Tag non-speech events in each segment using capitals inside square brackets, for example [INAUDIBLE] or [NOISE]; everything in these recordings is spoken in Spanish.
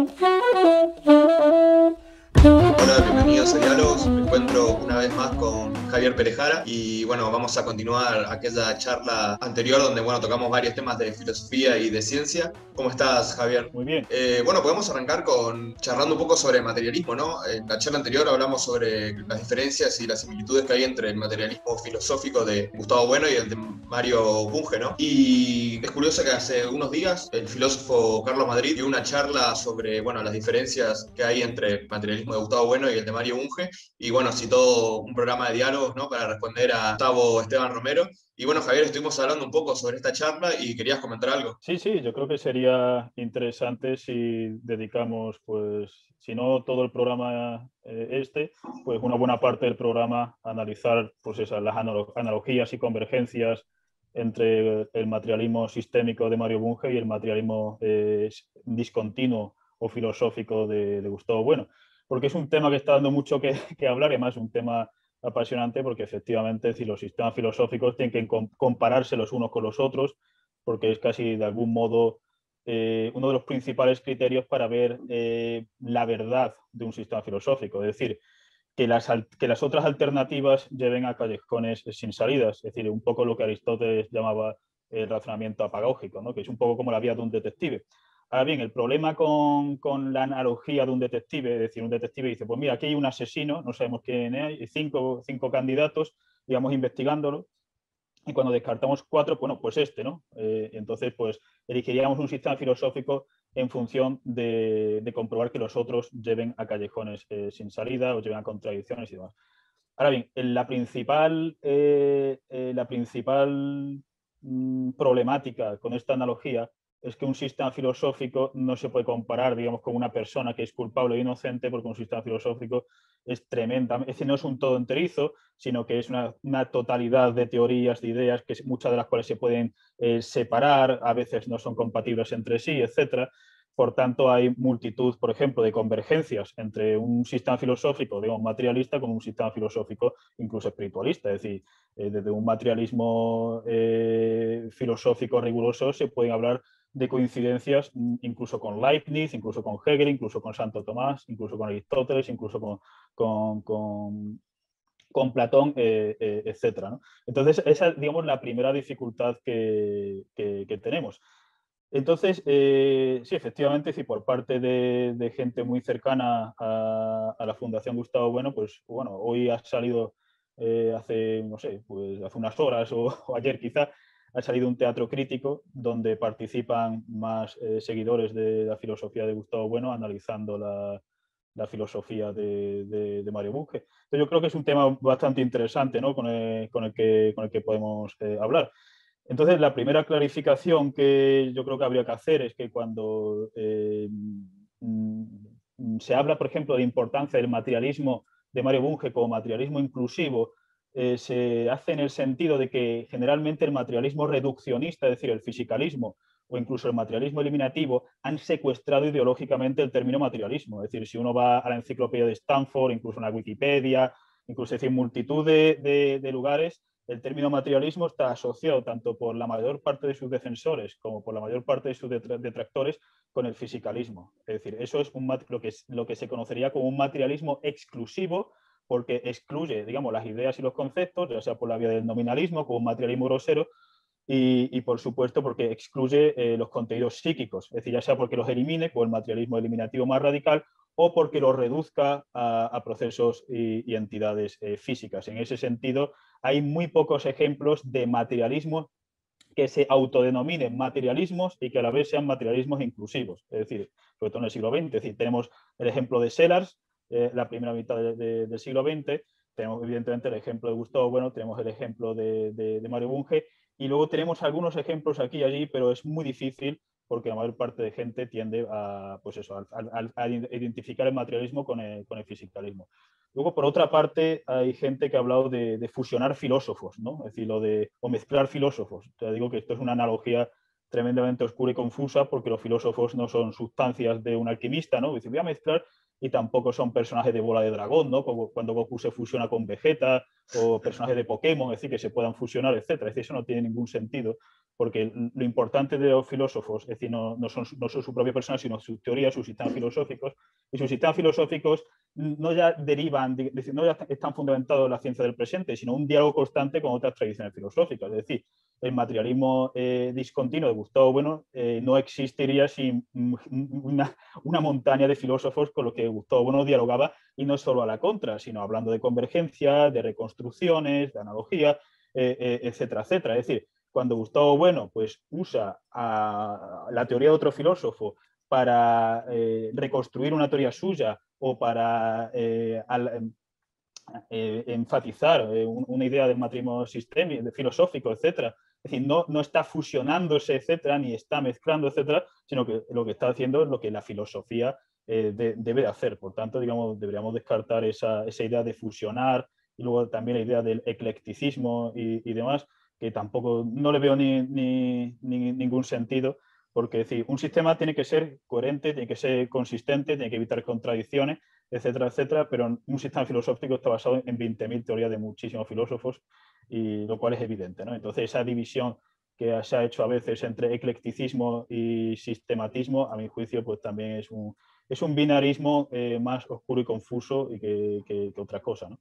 Mm-hmm. Bienvenidos a Diálogos. Me encuentro una vez más con Javier Perejara y bueno, vamos a continuar aquella charla anterior donde bueno, tocamos varios temas de filosofía y de ciencia. ¿Cómo estás, Javier? Muy bien. Eh, bueno, podemos arrancar con charlando un poco sobre materialismo, ¿no? En la charla anterior hablamos sobre las diferencias y las similitudes que hay entre el materialismo filosófico de Gustavo Bueno y el de Mario Bunge, ¿no? Y es curioso que hace unos días el filósofo Carlos Madrid dio una charla sobre, bueno, las diferencias que hay entre el materialismo de Gustavo Bueno y el de Mario Bunge y bueno, citó un programa de diálogos, ¿no? Para responder a Gustavo Esteban Romero y bueno, Javier, estuvimos hablando un poco sobre esta charla y querías comentar algo. Sí, sí, yo creo que sería interesante si dedicamos, pues, si no todo el programa eh, este, pues una buena parte del programa a analizar pues, esas, las analogías y convergencias entre el materialismo sistémico de Mario Bunge y el materialismo eh, discontinuo o filosófico de, de, Gustavo Bueno, porque es un tema que está dando mucho que, hablar, y además un tema apasionante porque efectivamente si los sistemas filosóficos tienen que compararse los unos con los otros porque es casi de algún modo eh, uno de los principales criterios para ver eh, la verdad de un sistema filosófico. Es decir, que las, que las otras alternativas lleven a callejones sin salidas. Es decir, un poco lo que Aristóteles llamaba el razonamiento apagógico, ¿no? que es un poco como la vía de un detective. Ahora bien, el problema con, con, la analogía de un detective, es decir, un detective dice, pues mira, aquí hay un asesino, no sabemos quién es, hay cinco, cinco candidatos, y vamos investigándolo, y cuando descartamos cuatro, bueno, pues este, ¿no? Eh, entonces, pues elegiríamos un sistema filosófico en función de, de comprobar que los otros lleven a callejones eh, sin salida o lleven a contradicciones y demás. Ahora bien, la principal, eh, la principal mmm, problemática con esta analogía es que un sistema filosófico no se puede comparar, digamos, con una persona que es culpable o inocente, porque un sistema filosófico es tremenda, es decir, no es un todo enterizo, sino que es una, totalidad de teorías, de ideas, que muchas de las cuales se pueden eh, separar, a veces no son compatibles entre sí, etcétera. Por tanto, hay multitud, por ejemplo, de convergencias entre un sistema filosófico, digamos, materialista con un sistema filosófico incluso espiritualista. Es decir, eh, desde un materialismo eh, filosófico riguroso se pueden hablar de coincidencias mm, incluso con Leibniz, incluso con Hegel, incluso con Santo Tomás, incluso con Aristóteles, incluso con, con, con, Platón, eh, eh, etc. Entonces, esa es, digamos, la primera dificultad que, que, tenemos. Entonces, eh, sí, efectivamente, sí, por parte de, gente muy cercana a, a, la Fundación Gustavo Bueno, pues bueno, hoy ha salido eh, hace, no sé, pues hace unas horas o, [LAUGHS] o ayer quizá, ha salido un teatro crítico donde participan más eh, seguidores de la filosofía de Gustavo Bueno analizando la, la filosofía de, Mario Bunge. Entonces yo creo que es un tema bastante interesante ¿no? con, el, que, podemos eh, hablar. Entonces la primera clarificación que yo creo que habría que hacer es que cuando eh, mm, se habla, por ejemplo, de importancia del materialismo de Mario Bunge como materialismo inclusivo, eh, se hace en el sentido de que generalmente el materialismo reduccionista, es decir, el fisicalismo o incluso el materialismo eliminativo, han secuestrado ideológicamente el término materialismo. Es decir, si uno va a la enciclopedia de Stanford, incluso en la Wikipedia, incluso decir, multitud de, lugares, el término materialismo está asociado tanto por la mayor parte de sus defensores como por la mayor parte de sus detractores con el fisicalismo. Es decir, eso es lo que se conocería como un materialismo exclusivo porque excluye, digamos, las ideas y los conceptos, ya sea por la vía del nominalismo, como un materialismo grosero, y, y por supuesto porque excluye eh, los contenidos psíquicos, es decir, ya sea porque los elimine, con el materialismo eliminativo más radical, o porque los reduzca a, procesos y, y entidades eh, físicas. En ese sentido, hay muy pocos ejemplos de materialismo que se autodenominen materialismos y que a la vez sean materialismos inclusivos, es decir, sobre todo en el siglo XX. Es decir, tenemos el ejemplo de Sellars, eh, la primera mitad de, de, del siglo XX. Tenemos evidentemente el ejemplo de Gustavo Bueno, tenemos el ejemplo de, de, Mario Bunge y luego tenemos algunos ejemplos aquí y allí, pero es muy difícil porque la mayor parte de gente tiende a, pues eso, a, identificar el materialismo con el, con el, fisicalismo. Luego, por otra parte, hay gente que ha hablado de, de, fusionar filósofos, ¿no? Es decir, lo de, o mezclar filósofos. Te digo que esto es una analogía tremendamente oscura y confusa porque los filósofos no son sustancias de un alquimista, ¿no? Dice, voy a mezclar y tampoco son personajes de bola de dragón, ¿no? Como cuando Goku se fusiona con Vegeta o personajes de Pokémon, es decir, que se puedan fusionar, etc. Es decir, eso no tiene ningún sentido porque lo importante de los filósofos, es decir, no, son, no son su propia persona, sino sus teorías, sus sistemas filosóficos, y sus sistemas filosóficos no ya derivan, no ya están fundamentados en la ciencia del presente, sino un diálogo constante con otras tradiciones filosóficas. Es decir, el materialismo eh, discontinuo de Gustavo Bueno eh, no existiría sin una, una, montaña de filósofos con los que Gustavo Bueno dialogaba, y no solo a la contra, sino hablando de convergencia, de reconstrucciones, de analogía, eh, etcétera, etcétera. Es decir, cuando Gustavo Bueno pues, usa la teoría de otro filósofo para reconstruir una teoría suya o para enfatizar una idea del matrimonio sistémico, filosófico, etcétera, es decir, no, no está fusionándose, etcétera, ni está mezclando, etcétera, sino que lo que está haciendo es lo que la filosofía eh, debe hacer. Por tanto, digamos, deberíamos descartar esa, esa, idea de fusionar y luego también la idea del eclecticismo y, y demás, que tampoco no le veo ni, ni, ni, ningún sentido, porque decir, un sistema tiene que ser coherente, tiene que ser consistente, tiene que evitar contradicciones, etcétera, etcétera, pero un sistema filosófico está basado en 20.000 teorías de muchísimos filósofos y lo cual es evidente. ¿no? Entonces, esa división que se ha hecho a veces entre eclecticismo y sistematismo, a mi juicio, pues también es un, es un binarismo eh, más oscuro y confuso y que, que, otra cosa. ¿no?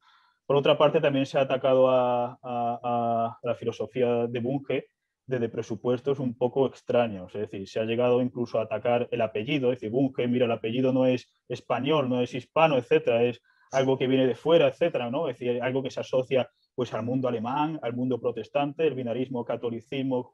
Por otra parte, también se ha atacado a, la filosofía de Bunge desde presupuestos un poco extraños, es decir, se ha llegado incluso a atacar el apellido, es decir, Bunge, mira, el apellido no es español, no es hispano, etcétera, es algo que viene de fuera, etcétera, ¿no? Es decir, algo que se asocia pues al mundo alemán, al mundo protestante, el binarismo catolicismo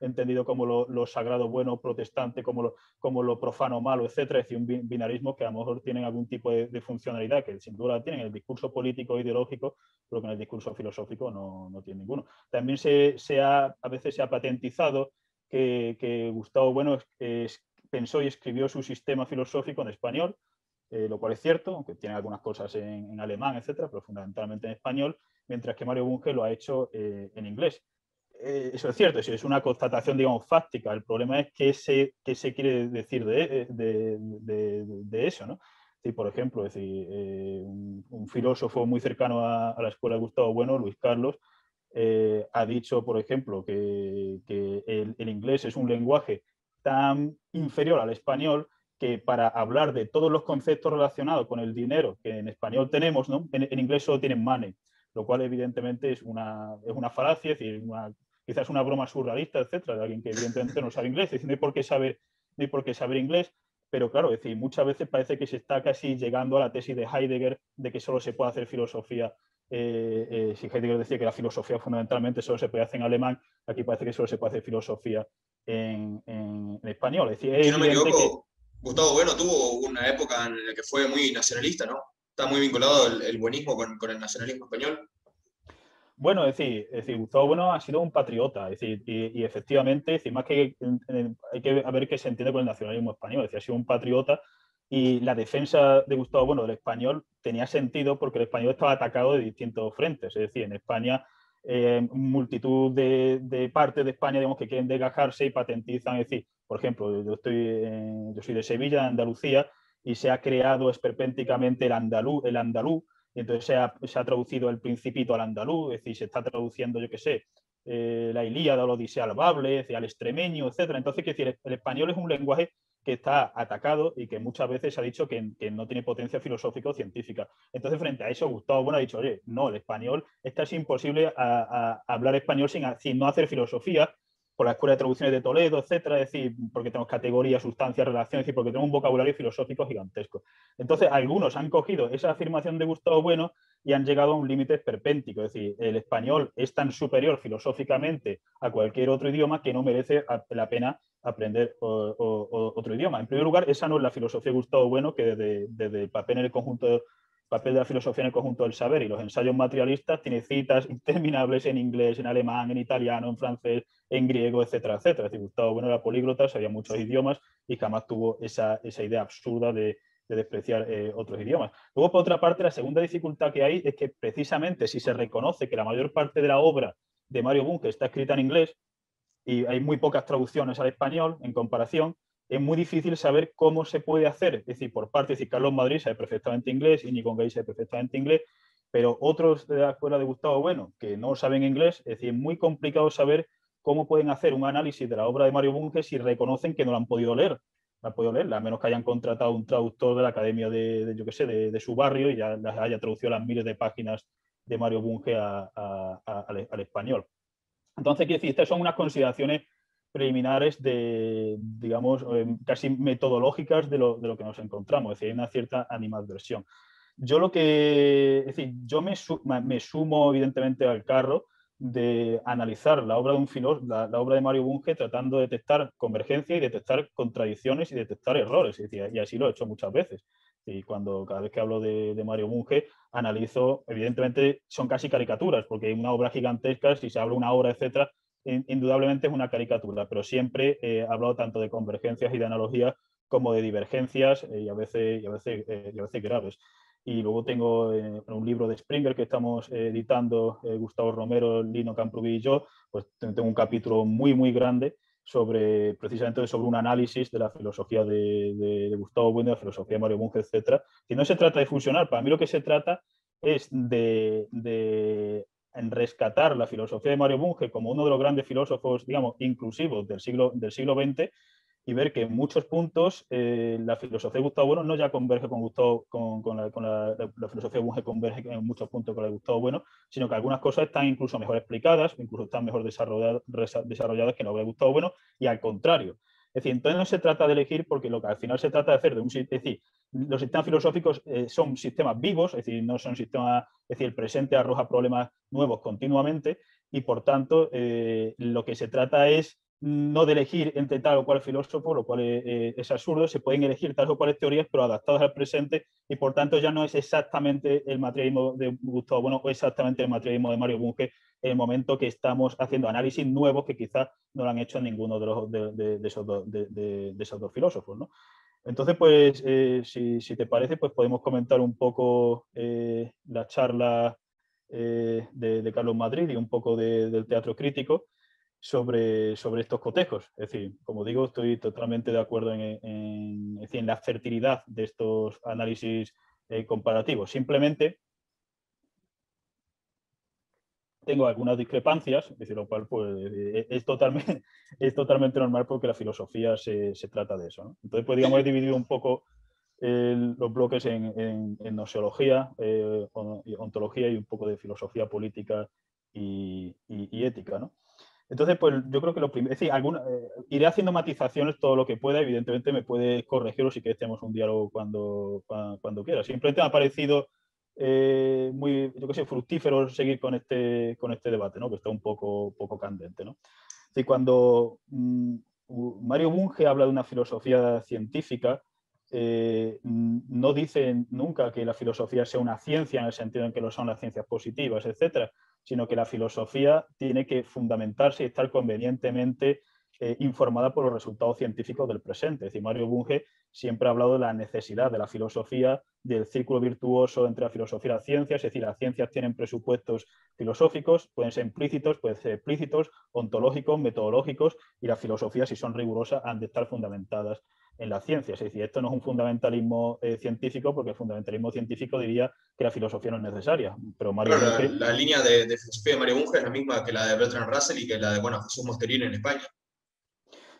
entendido como lo, sagrado bueno protestante, como lo, como lo profano malo, etcétera, es decir, un binarismo que a lo mejor tienen algún tipo de, funcionalidad que sin duda tienen en el discurso político ideológico, pero que en el discurso filosófico no, no tiene ninguno. También se, se, ha, a veces se ha patentizado que, que Gustavo Bueno pensó y escribió su sistema filosófico en español, eh, lo cual es cierto, aunque tiene algunas cosas en, en alemán, etcétera, pero fundamentalmente en español, mientras que Mario Bunge lo ha hecho eh, en inglés. Eh, eso es cierto, es una constatación, digamos, fáctica. El problema es qué se, qué se quiere decir de, de, eso, ¿no? por ejemplo, decir, eh, un, filósofo muy cercano a, la escuela de Gustavo Bueno, Luis Carlos, ha dicho, por ejemplo, que, que el, inglés es un lenguaje tan inferior al español que para hablar de todos los conceptos relacionados con el dinero que en español tenemos, ¿no? en, inglés solo tienen money lo cual evidentemente es una, es una falacia, es decir, quizás una broma surrealista, etcétera, de alguien que evidentemente no sabe inglés, decir, no hay por qué saber, no hay por qué saber inglés, pero claro, es decir, muchas veces parece que se está casi llegando a la tesis de Heidegger de que solo se puede hacer filosofía. Eh, eh, si Heidegger decía que la filosofía fundamentalmente solo se puede hacer en alemán, aquí parece que solo se puede hacer filosofía en, español. Es decir, si no me equivoco, Gustavo Bueno tuvo una época en la que fue muy nacionalista, ¿no? está muy vinculado el, buenismo con, el nacionalismo español. Bueno, es decir, es decir, Gustavo Bueno ha sido un patriota, es decir, y, efectivamente, es decir, más que hay que ver qué se entiende con el nacionalismo español, es decir, ha sido un patriota y la defensa de Gustavo Bueno del español tenía sentido porque el español estaba atacado de distintos frentes, es decir, en España eh, multitud de, partes de España digamos, que quieren desgajarse y patentizan, es decir, por ejemplo, yo, estoy, yo soy de Sevilla, Andalucía, y se ha creado esperpénticamente el andalú, el andalú y entonces se ha, traducido el principito al andalú, es decir, se está traduciendo, yo qué sé, eh, la Ilíada, la Odisea al Bable, al extremeño, etc. Entonces, quiero decir, el español es un lenguaje que está atacado y que muchas veces se ha dicho que, no tiene potencia filosófica o científica. Entonces, frente a eso, Gustavo Bueno ha dicho, oye, no, el español, es casi imposible hablar español sin, sin no hacer filosofía, por la Escuela de Traducciones de Toledo, etcétera, es decir, porque tenemos categorías, sustancias, relaciones, es decir, porque tenemos un vocabulario filosófico gigantesco. Entonces, algunos han cogido esa afirmación de Gustavo Bueno y han llegado a un límite esperpéntico, es decir, el español es tan superior filosóficamente a cualquier otro idioma que no merece la pena aprender otro idioma. En primer lugar, esa no es la filosofía de Gustavo Bueno, que desde, desde el papel en el conjunto papel de la filosofía en el conjunto del saber y los ensayos materialistas tiene citas interminables en inglés, en alemán, en italiano, en francés, en griego, etcétera, etcétera. Es decir, Gustavo Bueno era políglota, sabía muchos idiomas y jamás tuvo esa, esa idea absurda de, de despreciar eh, otros idiomas. Luego, por otra parte, la segunda dificultad que hay es que precisamente si se reconoce que la mayor parte de la obra de Mario Bunge está escrita en inglés y hay muy pocas traducciones al español en comparación, es muy difícil saber cómo se puede hacer. Es decir, por parte, de Carlos Madrid sabe perfectamente inglés, y Gay sabe perfectamente inglés, pero otros de la escuela de Gustavo Bueno que no saben inglés, es decir, es muy complicado saber ¿cómo pueden hacer un análisis de la obra de Mario Bunge si reconocen que no la han podido leer? La han podido leer, a menos que hayan contratado un traductor de la academia de, yo qué sé, de, su barrio y ya haya traducido las miles de páginas de Mario Bunge al, español. Entonces, quiero decir, estas son unas consideraciones preliminares de, digamos, eh, casi metodológicas de lo, de lo, que nos encontramos, es decir, hay una cierta animadversión. Yo lo que, es decir, yo me, sumo evidentemente al carro de analizar la obra de un filósofo, la, obra de Mario Bunge, tratando de detectar convergencia y detectar contradicciones y detectar errores. y así lo he hecho muchas veces. Y cuando cada vez que hablo de, Mario Bunge, analizo, evidentemente son casi caricaturas, porque hay una obra gigantesca, si se habla una obra, etcétera, indudablemente es una caricatura, pero siempre he hablado tanto de convergencias y de analogías como de divergencias eh, y, a veces, y, a veces, eh, y a veces graves. Y luego tengo eh, un libro de Springer que estamos editando, Gustavo Romero, Lino Camprubí y yo, pues tengo un capítulo muy, muy grande sobre precisamente sobre un análisis de la filosofía de, Gustavo Bueno, la filosofía de Mario Bunge, etc. Y no se trata de fusionar, para mí lo que se trata es de rescatar la filosofía de Mario Bunge como uno de los grandes filósofos, digamos, inclusivos del siglo, del siglo XX y ver que en muchos puntos eh, la filosofía de Gustavo Bueno no ya converge con, Gustavo, con, la, filosofía de Bunge converge en muchos puntos con la de Gustavo Bueno, sino que algunas cosas están incluso mejor explicadas, incluso están mejor desarrolladas, desarrolladas que en la de Gustavo Bueno, y al contrario. Es decir, entonces no se trata de elegir porque lo que al final se trata de hacer de un es decir, los sistemas filosóficos eh, son sistemas vivos, es decir, no son sistemas, es decir, el presente arroja problemas nuevos continuamente y por tanto eh, lo que se trata es no de elegir entre tal o cual filósofo, lo cual es, absurdo, se pueden elegir tal o cuales teorías, pero adaptadas al presente, y por tanto ya no es exactamente el materialismo de Gustavo Bueno o exactamente el materialismo de Mario Bunge en el momento que estamos haciendo análisis nuevos que quizás no lo han hecho ninguno de, los, de, esos, dos, filósofos. ¿no? Entonces, pues, eh, si, te parece, pues podemos comentar un poco eh, la charla eh, de, Carlos Madrid y un poco del teatro crítico sobre, sobre estos cotejos. Es decir, como digo, estoy totalmente de acuerdo en, en, la fertilidad de estos análisis eh, comparativos. Simplemente tengo algunas discrepancias, es decir, lo cual pues, eh, es, totalmente, [LAUGHS] es totalmente normal porque la filosofía se, se trata de eso. Entonces, pues digamos, he dividido un poco los bloques en, en, en nociología, eh, ontología y un poco de filosofía política y, y, y ética. ¿no? Entonces, pues yo creo que lo primero, decir, alguna, eh, iré haciendo matizaciones todo lo que pueda, evidentemente me puede corregir o si quieres tenemos un diálogo cuando, cuando, quiera. Simplemente me ha parecido eh, muy, yo qué sé, fructífero seguir con este, con este debate, ¿no? que está un poco, poco candente. ¿no? Es cuando mm, Mario Bunge habla de una filosofía científica, eh, no dice nunca que la filosofía sea una ciencia en el sentido en que lo son las ciencias positivas, etcétera, sino que la filosofía tiene que fundamentarse y estar convenientemente eh, informada por los resultados científicos del presente. Es decir, Mario Bunge siempre ha hablado de la necesidad de la filosofía, del círculo virtuoso entre la filosofía y las ciencias, es decir, las ciencias tienen presupuestos filosóficos, pueden ser implícitos, pueden ser explícitos, ontológicos, metodológicos, y las filosofías, si son rigurosas, han de estar fundamentadas en la ciencia. Es decir, esto no es un fundamentalismo eh, científico, porque el fundamentalismo científico diría que la filosofía no es necesaria. Pero Mario la, línea de, filosofía de Mario Bunge es la misma que la de Bertrand Russell y que la de bueno, Jesús Mosterini en España.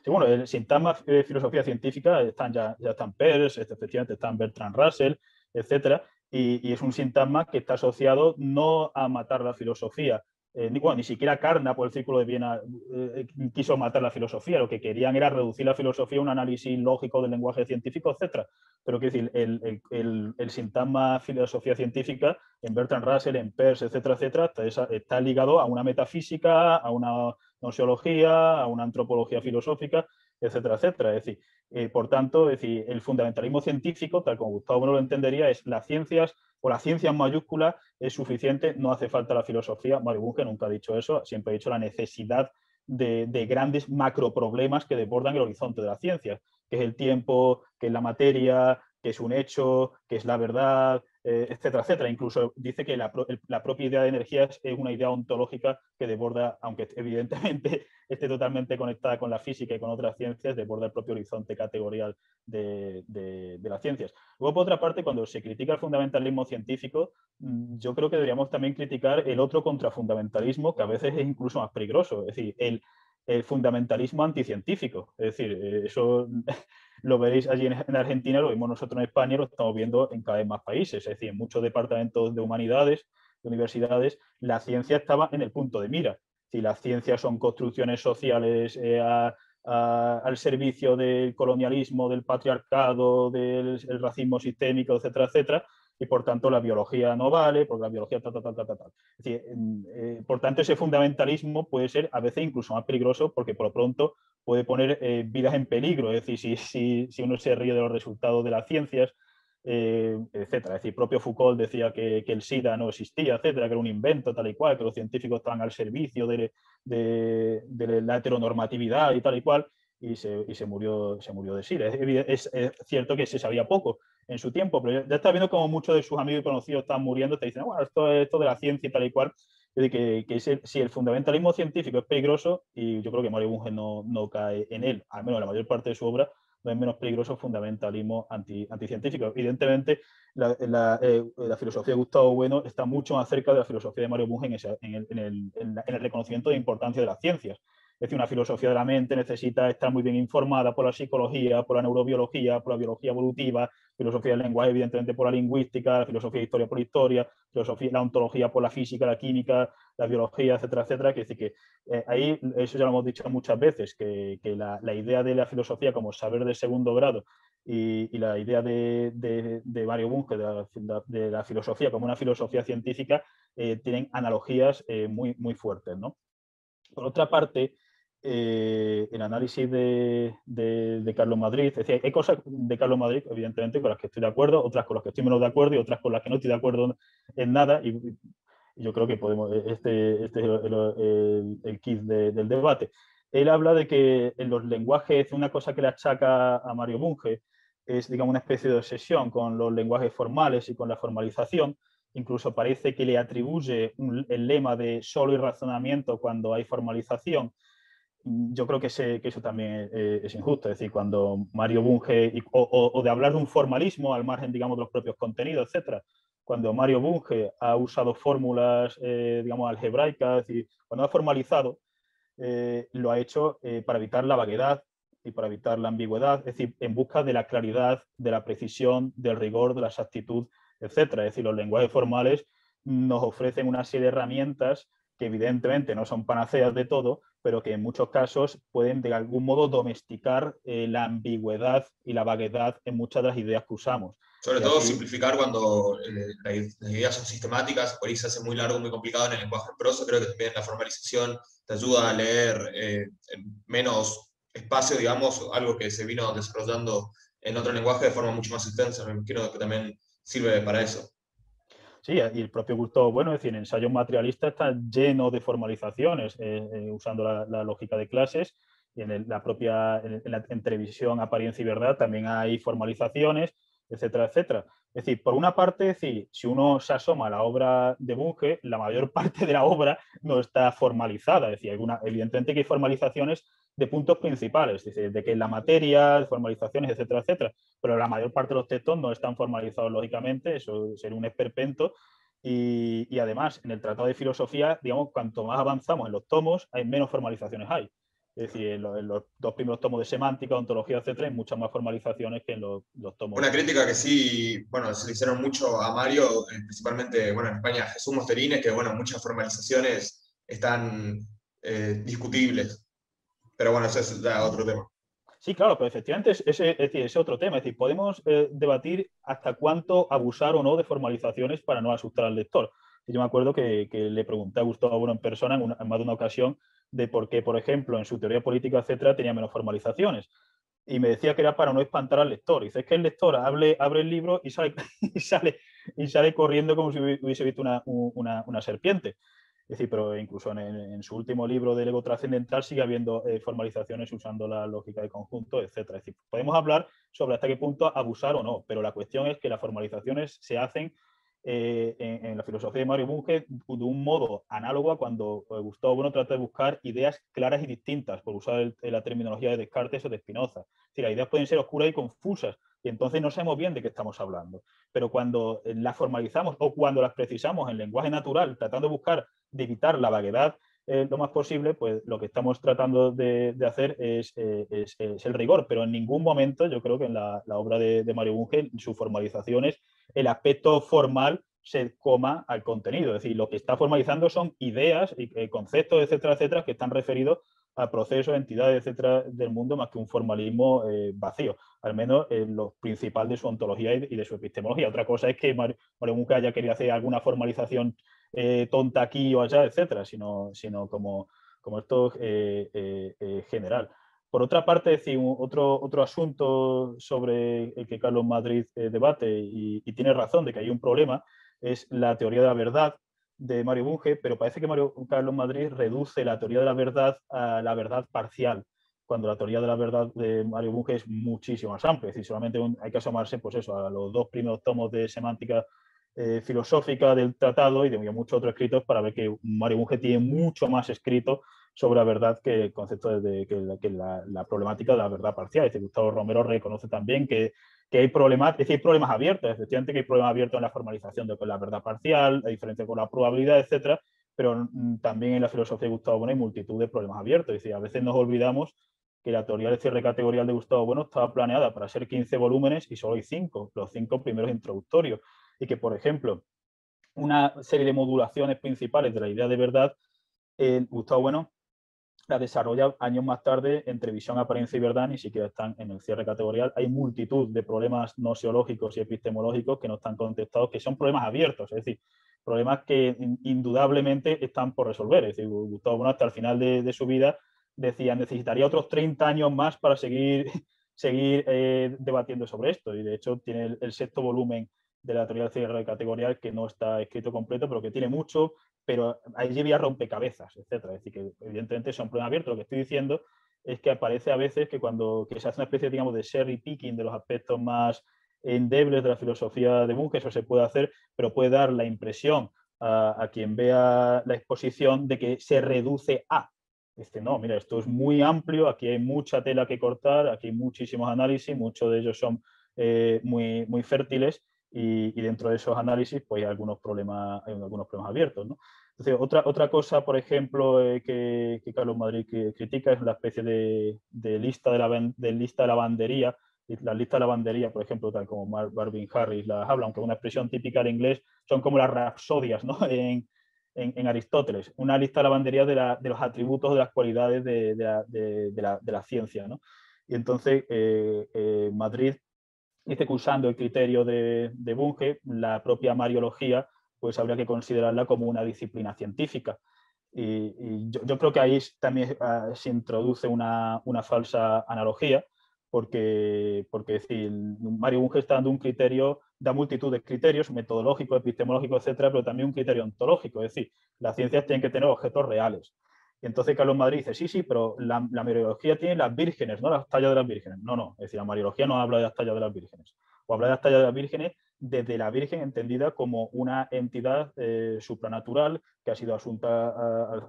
Sí, bueno, el sintagma de filosofía científica están ya, ya están Peirce, efectivamente están Bertrand Russell, etcétera, y, y, es un sintagma que está asociado no a matar la filosofía, eh, ni, bueno, ni siquiera Carnap por el Círculo de Viena eh, quiso matar la filosofía, lo que querían era reducir la filosofía a un análisis lógico del lenguaje científico, etc. Pero quiero decir, el, el, el, sintagma filosofía científica en Bertrand Russell, en Peirce, etcétera, etcétera, está, está ligado a una metafísica, a una a una antropología filosófica, etcétera, etcétera. Es decir, eh, por tanto, es decir, el fundamentalismo científico, tal como Gustavo Bueno lo entendería, es las ciencias o la ciencia en mayúscula es suficiente, no hace falta la filosofía. Mario nunca ha dicho eso, siempre ha dicho la necesidad de, de grandes macroproblemas que desbordan el horizonte de la ciencia, que es el tiempo, que es la materia, que es un hecho, que es la verdad, eh, etcétera, etcétera. Incluso dice que la, propia idea de energía es, una idea ontológica que desborda, aunque [LAUGHS] evidentemente esté totalmente conectada con la física y con otras ciencias, desborda el propio horizonte categorial de, las ciencias. Luego, por otra parte, cuando se critica el fundamentalismo científico, mm, yo creo que deberíamos también criticar el otro contrafundamentalismo, que a veces es incluso más peligroso. Es decir, el, el fundamentalismo anticientífico. Es decir, eh, eso [LAUGHS] lo veréis allí en, Argentina, lo vemos nosotros en España, lo estamos viendo en cada vez más países. Es decir, en muchos departamentos de humanidades, de universidades, la ciencia estaba en el punto de mira. Si las ciencias son construcciones sociales eh, al servicio del colonialismo, del patriarcado, del racismo sistémico, etcétera, etcétera, y por tanto la biología no vale, porque la biología tal, tal, tal, tal, tal. Es decir, eh, por tanto, ese fundamentalismo puede ser a veces incluso más peligroso porque por lo pronto puede poner eh, vidas en peligro. Es decir, si, si, si, uno se ríe de los resultados de las ciencias, eh, etcétera. Es decir, propio Foucault decía que, que, el SIDA no existía, etcétera, que era un invento tal y cual, que los científicos estaban al servicio de, de, de la heteronormatividad y tal y cual y se, y se, murió, se murió de SIDA. Es, es, cierto que se sabía poco en su tiempo, pero ya está viendo como muchos de sus amigos y conocidos están muriendo, te dicen, bueno, esto es esto de la ciencia y tal y cual. Que, que si el fundamentalismo científico es peligroso, y yo creo que Mario Bunge no, no cae en él, al menos la mayor parte de su obra, no es menos peligroso fundamentalismo anti, anticientífico. Evidentemente, la, la, eh, la, filosofía de Gustavo Bueno está mucho más cerca de la filosofía de Mario Bunge en, el, en, el, en, el, reconocimiento de importancia de las ciencias. Es decir, una filosofía de la mente necesita estar muy bien informada por la psicología, por la neurobiología, por la biología evolutiva, filosofía del lenguaje, evidentemente, por la lingüística, la filosofía de historia por historia, filosofía, la ontología por la física, la química, la biología, etcétera, etcétera. Que decir que eh, ahí, eso ya lo hemos dicho muchas veces, que, que la, la, idea de la filosofía como saber de segundo grado y, y la idea de, de, Mario Bunge, de la, filosofía como una filosofía científica, eh, tienen analogías eh, muy, muy fuertes, ¿no? Por otra parte, eh, el análisis de, de, de, Carlos Madrid. Es decir, hay cosas de Carlos Madrid, evidentemente, con las que estoy de acuerdo, otras con las que estoy menos de acuerdo y otras con las que no estoy de acuerdo en nada. Y, y yo creo que podemos, este, este es el, el, el kit de, del debate. Él habla de que en los lenguajes, una cosa que le achaca a Mario Bunge es, digamos, una especie de obsesión con los lenguajes formales y con la formalización. Incluso parece que le atribuye un, el lema de solo y razonamiento cuando hay formalización yo creo que, eso también es, es, injusto. Es decir, cuando Mario Bunge, o, de hablar de un formalismo al margen, digamos, de los propios contenidos, etcétera, cuando Mario Bunge ha usado fórmulas, eh, digamos, algebraicas, es decir, cuando ha formalizado, eh, lo ha hecho eh, para evitar la vaguedad y para evitar la ambigüedad, es decir, en busca de la claridad, de la precisión, del rigor, de la exactitud, etcétera. Es decir, los lenguajes formales nos ofrecen una serie de herramientas que evidentemente no son panaceas de todo, pero que en muchos casos pueden de algún modo domesticar eh, la ambigüedad y la vaguedad en muchas de las ideas que usamos. Sobre y todo así, simplificar cuando eh, las ideas son sistemáticas, por ahí se hace muy largo, muy complicado en el lenguaje en prosa, creo que también la formalización te ayuda a leer eh, en menos espacio, digamos, algo que se vino desarrollando en otro lenguaje de forma mucho más extensa, me imagino que también sirve para eso. Sí, y el propio Gustavo Bueno, es decir, en ensayos materialistas está lleno de formalizaciones, eh, eh, usando la, lógica de clases, y en el, la propia, en, Apariencia y Verdad también hay formalizaciones, etcétera, etcétera. Es decir, por una parte, decir, si uno se asoma a la obra de Bunge, la mayor [LAUGHS] parte de la obra no está formalizada. Es decir, alguna, evidentemente que hay formalizaciones de puntos principales, de que la materia, formalizaciones, etcétera, etcétera. Pero la mayor parte de los textos no están formalizados lógicamente, eso sería un esperpento. Y, y además, en el Tratado de Filosofía, digamos, cuanto más avanzamos en los tomos, hay menos formalizaciones hay. Es decir, en los, en los, dos primeros tomos de semántica, ontología, etcétera, hay muchas más formalizaciones que en los, los, tomos. Una crítica que sí, bueno, se le hicieron mucho a Mario, eh, principalmente, bueno, en España, Jesús Mosterines, que, bueno, muchas formalizaciones están eh, discutibles. Pero bueno, ese es ya otro tema. Sí, claro, pero efectivamente es, es, otro tema. Es decir, podemos eh, debatir hasta cuánto abusar o no de formalizaciones para no asustar al lector. Yo me acuerdo que, le pregunté a Gustavo en persona en, una, más de una ocasión de por qué, por ejemplo, en su teoría política, etcétera, tenía menos formalizaciones. Y me decía que era para no espantar al lector. Y dice, es que el lector hable, abre el libro y sale, [LAUGHS] y, sale, corriendo como si hubiese visto una serpiente. Es decir, pero incluso en, su último libro del ego trascendental sigue habiendo eh, formalizaciones usando la lógica de conjunto, etc. Es decir, podemos hablar sobre hasta qué punto abusar o no, pero la cuestión es que las formalizaciones se hacen eh, en, en, la filosofía de Mario Bunge de un modo análogo a cuando eh, Gustavo Bueno trata de buscar ideas claras y distintas, por usar el, la terminología de Descartes o de Spinoza. Es decir, las ideas pueden ser oscuras y confusas, y entonces no sabemos bien de qué estamos hablando. Pero cuando las formalizamos o cuando las precisamos en lenguaje natural, tratando de buscar, de evitar la vaguedad, eh, lo más posible, pues lo que estamos tratando de, hacer eh, es, el rigor, pero en ningún momento yo creo que en la, obra de, Mario Bunge, en sus formalizaciones, el aspecto formal se coma al contenido. Es decir, lo que está formalizando son ideas y eh, conceptos, etcétera, etcétera, que están referidos a procesos, entidades, etcétera, del mundo, más que un formalismo vacío, al menos en lo principal de su ontología y de, su epistemología. Otra cosa es que Mario, Bunge haya querido hacer alguna formalización eh, tonta aquí o allá, etcétera, sino, sino como, como esto eh, eh, general. Por otra parte, decir, otro, otro asunto sobre el que Carlos Madrid debate y, tiene razón de que hay un problema es la teoría de la verdad de Mario Bunge, pero parece que Mario, Carlos Madrid reduce la teoría de la verdad a la verdad parcial, cuando la teoría de la verdad de Mario Bunge es muchísimo más amplia. Es decir, solamente hay que asomarse pues eso, a los dos primeros tomos de semántica eh, filosófica del tratado y de muchos otros escritos para ver que Mario Bunge tiene mucho más escrito sobre la verdad que el concepto de que, la, problemática de la verdad parcial. Es decir, Gustavo Romero reconoce también que, hay problemas, es hay problemas abiertos, efectivamente que hay problemas abiertos en la formalización de la verdad parcial, la diferencia con la probabilidad, etcétera, pero mm, también en la filosofía de Gustavo Bueno hay multitud de problemas abiertos. Es decir, a veces nos olvidamos que la teoría del cierre categorial de Gustavo Bueno estaba planeada para ser 15 volúmenes y solo hay 5, los 5 primeros introductorios y que, por ejemplo, una serie de modulaciones principales de la idea de verdad, eh, Gustavo Bueno la desarrolla años más tarde entre visión, apariencia y verdad, ni siquiera están en el cierre categorial. Hay multitud de problemas nociológicos y epistemológicos que no están contestados, que son problemas abiertos, es decir, problemas que indudablemente están por resolver. Es decir, Gustavo Bueno hasta el final de, su vida decía, necesitaría otros 30 años más para seguir, [LAUGHS] seguir eh, debatiendo sobre esto. Y de hecho tiene el sexto volumen de la teoría del cierre categorial que no está escrito completo, pero que tiene mucho, pero allí había rompecabezas, etcétera. Es decir, que evidentemente son problemas abiertos. Lo que estoy diciendo es que aparece a veces que cuando se hace una especie, digamos, de cherry picking de los aspectos más endebles de la filosofía de Bunge, eso se puede hacer, pero puede dar la impresión a, quien vea la exposición de que se reduce a. Dice, no, mira, esto es muy amplio, aquí hay mucha tela que cortar, aquí hay muchísimos análisis, muchos de ellos son eh, muy, muy fértiles y, dentro de esos análisis pues hay algunos problemas, hay algunos problemas abiertos. ¿no? Entonces, otra, otra cosa, por ejemplo, eh, que, Carlos Madrid critica es la especie de, de lista de, la, de lista de lavandería. La lista de lavandería, por ejemplo, tal como Marvin Harris la habla, aunque una expresión típica en inglés, son como las rapsodias ¿no? [LAUGHS] en, en, Aristóteles. Una lista de lavandería de, la, de los atributos, de las cualidades de, de la, la, ciencia. ¿no? Y entonces, eh, eh, Madrid dice que usando el criterio de, de Bunge, la propia mariología, pues habría que considerarla como una disciplina científica. Y, yo, creo que ahí también ah, se introduce una, una, falsa analogía, porque, porque decir, Mario Bunge está dando un criterio, da multitud de criterios, metodológicos, epistemológicos, etcétera, pero también un criterio ontológico, es decir, las ciencias tienen que tener objetos reales. Y entonces Carlos Madrid dice, sí, sí, pero la, Mariología tiene las vírgenes, no las tallas de las vírgenes. No, no, es decir, la Mariología no habla de las tallas de las vírgenes. O habla de las tallas de las vírgenes desde la Virgen entendida como una entidad eh, supranatural que ha sido asunta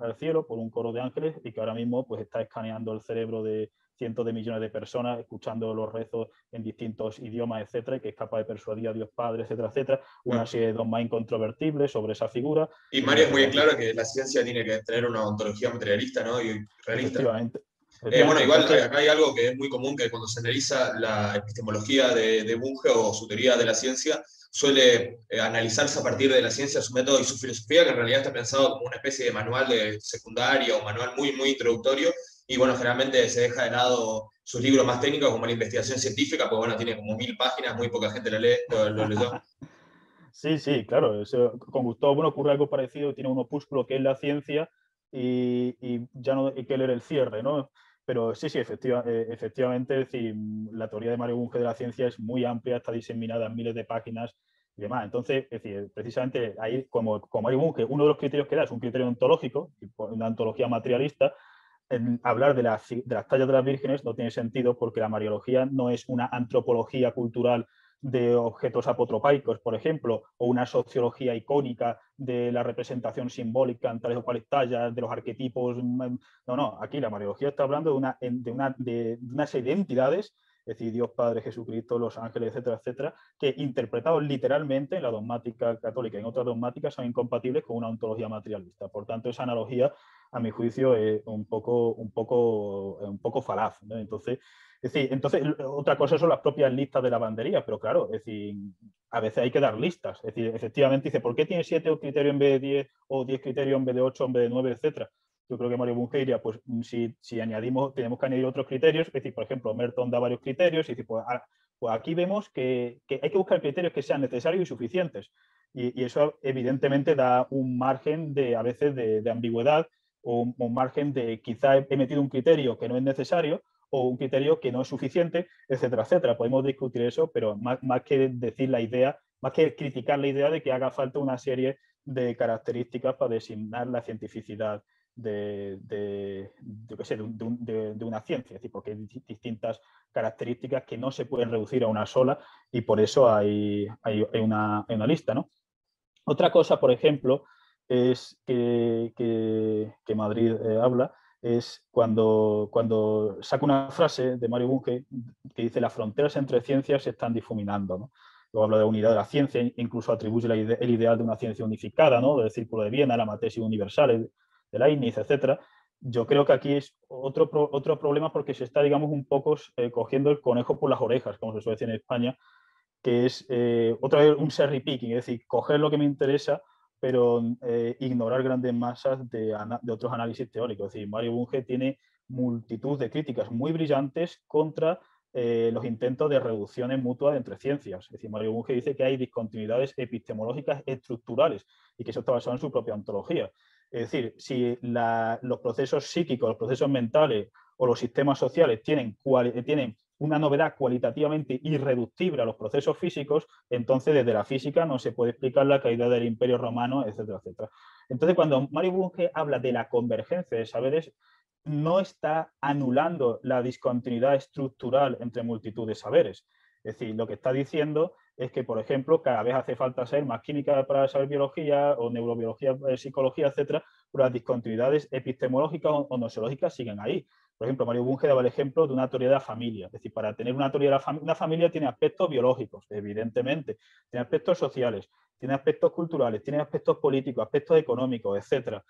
al cielo por un coro de ángeles y que ahora mismo pues, está escaneando el cerebro de, cientos de millones de personas escuchando los rezos en distintos idiomas, etcétera, y que es capaz de persuadir a Dios Padre, etcétera, etcétera. Una serie de dogmas incontrovertibles sobre esa figura. Y Mario es muy claro que la ciencia tiene que tener una ontología materialista ¿no? y realista. Efectivamente. Eh, bueno, igual acá hay algo que es muy común, que cuando se analiza la epistemología de, de Bunge o su teoría de la ciencia, suele eh, analizarse a partir de la ciencia, su método y su filosofía, que en realidad está pensado como una especie de manual de secundaria o manual muy, muy introductorio, y bueno, generalmente se deja de lado sus libros más técnicos como la investigación científica, pues bueno, tiene como mil páginas, muy poca gente lo lee. [LAUGHS] Sí, sí, claro. con Gustavo bueno, ocurre algo parecido, tiene un opúsculo que es la ciencia y, ya no hay que leer el cierre, ¿no? Pero sí, sí, efectiva, eh, efectivamente, decir, la teoría de Mario Bunge de la ciencia es muy amplia, está diseminada en miles de páginas y demás. Entonces, es decir, precisamente ahí, como, como Mario Bunge, uno de los criterios que da es un criterio ontológico, una ontología materialista, hablar de, las, de las tallas de las vírgenes no tiene sentido porque la mariología no es una antropología cultural de objetos apotropaicos, por ejemplo, o una sociología icónica de la representación simbólica en tales o cuales tallas, de los arquetipos. Mm, no, no, aquí la mariología está hablando de una, de una, de una serie de entidades, es decir, Dios Padre, Jesucristo, los ángeles, etcétera, etcétera, que interpretados literalmente en la dogmática católica y en otras dogmáticas son incompatibles con una ontología materialista. Por tanto, esa analogía a mi juicio, es un poco, un poco, un poco falaz. Entonces, es decir, entonces, otra cosa son las propias listas de lavandería, pero claro, es decir, a veces hay que dar listas. Es decir, efectivamente dice, ¿por qué tiene siete criterios en vez de 10 o 10 criterios en vez de 8 en vez de 9, etcétera? Yo creo que Mario Bunge diría, pues mm, si, si, añadimos, tenemos que añadir otros criterios, es decir, por ejemplo, Merton da varios criterios y dice, pues, ah, pues aquí vemos que, que, hay que buscar criterios que sean necesarios y suficientes. Y, y, eso evidentemente da un margen de, a veces de, de ambigüedad o margen de quizá he metido un criterio que no es necesario o un criterio que no es suficiente, etcétera, etcétera. Podemos discutir eso, pero más, más, que decir la idea, más que criticar la idea de que haga falta una serie de características para designar la cientificidad de, de, de, una ciencia, es porque hay distintas características que no se pueden reducir a una sola y por eso hay, hay, hay, una, hay una, lista. ¿no? Otra cosa, por ejemplo, es que, que, que Madrid eh, habla, es cuando, cuando saca una frase de Mario Bunge que dice las fronteras entre ciencias se están difuminando. ¿no? Luego habla de unidad de la ciencia, incluso atribuye la el ideal de una ciencia unificada, ¿no? del Círculo de Viena, la materia universal, de Leibniz, etc. Yo creo que aquí es otro, otro problema porque se está, digamos, un poco eh, cogiendo el conejo por las orejas, como se suele decir en España, que es eh, otra vez un cherry picking, es decir, coger lo que me interesa pero eh, ignorar grandes masas de, otros análisis teóricos. Es decir, Mario Bunge tiene multitud de críticas muy brillantes contra eh, los intentos de reducciones mutuas entre ciencias. Es decir, Mario Bunge dice que hay discontinuidades epistemológicas estructurales y que eso está basado en su propia ontología. Es decir, si los procesos psíquicos, los procesos mentales o los sistemas sociales tienen, tienen una novedad cualitativamente irreductible a los procesos físicos, entonces desde la física no se puede explicar la caída del imperio romano, etcétera, etcétera. Entonces, cuando Mario Bunge habla de la convergencia de saberes, no está anulando la discontinuidad estructural entre multitud de saberes. Es decir, lo que está diciendo es que, por ejemplo, cada vez hace falta ser más química para saber biología o neurobiología, eh, psicología, etcétera, pero las discontinuidades epistemológicas o nosológicas siguen ahí. Por ejemplo, Mario Bunge daba el ejemplo de una teoría de la familia. Es decir, para tener una teoría de la familia, una familia tiene aspectos biológicos, evidentemente, tiene aspectos sociales, tiene aspectos culturales, tiene aspectos políticos, aspectos económicos, etcétera.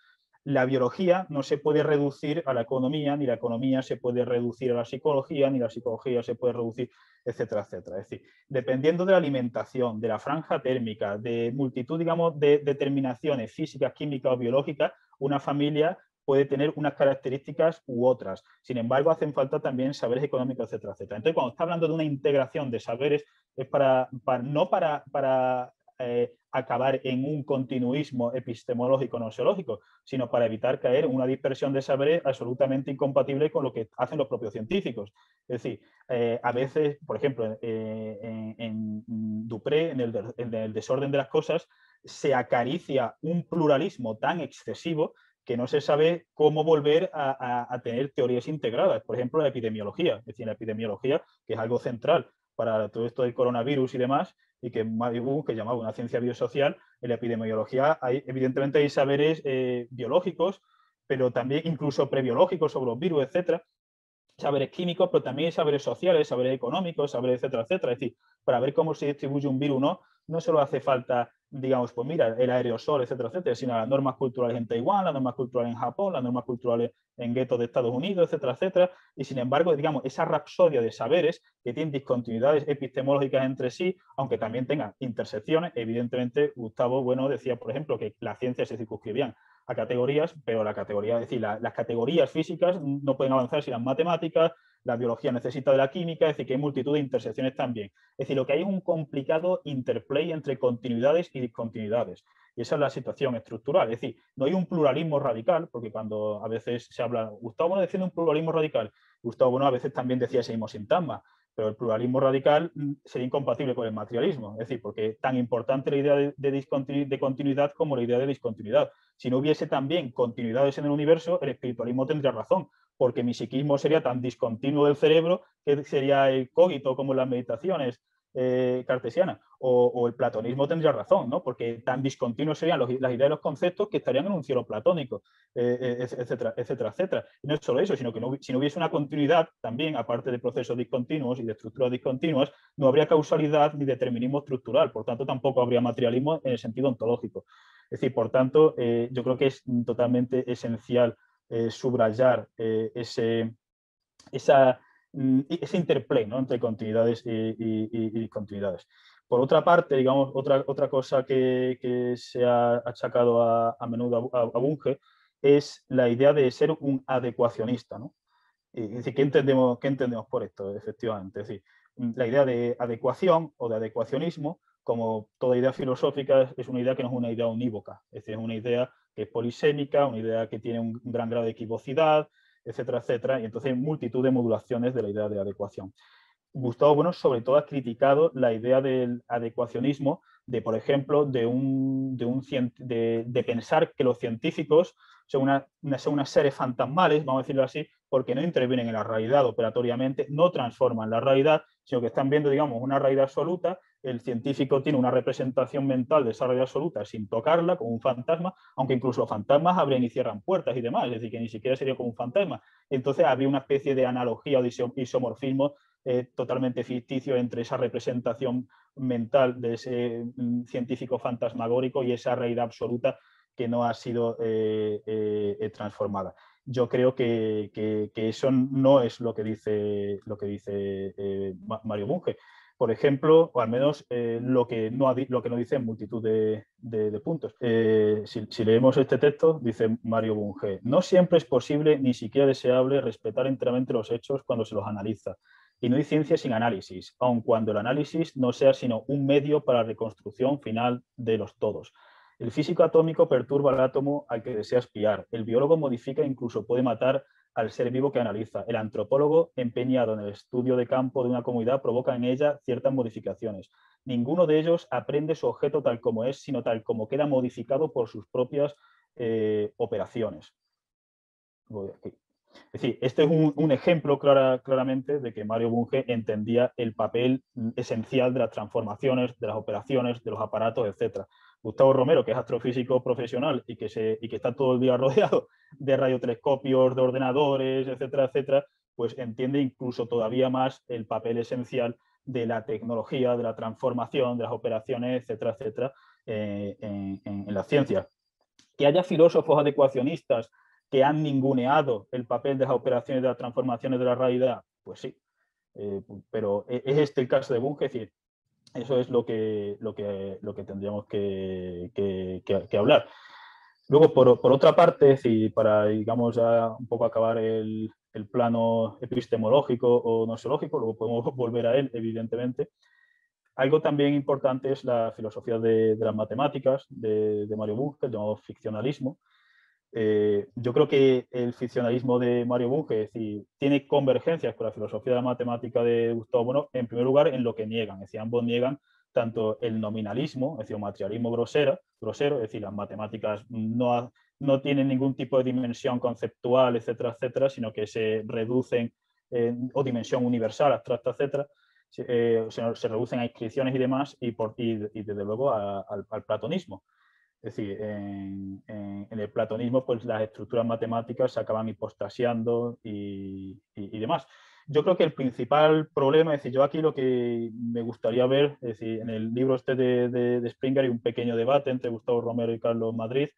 La biología no se puede reducir a la economía, ni la economía se puede reducir a la psicología, ni la psicología se puede reducir, etcétera, etcétera. Es decir, dependiendo de la alimentación, de la franja térmica, de multitud, digamos, de determinaciones físicas, químicas o biológicas, una familia puede tener unas características u otras. Sin embargo, hacen falta también saberes económicos, etcétera, etcétera. Entonces, cuando está hablando de una integración de saberes, es para, no para, para eh, acabar en un continuismo epistemológico noseológico, sino para evitar caer en una dispersión de saberes absolutamente incompatible con lo que hacen los propios científicos. Es decir, eh, a veces, por ejemplo, eh, en, Dupré, en el desorden de las cosas, se acaricia un pluralismo tan excesivo que no se sabe cómo volver a, tener teorías integradas. Por ejemplo, la epidemiología. Es decir, la epidemiología, que es algo central para todo esto del coronavirus y demás, y que Mario que llamaba una ciencia biosocial, en la epidemiología hay, evidentemente hay saberes eh, biológicos, pero también incluso prebiológicos sobre los virus, etcétera, saberes químicos, pero también saberes sociales, saberes económicos, saberes, etcétera, etcétera. Es decir, para ver cómo se distribuye un virus no, no solo hace falta digamos, pues mira, el aerosol, etcétera, etcétera, sino las normas culturales en Taiwán, las normas culturales en Japón, las normas culturales en guetos de Estados Unidos, etcétera, etcétera. Y sin embargo, digamos, esa rapsodia de saberes que tienen discontinuidades epistemológicas entre sí, aunque también tengan intersecciones, evidentemente, Gustavo Bueno decía, por ejemplo, que las ciencias se circunscribían a categorías, pero la categoría, es decir, la, las categorías físicas no pueden avanzar sin las matemáticas, la biología necesita de la química, es decir, que hay multitud de intersecciones también. Es decir, lo que hay es un complicado interplay entre continuidades y discontinuidades. Y esa es la situación estructural. Es decir, no hay un pluralismo radical, porque cuando a veces se habla, Gustavo Bueno defiende un pluralismo radical, Gustavo Bueno a veces también decía ese mismo sintagma, pero el pluralismo radical mm, sería incompatible con el materialismo, es decir, porque tan importante la idea de, de, continuidad como la idea de discontinuidad. Si no hubiese también continuidades en el universo, el espiritualismo tendría razón, porque mi psiquismo sería tan discontinuo del cerebro que sería el cogito como las meditaciones eh, cartesianas. O, el platonismo tendría razón, ¿no? porque tan discontinuos serían los, las ideas y los conceptos que estarían en un cielo platónico, eh, eh etcétera, etcétera, etcétera. Y no es solo eso, sino que no, si no hubiese una continuidad también, aparte de procesos discontinuos y de estructuras discontinuas, no habría causalidad ni determinismo estructural, por tanto tampoco habría materialismo en el sentido ontológico. Es decir, por tanto, eh, yo creo que es totalmente esencial subrayar ese, mm, ese interplay entre continuidades y, continuidades. Por otra parte, digamos, otra, otra cosa que, se ha achacado a, menudo a, a, Bunge es la idea de ser un adecuacionista. ¿no? Es ¿qué entendemos, ¿qué entendemos por esto? Efectivamente, es decir, la idea de adecuación o de adecuacionismo, como toda idea filosófica, es una idea que no es una idea unívoca, es es una idea que es polisémica, una idea que tiene un gran grado de equivocidad, etcétera, etcétera, y entonces multitud de modulaciones de la idea de adecuación. Gustavo Bueno sobre todo ha criticado la idea del adecuacionismo de, por ejemplo, de, un, de, un, de, pensar que los científicos son una, son unas seres fantasmales, vamos a decirlo así, porque no intervienen en la realidad operatoriamente, no transforman la realidad, sino que están viendo, digamos, una realidad absoluta, el científico tiene una representación mental de esa realidad absoluta sin tocarla, como un fantasma, aunque incluso los fantasmas abren y cierran puertas y demás, es decir, que ni siquiera sería como un fantasma. Entonces había una especie de analogía o de isomorfismo eh, totalmente ficticio entre esa representación mental de ese mm, científico fantasmagórico y esa realidad absoluta que no ha sido eh, eh, transformada yo creo que, eso no es lo que dice, lo que dice eh, Mario Bunge. Por ejemplo, o al menos eh, lo, que no, lo que no dice en multitud de, puntos. Eh, si, leemos este texto, dice Mario Bunge, no siempre es posible ni siquiera deseable respetar enteramente los hechos cuando se los analiza. Y no hay ciencia sin análisis, aun cuando el análisis no sea sino un medio para la reconstrucción final de los todos. El físico atómico perturba al átomo al que desea espiar. El biólogo modifica e incluso puede matar al ser vivo que analiza. El antropólogo, empeñado en el estudio de campo de una comunidad, provoca en ella ciertas modificaciones. Ninguno de ellos aprende su objeto tal como es, sino tal como queda modificado por sus propias eh, operaciones. Es decir, este es un, ejemplo claramente de que Mario Bunge entendía el papel esencial de las transformaciones, de las operaciones, de los aparatos, etc. Gustavo Romero, que es astrofísico profesional y que, está todo el día [LAUGHS] rodeado de radiotelescopios, de ordenadores, etcétera, etcétera, pues entiende incluso todavía más el papel esencial de la tecnología, de la transformación, de las operaciones, etcétera, etcétera, eh, en, la ciencia. Que haya filósofos adecuacionistas que han ninguneado el papel de las operaciones, de las transformaciones de la realidad, pues sí. Eh, pero e, es este el caso de Bunge, es decir, eso es lo que, lo que, lo que tendríamos que, que, hablar. Luego, por, por, otra parte, si para, digamos, ya un poco acabar el, el, plano epistemológico o nosiológico, luego podemos [LAUGHS] volver a él, evidentemente. Algo también importante es la filosofía de, de las matemáticas de, de Mario Bunge, llamado ficcionalismo, eh, yo creo que el ficcionalismo de Mario Bunge tiene convergencias con la filosofía de la matemática de Gustavo Bueno, en primer lugar, en lo que niegan. Es decir, ambos niegan tanto el nominalismo, es decir, materialismo grosero, grosero es decir, las matemáticas no, no tienen ningún tipo de dimensión conceptual, etcétera, etcétera, sino que se reducen, o dimensión universal, abstracta, etcétera, se, eh, se, reducen a inscripciones y demás, y, por, y, desde luego al platonismo. Es decir, en, el platonismo, pues las estructuras matemáticas se acaban hipostasiando y, demás. Yo creo que el principal problema, es decir, yo aquí lo que me gustaría ver, es decir, en el libro este de, Springer hay un pequeño debate entre Gustavo Romero y Carlos Madrid.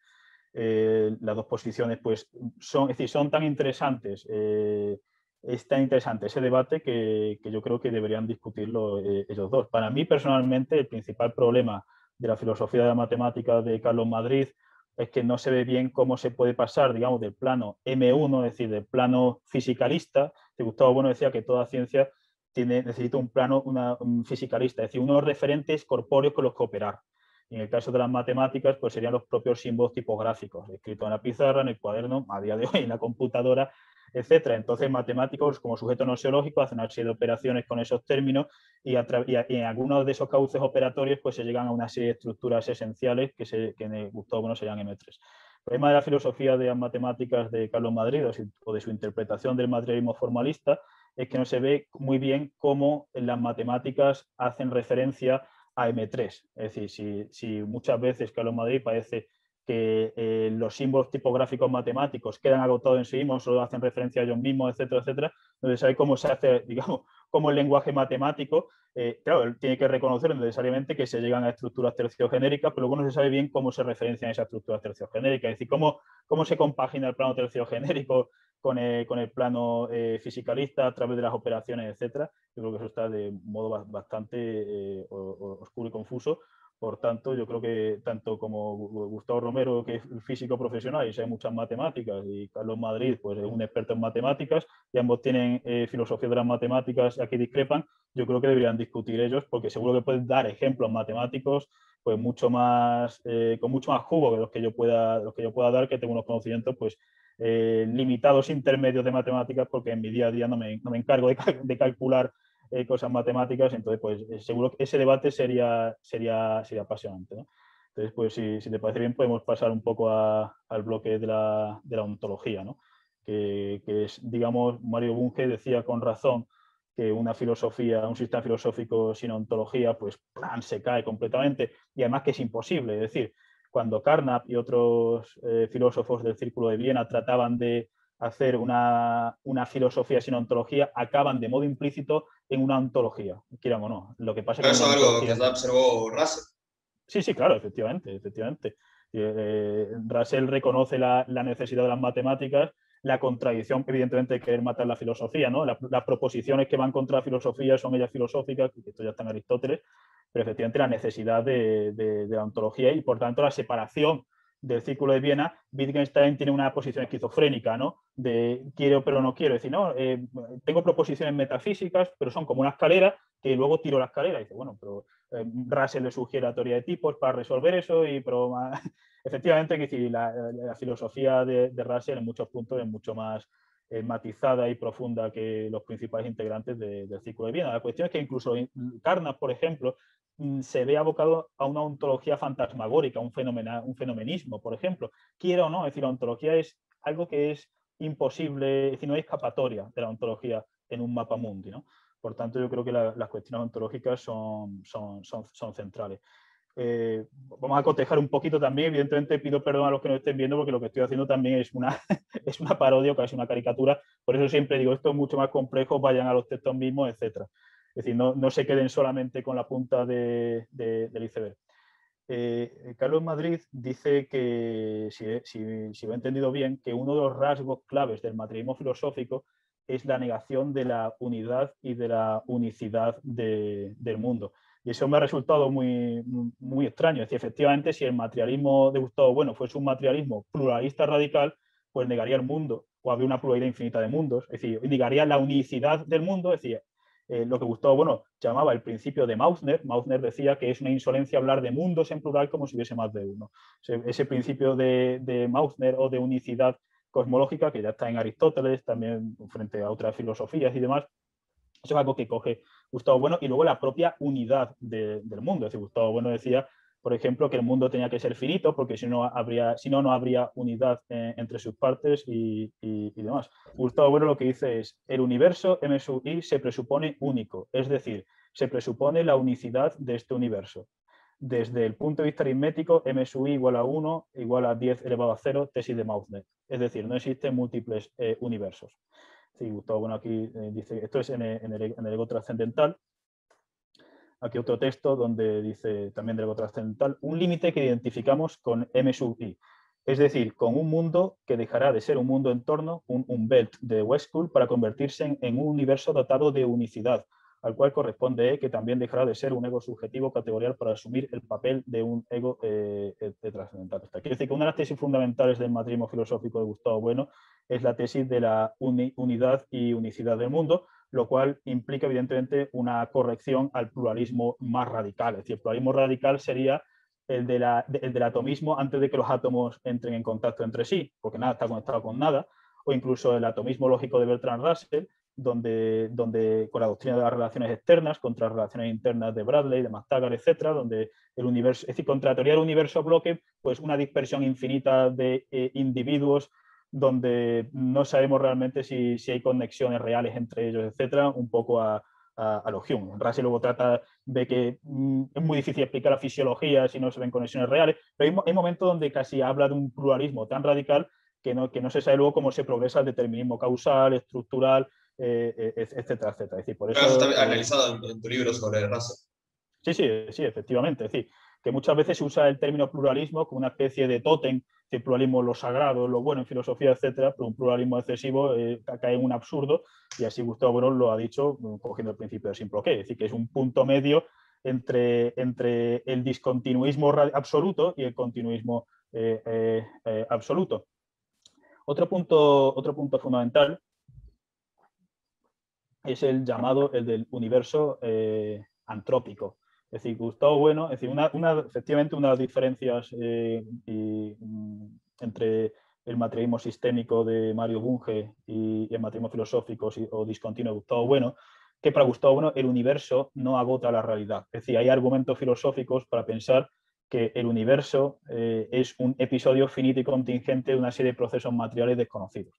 Eh, las dos posiciones, pues, son, es decir, son tan interesantes, eh, es tan interesante ese debate que, yo creo que deberían discutirlo eh, ellos dos. Para mí, personalmente, el principal problema de la filosofía de la matemática de Carlos Madrid es que no se ve bien cómo se puede pasar, digamos, del plano M1, es decir, del plano fisicalista. Gustavo Bueno decía que toda ciencia tiene, necesita un plano una, un fisicalista, es decir, unos referentes corpóreos con los que operar. en el caso de las matemáticas, pues serían los propios símbolos tipográficos, escritos en la pizarra, en el cuaderno, a día de hoy en la computadora, etcétera. Entonces, matemáticos como sujeto nosiológico hacen una serie de operaciones con esos términos y, en algunos de esos cauces operatorios pues se llegan a una serie de estructuras esenciales que, se, que en Gustavo serían M3. El problema de la filosofía de las matemáticas de Carlos Madrid o de su interpretación del materialismo formalista es que no se ve muy bien cómo las matemáticas hacen referencia a M3. Es decir, si, si muchas veces Carlos Madrid parece que eh, los símbolos tipográficos matemáticos quedan agotados en sí mismos, solo hacen referencia a ellos mismos, etcétera, etcétera. Entonces, hay cómo se hace, [LAUGHS] digamos, como el lenguaje matemático, eh, claro, tiene que reconocer necesariamente que se llegan a estructuras terciogenéricas, pero luego no se sabe bien cómo se referencian esas estructuras terciogenéricas, es decir, cómo, cómo se compagina el plano terciogenérico con el, con el plano eh, fisicalista a través de las operaciones, etcétera. Yo creo que eso está de modo bastante eh, oscuro y confuso. Por tanto, yo creo que tanto como Gustavo Romero, que es físico profesional y sabe muchas matemáticas, y Carlos Madrid, pues es un experto en matemáticas, y ambos tienen eh, filosofía de las matemáticas, aquí discrepan, yo creo que deberían discutir ellos, porque seguro que pueden dar ejemplos matemáticos pues mucho más, eh, con mucho más jugo que los que yo pueda, los que yo pueda dar, que tengo unos conocimientos pues eh, limitados intermedios de matemáticas, porque en mi día a día no me, no me encargo de, de calcular eh, cosas matemáticas, entonces pues eh, seguro que ese debate sería, sería, sería apasionante. ¿no? Entonces, pues si, si, te parece bien, podemos pasar un poco al bloque de la, de la ontología, ¿no? que, que, es, digamos, Mario Bunge decía con razón que una filosofía, un sistema filosófico sin ontología, pues plan, se cae completamente y además que es imposible. Es decir, cuando Carnap y otros eh, filósofos del Círculo de Viena trataban de hacer una, una, filosofía sin ontología acaban de modo implícito en una ontología, quieran o no. Lo que pasa Pero eso es algo que observó Russell. Sí, sí, claro, efectivamente, efectivamente. Eh, Russell reconoce la, la, necesidad de las matemáticas, la contradicción, evidentemente, de querer matar la filosofía, ¿no? La, las proposiciones que van contra la filosofía son ellas filosóficas, que esto ya está en Aristóteles, pero efectivamente la necesidad de, de, de la ontología y, por tanto, la separación del Círculo de Viena, Wittgenstein tiene una posición esquizofrénica, ¿no? De quiero pero no quiero. Es decir, no, eh, tengo proposiciones metafísicas, pero son como una escalera que luego tiro la escalera. Y dice, bueno, pero eh, Russell le sugiere la teoría de tipos para resolver eso y pero [LAUGHS] efectivamente que la, filosofía de, de, Russell en muchos puntos es mucho más eh, matizada y profunda que los principales integrantes de, del Círculo de Viena. La cuestión es que incluso Carnap, por ejemplo, se ve abocado a una ontología fantasmagórica, un, fenomena, un fenomenismo, por ejemplo. Quiero o no, es decir, la ontología es algo que es imposible, es decir, no hay escapatoria de la ontología en un mapa mundi. ¿no? Por tanto, yo creo que la, las cuestiones ontológicas son, son, son, centrales. Eh, vamos a cotejar un poquito también, evidentemente pido perdón a los que no estén viendo porque lo que estoy haciendo también es una, [LAUGHS] es una parodia casi una caricatura, por eso siempre digo, esto es mucho más complejo, vayan a los textos mismos, etcétera. Es decir, no, no, se queden solamente con la punta de, de, del iceberg. Eh, Carlos Madrid dice que, si, si, lo he entendido bien, que uno de los rasgos claves del materialismo filosófico es la negación de la unidad y de la unicidad de, del mundo. Y eso me ha resultado muy, muy extraño. Es decir, efectivamente, si el materialismo de Gustavo Bueno fuese un materialismo pluralista radical, pues negaría el mundo, o habría una pluralidad infinita de mundos, es decir, negaría la unicidad del mundo, es decir, eh, lo que Gustavo bueno, llamaba el principio de Mausner. Mausner decía que es una insolencia hablar de mundos en plural como si hubiese más de uno. Ese, principio de, de, Mausner o de unicidad cosmológica, que ya está en Aristóteles, también frente a otras filosofías y demás, eso es algo que coge Gustavo Bueno. Y luego la propia unidad de, del mundo. Es decir, Gustavo Bueno decía por ejemplo, que el mundo tenía que ser finito, porque si no, habría, si no, no habría unidad eh, entre sus partes y, y, y, demás. Gustavo Bueno lo que dice es, el universo M sub I se presupone único, es decir, se presupone la unicidad de este universo. Desde el punto de vista aritmético, M sub I igual a 1 igual a 10 elevado a 0, tesis de Mausner. Es decir, no existen múltiples eh, universos. Sí, Gustavo Bueno aquí eh, dice, esto es en el, en el ego trascendental, aquí otro texto donde dice también de algo trascendental, un límite que identificamos con M sub i, es decir, con un mundo que dejará de ser un mundo en torno, un, un belt de Westcool, para convertirse en, un universo dotado de unicidad, al cual corresponde E, que también dejará de ser un ego subjetivo categorial para asumir el papel de un ego eh, de trascendental. Quiere decir que una de las tesis fundamentales del matrimonio filosófico de Gustavo Bueno es la tesis de la uni, unidad y unicidad del mundo, lo cual implica evidentemente una corrección al pluralismo más radical. Es decir, el pluralismo radical sería el, de la, el del atomismo antes de que los átomos entren en contacto entre sí, porque nada está conectado con nada, o incluso el atomismo lógico de Bertrand Russell, donde, donde con la doctrina de las relaciones externas contra las relaciones internas de Bradley, de McTaggart, etcétera, donde el universo, es decir, contra teoría del universo bloque, pues una dispersión infinita de eh, individuos donde no sabemos realmente si, si, hay conexiones reales entre ellos, etcétera, un poco a, a, a los Hume. Russell luego trata de que mm, es muy difícil explicar la fisiología si no se ven conexiones reales, pero hay, hay momentos donde casi habla de un pluralismo tan radical que no, que no se sabe luego cómo se progresa el determinismo causal, estructural, etcétera, etcétera. Es decir, por eso, está analizado en, tu libro sobre raza. Sí, sí, sí, efectivamente. Es decir, que muchas veces se usa el término pluralismo como una especie de tótem, el pluralismo lo sagrado, lo bueno en filosofía, etcétera, pero un pluralismo excesivo eh, cae en un absurdo y así Gustavo Borón lo ha dicho mm, cogiendo el principio de simple que, es decir, que es un punto medio entre, entre el discontinuismo absoluto y el continuismo eh, eh, absoluto. Otro punto, otro punto fundamental es el llamado, el del universo antrópico. Es decir, Gustavo Bueno, es decir, una, efectivamente una de las diferencias eh, mm, entre el materialismo sistémico de Mario Bunge y, el materialismo filosófico o discontinuo de Gustavo Bueno, que para Gustavo Bueno el universo no agota la realidad. Es decir, hay argumentos filosóficos para pensar que el universo eh, es un episodio finito y contingente de una serie de procesos materiales desconocidos.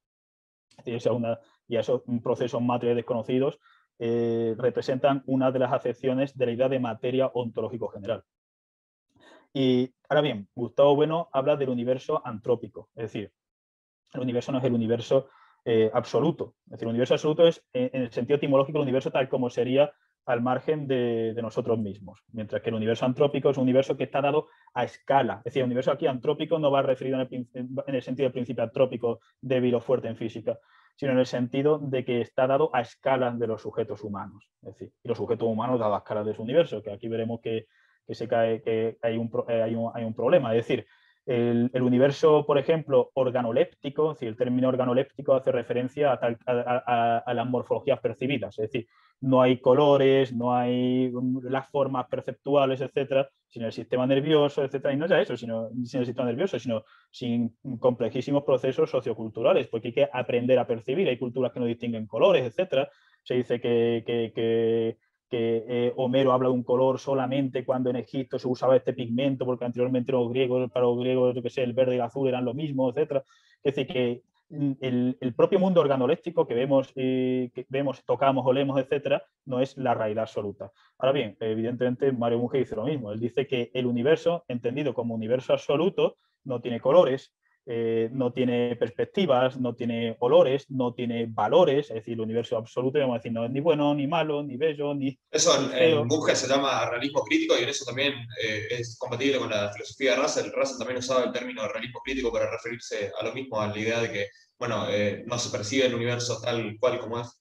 Es decir, una, y esos procesos materiales desconocidos eh, representan una de las acepciones de la idea de materia ontológico general. Y ahora bien, Gustavo Bueno habla del universo antrópico, es decir, el universo no es el universo eh, absoluto. Es decir, el universo absoluto es, en el sentido etimológico, el universo tal como sería al margen de, nosotros mismos, mientras que el universo antrópico es un universo que está dado a escala. Es decir, el universo aquí antrópico no va referido en el, en el sentido del principio antrópico débil o fuerte en física, sino en el sentido de que está dado a escala de los sujetos humanos. Es decir, y los sujetos humanos dados a escala de su universo, que aquí veremos que, se cae, que hay un, eh, hay un, hay un problema. Es decir, el, universo, por ejemplo, organoléptico, decir, el término organoléptico hace referencia a, las morfologías percibidas, es decir, no hay colores, no hay las formas perceptuales, etcétera, sino el sistema nervioso, etcétera, y no ya eso, sino sin el sistema nervioso, sino sin complejísimos procesos socioculturales, porque hay que aprender a percibir, hay culturas que no distinguen colores, etcétera. Se dice que eh, Homero habla de un color solamente cuando en Egipto se usaba este pigmento, porque anteriormente los griegos, para los griegos, yo que sé, el verde y el azul eran lo mismo, etc. Es decir, que el, propio mundo organoléptico que vemos, eh, que vemos, tocamos, olemos, etcétera, no es la realidad absoluta. Ahora bien, evidentemente Mario Bunge dice lo mismo. Él dice que el universo, entendido como universo absoluto, no tiene colores, eh, no tiene perspectivas, no tiene olores, no tiene valores, es decir, el universo absoluto, vamos a decir, no es ni bueno, ni malo, ni bello, ni... Eso en, en se llama realismo crítico y en eso también eh, es compatible con la filosofía de Russell. Russell también usaba el término realismo crítico para referirse a lo mismo, a la idea de que, bueno, eh, no se percibe el universo tal cual como es.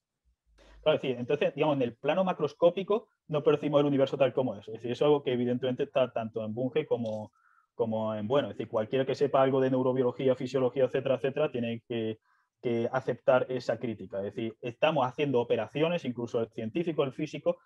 Claro, es decir, entonces, digamos, en el plano macroscópico no percibimos el universo tal como es. Es decir, eso es algo que evidentemente está tanto en Bunge como, como en bueno. Es decir, cualquiera que sepa algo de neurobiología, fisiología, etcétera, etcétera, tiene que, aceptar esa crítica. Es decir, estamos haciendo operaciones, incluso el científico, el físico,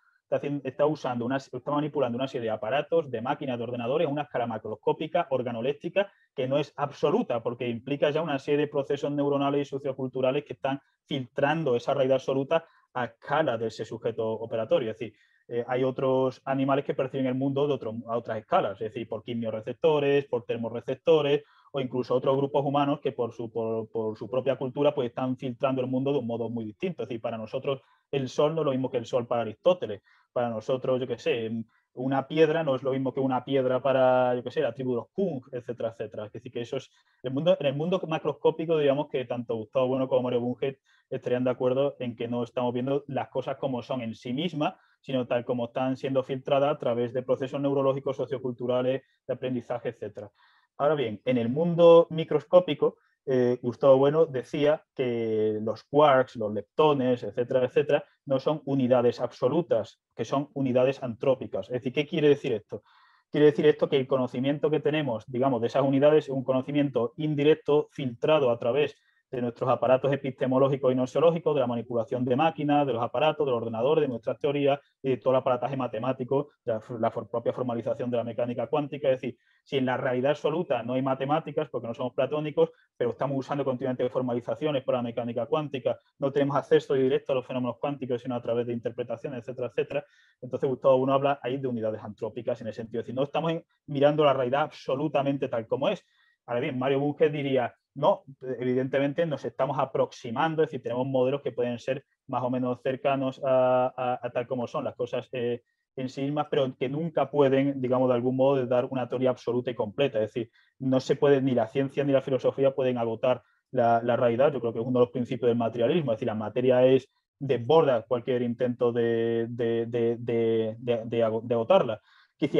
está, usando una, está manipulando una serie de aparatos, de máquinas, de ordenadores, una escala macroscópica, organoléptica, que no es absoluta, porque implica ya una serie de procesos neuronales y socioculturales que están filtrando esa realidad absoluta a escala de ese sujeto operatorio. Es decir, eh, hay otros animales que perciben el mundo de otro, a otras escalas, es decir, por quimioreceptores, por termorreceptores o incluso otros grupos humanos que por su, por, su propia cultura pues están filtrando el mundo de un modo muy distinto. Es decir, para nosotros el sol no es lo mismo que el sol para Aristóteles. Para nosotros, yo qué sé, una piedra no es lo mismo que una piedra para, yo qué sé, la tribu de los Kung, etcétera, etcétera. Es decir, que eso es, el mundo, en el mundo macroscópico, digamos que tanto Gustavo Bueno como Mario Bunge estarían de acuerdo en que no estamos viendo las cosas como son en sí mismas, sino tal como están siendo filtradas a través de procesos neurológicos, socioculturales, de aprendizaje, etcétera. Ahora bien, en el mundo microscópico, eh, Gustavo Bueno decía que los quarks, los leptones, etcétera, etcétera, no son unidades absolutas, que son unidades antrópicas. Es decir, ¿qué quiere decir esto? Quiere decir esto que el conocimiento que tenemos, digamos, de esas unidades es un conocimiento indirecto filtrado a través de nuestros aparatos epistemológicos y nociológicos, de la manipulación de máquinas, de los aparatos, del ordenador, de nuestras teorías y de todo el aparataje matemático, la, propia formalización de la mecánica cuántica. Es decir, si en la realidad absoluta no hay matemáticas, porque no somos platónicos, pero estamos usando continuamente formalizaciones para la mecánica cuántica, no tenemos acceso directo a los fenómenos cuánticos, sino a través de interpretaciones, etcétera, etcétera. Entonces, Gustavo uno habla ahí de unidades antrópicas en el sentido de decir, no estamos mirando la realidad absolutamente tal como es. Ahora bien, Mario Bunge diría, no, evidentemente nos estamos aproximando, es decir, tenemos modelos que pueden ser más o menos cercanos a, tal como son las cosas eh, en sí mismas, pero que nunca pueden, digamos, de algún modo dar una teoría absoluta y completa. Es decir, no se puede, ni la ciencia ni la filosofía pueden agotar la, realidad. Yo creo que es uno de los principios del materialismo. Es decir, la materia es desborda cualquier intento de, agotarla.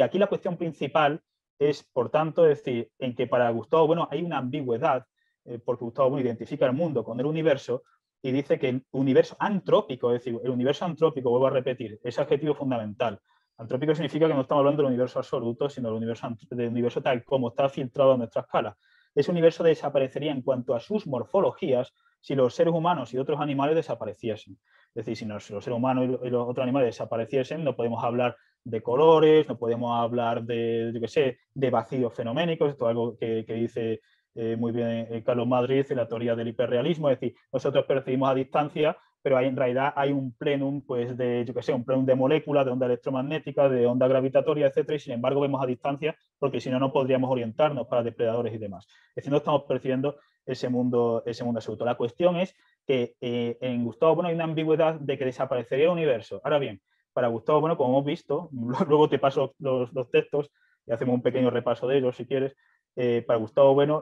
aquí la cuestión principal es, por tanto, decir, en que para Gustavo Bueno hay una ambigüedad, eh, porque Gustavo Bueno identifica el mundo con el universo y dice que el universo antrópico, es decir, el universo antrópico, vuelvo a repetir, es adjetivo fundamental. Antrópico significa que no estamos hablando del universo absoluto, sino del universo, del universo tal como está filtrado en nuestra escala. Ese universo desaparecería en cuanto a sus morfologías si los seres humanos y otros animales desapareciesen. Es decir, si los, seres humanos y los otros animales desapareciesen, no podemos hablar de colores, no podemos hablar de, yo qué sé, de vacíos fenoménicos, esto es algo que, dice eh, muy bien eh, Carlos Madrid en la teoría del hiperrealismo, es decir, nosotros percibimos a distancia pero hay, en realidad hay un plenum pues, de, yo que sé, un plenum de moléculas, de onda electromagnética, de onda gravitatoria, etcétera, y sin embargo vemos a distancia porque si no, no podríamos orientarnos para depredadores y demás. Es decir, no estamos percibiendo ese mundo, ese mundo absoluto. La cuestión es que eh, en Gustavo Bueno hay una ambigüedad de que desaparecería el universo. Ahora bien, para Gustavo Bueno, como hemos visto, [LAUGHS] luego te paso los, textos y hacemos un pequeño repaso de ellos si quieres. Eh, para Gustavo Bueno,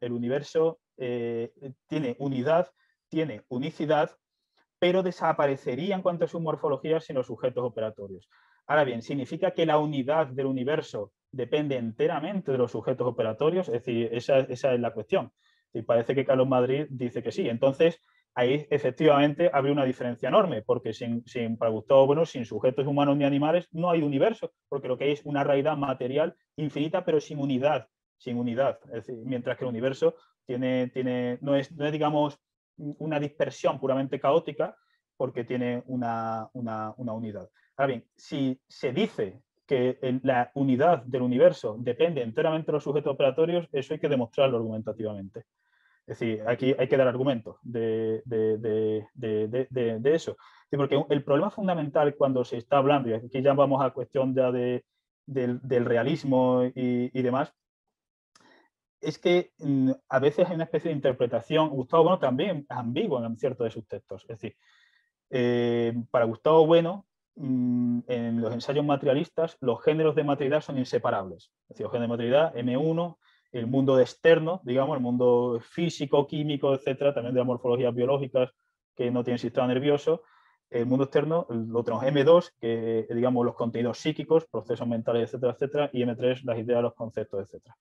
el universo eh, tiene unidad, tiene unicidad pero desaparecería en cuanto a su morfología sin los sujetos operatorios. Ahora bien, ¿significa que la unidad del universo depende enteramente de los sujetos operatorios? Es decir, esa, es la cuestión. Y parece que Carlos Madrid dice que sí. Entonces, ahí efectivamente habría una diferencia enorme, porque sin, sin, para Gustavo Bueno, sin sujetos humanos ni animales no hay universo, porque lo que hay es una realidad material infinita, pero sin unidad, sin unidad. mientras que el universo tiene, tiene, no, es, no es, digamos, una dispersión puramente caótica porque tiene una, unidad. Ahora bien, si se dice que la unidad del universo depende enteramente de los sujetos operatorios, eso hay que demostrarlo argumentativamente. Es decir, aquí hay que dar argumentos de, eso. porque el problema fundamental cuando se está hablando, y aquí ya vamos a cuestión ya del, realismo y, demás, es que mm, a veces hay una especie de interpretación, Gustavo Bueno también es ambiguo en ciertos de sus textos, es decir, eh, para Gustavo Bueno, mm, en los ensayos materialistas, los géneros de materialidad son inseparables, es decir, los géneros de materialidad, M1, el mundo externo, digamos, el mundo físico, químico, etcétera, también de las morfologías biológicas que no tienen sistema nervioso, el mundo externo lo tenemos M2, que digamos los contenidos psíquicos, procesos mentales, etcétera, etcétera, y M3, las ideas, los conceptos, etcétera.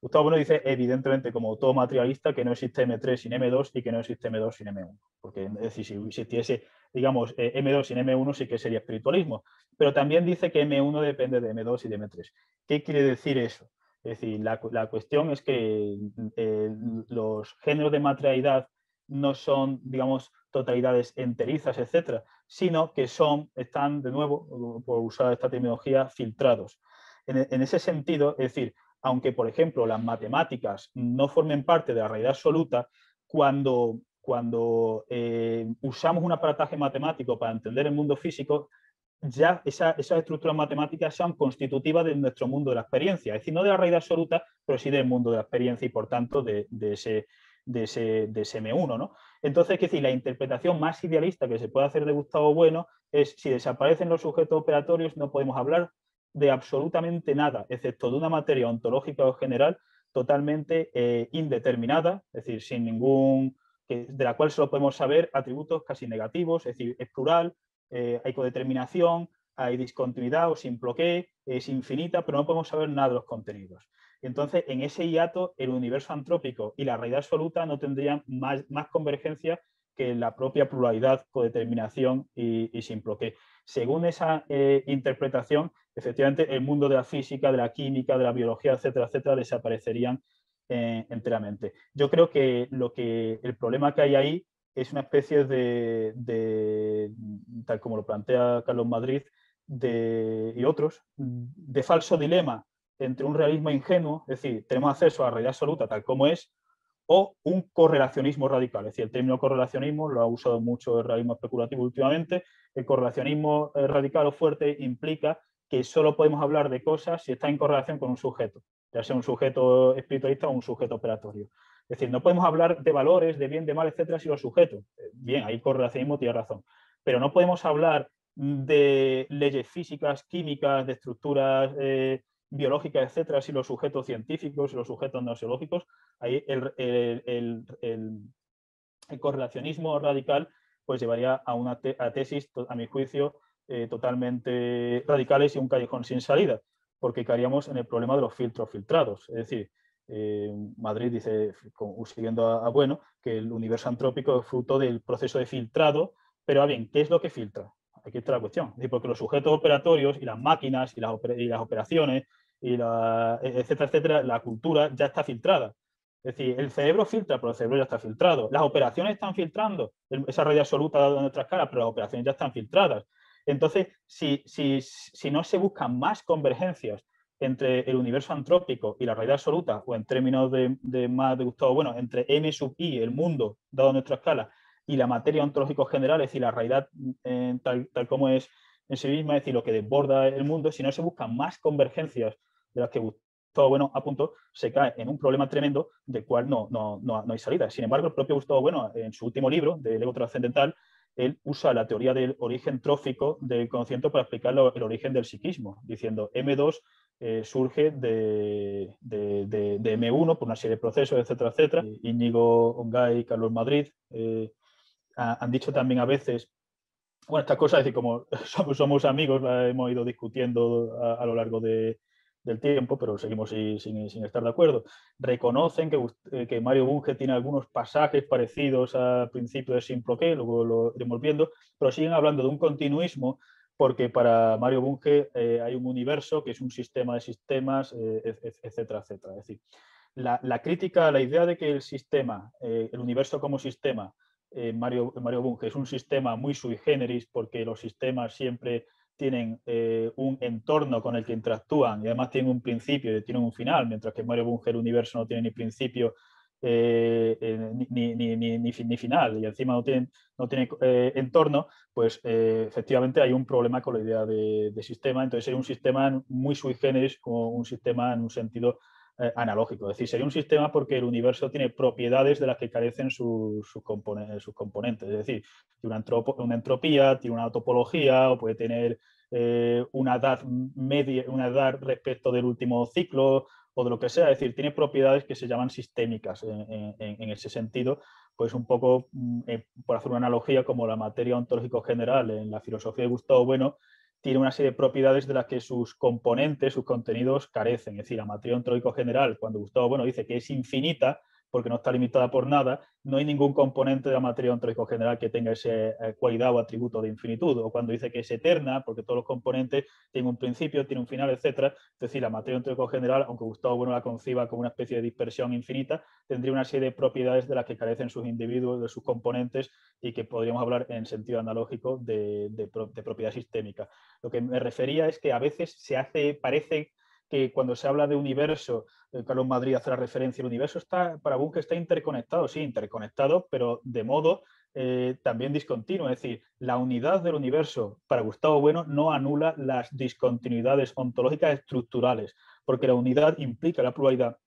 Gustavo Bueno dice, evidentemente, como todo materialista, que no existe M3 sin M2 y que no existe M2 sin M1. Porque es decir, si existiese, digamos, eh, M2 sin M1 sí que sería espiritualismo. Pero también dice que M1 depende de M2 y de M3. ¿Qué quiere decir eso? Es decir, la, cuestión es que eh, los géneros de materialidad no son, digamos, totalidades enterizas, etcétera, sino que son, están, de nuevo, por usar esta terminología, filtrados. en ese sentido, es decir, aunque, por ejemplo, las matemáticas no formen parte de la realidad absoluta, cuando, cuando eh, usamos un aparataje matemático para entender el mundo físico, ya esas estructuras matemáticas son constitutivas de nuestro mundo de la experiencia, es decir, no de la realidad absoluta, pero sí del mundo de la experiencia y, por tanto, de, ese, de ese, de ese M1. ¿no? Entonces, es decir, la interpretación más idealista que se puede hacer de Gustavo Bueno es si desaparecen los sujetos operatorios, no podemos hablar de absolutamente nada, excepto de una materia ontológica o general totalmente eh, indeterminada, es decir, sin ningún, de la cual solo podemos saber atributos casi negativos, es decir, es plural, eh, hay codeterminación, hay discontinuidad o sin bloque, es infinita, pero no podemos saber nada de los contenidos. Entonces, en ese hiato, el universo antrópico y la realidad absoluta no tendrían más, convergencia que la propia pluralidad, codeterminación y, y sin bloque. Según esa eh, interpretación, efectivamente el mundo de la física, de la química, de la biología, etcétera, etcétera, desaparecerían eh, enteramente. Yo creo que, lo que el problema que hay ahí es una especie de, tal como lo plantea Carlos Madrid y otros, de falso dilema entre un realismo ingenuo, es decir, tenemos acceso a la realidad absoluta tal como es, o un correlacionismo radical. Es decir, el término correlacionismo lo ha usado mucho el realismo especulativo últimamente. El correlacionismo eh, radical o fuerte implica que solo podemos hablar de cosas si está en correlación con un sujeto, ya sea un sujeto espiritualista o un sujeto operatorio. Es decir, no podemos hablar de valores, de bien, de mal, etcétera, si los sujetos. Bien, ahí correlacionismo tiene razón. Pero no podemos hablar de leyes físicas, químicas, de estructuras eh, biológicas, etcétera, si los sujetos científicos, si los sujetos neurológicos, ahí el, el, correlacionismo radical pues llevaría a una tesis, a mi juicio, eh, totalmente radicales y un callejón sin salida, porque caeríamos en el problema de los filtros filtrados. Es decir, eh, Madrid dice, siguiendo a, Bueno, que el universo antrópico es fruto del proceso de filtrado, pero bien, ¿qué es lo que filtra? Aquí está la cuestión. porque los sujetos operatorios y las máquinas y las, operaciones, y la, e, etcétera, etcétera, la cultura ya está filtrada. Es decir, el cerebro filtra, pero el cerebro ya está filtrado. Las operaciones están filtrando, esa red absoluta de nuestras caras, pero las operaciones ya están filtradas. Entonces, si, si, no se buscan más convergencias entre el universo antrópico y la realidad absoluta, o en términos de, más de Gustavo, bueno, entre M sub I, el mundo, dado nuestra escala, y la materia ontológico general, es decir, la realidad eh, tal, como es en sí misma, es decir, lo que desborda el mundo, si no se buscan más convergencias de las que Gustavo Bueno apuntó, se cae en un problema tremendo del cual no, no, no, no hay salida. Sin embargo, el propio Gustavo Bueno, en su último libro, de Ego Trascendental, él usa la teoría del origen trófico del conocimiento para explicar el origen del psiquismo, diciendo M2 eh, surge de, M1 por una serie de procesos, etcétera, etcétera. Íñigo Ongay Carlos Madrid eh, han dicho también a veces, bueno, estas cosas, es decir, como [LAUGHS] somos, amigos, la hemos ido discutiendo a lo largo de, del tiempo, pero seguimos sin, estar de acuerdo. Reconocen que, eh, que, Mario Bunge tiene algunos pasajes parecidos al principio de Simple luego lo iremos viendo, pero siguen hablando de un continuismo porque para Mario Bunge eh, hay un universo que es un sistema de sistemas, eh, etcétera, etcétera. Es decir, la, crítica, la idea de que el sistema, el universo como sistema, Mario, Mario Bunge es un sistema muy sui generis porque los sistemas siempre tienen eh, un entorno con el que interactúan y además tienen un principio y tienen un final, mientras que Mario Bunge el universo no tiene ni principio eh, eh, ni, ni, ni, ni, final y encima no tiene, no tiene entorno, pues efectivamente hay un problema con la idea de, sistema. Entonces sería un sistema muy sui generis como un sistema en un sentido analógico. Es decir, sería un sistema porque el universo tiene propiedades de las que carecen sus, sus, componentes. Es decir, tiene una, una, entropía, tiene una topología o puede tener eh, una edad media, una edad respecto del último ciclo o de lo que sea. Es decir, tiene propiedades que se llaman sistémicas en, ese sentido. Pues un poco, mm, eh, por hacer una analogía, como la materia ontológico general en la filosofía de Gustavo Bueno, tiene una serie de propiedades de las que sus componentes, sus contenidos carecen. Es decir, la materia ontológico general, cuando Gustavo Bueno dice que es infinita, porque no está limitada por nada, no hay ningún componente de la materia ontológico general que tenga esa eh, cualidad o atributo de infinitud. O cuando dice que es eterna, porque todos los componentes tienen un principio, tienen un final, etc. Es decir, la materia ontológico general, aunque Gustavo Bueno la conciba como una especie de dispersión infinita, tendría una serie de propiedades de las que carecen sus individuos, de sus componentes, y que podríamos hablar en sentido analógico de, de propiedad sistémica. Lo que me refería es que a veces se hace, parece que cuando se habla de universo, Carlos Madrid hace la referencia, el universo está, para Bunge está interconectado, sí, interconectado, pero de modo eh, también discontinuo. Es decir, la unidad del universo para Gustavo Bueno no anula las discontinuidades ontológicas estructurales, porque la unidad implica la pluralidad.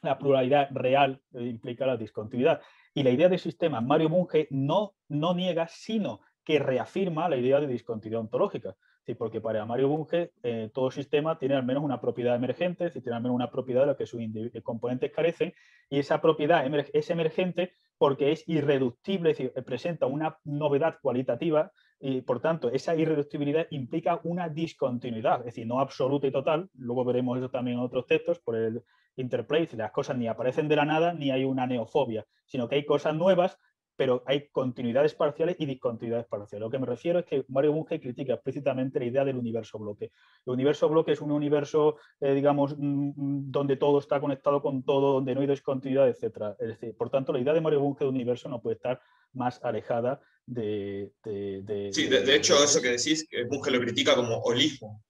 La pluralidad real eh, implica la discontinuidad. Y la idea de sistema, Mario Bunge no, no niega, sino que reafirma la idea de discontinuidad ontológica porque para Mario Bunge eh, todo sistema tiene al menos una propiedad emergente, es decir, tiene al menos una propiedad de la que sus eh, componentes carecen, y esa propiedad es emergente porque es irreductible, es decir, presenta una novedad cualitativa y por tanto esa irreductibilidad implica una discontinuidad, es decir, no absoluta y total, luego veremos eso también en otros textos por el interplay, las cosas ni aparecen de la nada ni hay una neofobia, sino que hay cosas nuevas pero hay continuidades parciales y discontinuidades parciales. Lo que me refiero es que Mario Bunge critica explícitamente la idea del universo bloque. El universo bloque es un universo, eh, digamos, mm, mm, donde todo está conectado con todo, donde no hay discontinuidad, etc. Es decir, por tanto, la idea de Mario Bunge de universo no puede estar más alejada de... sí, de, hecho, eso que decís, Bunge lo critica como holismo.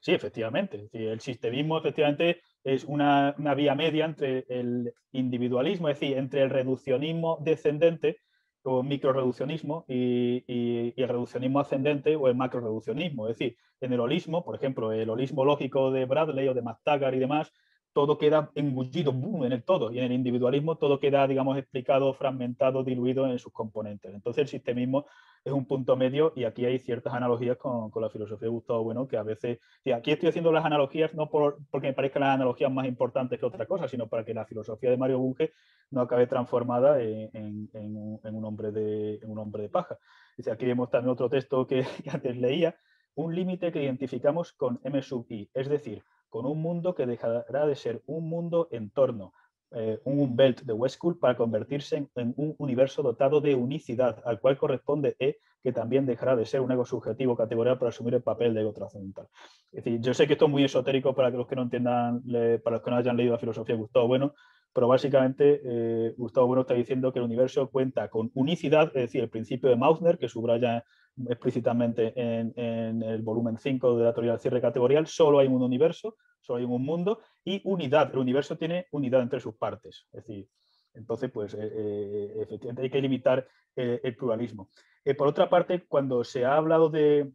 Sí, efectivamente. El sistemismo, efectivamente, es una, vía media entre el individualismo, es decir, entre el reduccionismo descendente o microreduccionismo y, y, el reduccionismo ascendente o el macroreduccionismo. Es decir, en el holismo, por ejemplo, el holismo lógico de Bradley o de McTaggart y demás, todo queda engullido boom, en el todo y en el individualismo todo queda, digamos, explicado, fragmentado, diluido en sus componentes. Entonces el sistemismo es un punto medio y aquí hay ciertas analogías con, con la filosofía de Gustavo Bueno que a veces, aquí estoy haciendo las analogías no por, porque me parezcan las analogías más importantes que otra cosa, sino para que la filosofía de Mario Bunge no acabe transformada en, en, un, hombre de, un hombre de paja. Dice, aquí vemos también otro texto que, [LAUGHS] que antes leía, un límite que identificamos con M sub i, es decir, con un mundo que dejará de ser un mundo en torno, eh, un belt de Westcool para convertirse en, un universo dotado de unicidad, al cual corresponde E, que también dejará de ser un ego subjetivo categorial para asumir el papel de ego trascendental. Es decir, yo sé que esto es muy esotérico para los que no entiendan, para los que no hayan leído la filosofía de Gustavo Bueno, pero básicamente eh, Gustavo Bueno está diciendo que el universo cuenta con unicidad, es decir, el principio de Mausner, que subraya explícitamente en, el volumen 5 de la teoría del cierre categorial, solo hay un universo, solo hay un mundo, y unidad, el universo tiene unidad entre sus partes. Es decir, entonces, pues, eh, eh, efectivamente hay que limitar el pluralismo. por otra parte, cuando se ha hablado de,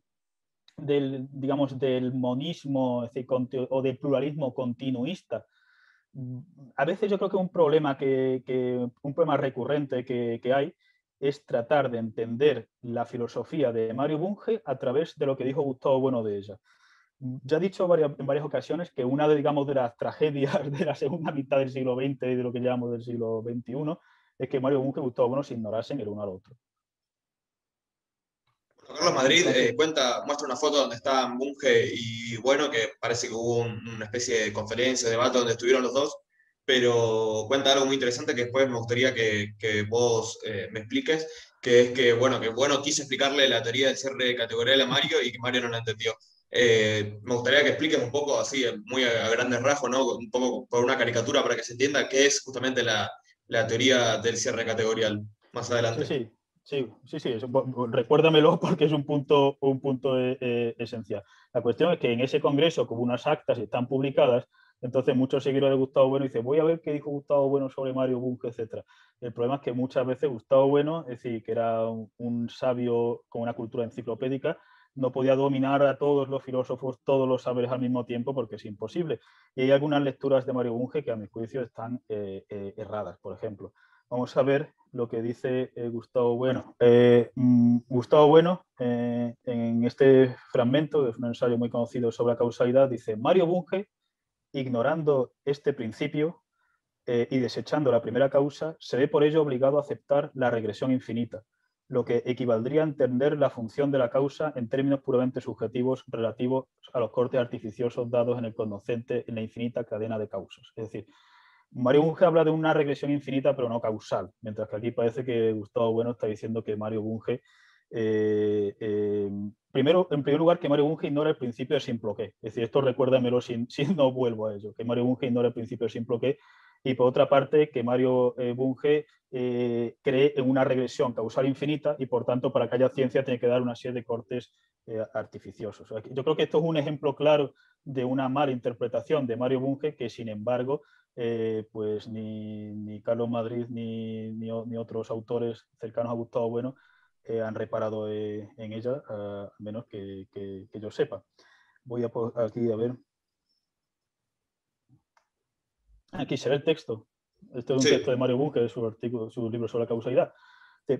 del, digamos, del monismo o del pluralismo continuista, a veces yo creo que un problema, que, un problema recurrente que, hay es tratar de entender la filosofía de Mario Bunge a través de lo que dijo Gustavo Bueno de ella. Ya he dicho en varias ocasiones que una de, de las tragedias [LAUGHS] de la segunda mitad del siglo XX y de lo que llamamos del siglo XXI es que Mario Bunge y Gustavo Bueno se ignorasen el uno al otro. Carlos Madrid eh, cuenta, muestra una foto donde está Bunge y bueno, que parece que hubo una especie de conferencia, debate donde estuvieron los dos, pero cuenta algo muy interesante que después me gustaría que, vos eh, me expliques, que es que bueno, que bueno quiso explicarle la teoría del cierre de categoría a Mario y que Mario no la entendió. Eh, me gustaría que expliques un poco así, muy a, grandes rasgos, ¿no? un poco por una caricatura para que se entienda qué es justamente la, la teoría del cierre categorial más adelante. Sí, sí. Sí, sí, sí, recuérdamelo [LAUGHS] porque es un punto, un punto eh, eh, esencial. La cuestión es que en ese congreso, como unas actas están publicadas, entonces muchos seguidores de Gustavo Bueno dicen, voy a ver qué dijo Gustavo Bueno sobre Mario Bunge, etc. El problema es que muchas veces Gustavo Bueno, es decir, que era un, sabio con una cultura enciclopédica, no podía dominar a todos los filósofos, todos los saberes al mismo tiempo porque es imposible. Y hay algunas lecturas de Mario Bunge que a mi juicio están eh, erradas, por ejemplo. Vamos a ver lo que dice eh, Gustavo Bueno. Eh, mm, Gustavo Bueno, eh, en este fragmento, es un ensayo muy conocido sobre la causalidad, dice, Mario Bunge, ignorando este principio y desechando la primera causa, se ve por ello obligado a aceptar la regresión infinita, lo que equivaldría a entender la función de la causa en términos puramente subjetivos relativos a los cortes artificiosos dados en el conocente en la infinita cadena de causas. Es decir, Mario Bunge habla de una regresión infinita, pero no causal, mientras que aquí parece que Gustavo Bueno está diciendo que Mario Bunge, eh, eh, primero, en primer lugar, que Mario Bunge ignora el principio de simploqué. Es decir, esto recuérdamelo si, [LAUGHS] si no vuelvo a ello, que Mario Bunge ignora el principio de simploqué. Y por otra parte, que Mario eh, Bunge cree en una regresión causal infinita y por tanto para que haya ciencia tiene que dar una serie de cortes artificiosos. Yo creo que esto es un ejemplo claro de una mala interpretación de Mario Bunge que sin embargo eh, pues ni, Carlos Madrid ni, ni, otros autores cercanos a Gustavo Bueno eh, han reparado eh, en ella, a menos que, yo sepa. Voy a aquí a ver. Aquí se ve el texto. Este es un texto de Mario Bunge, de su, artículo, su libro sobre la causalidad.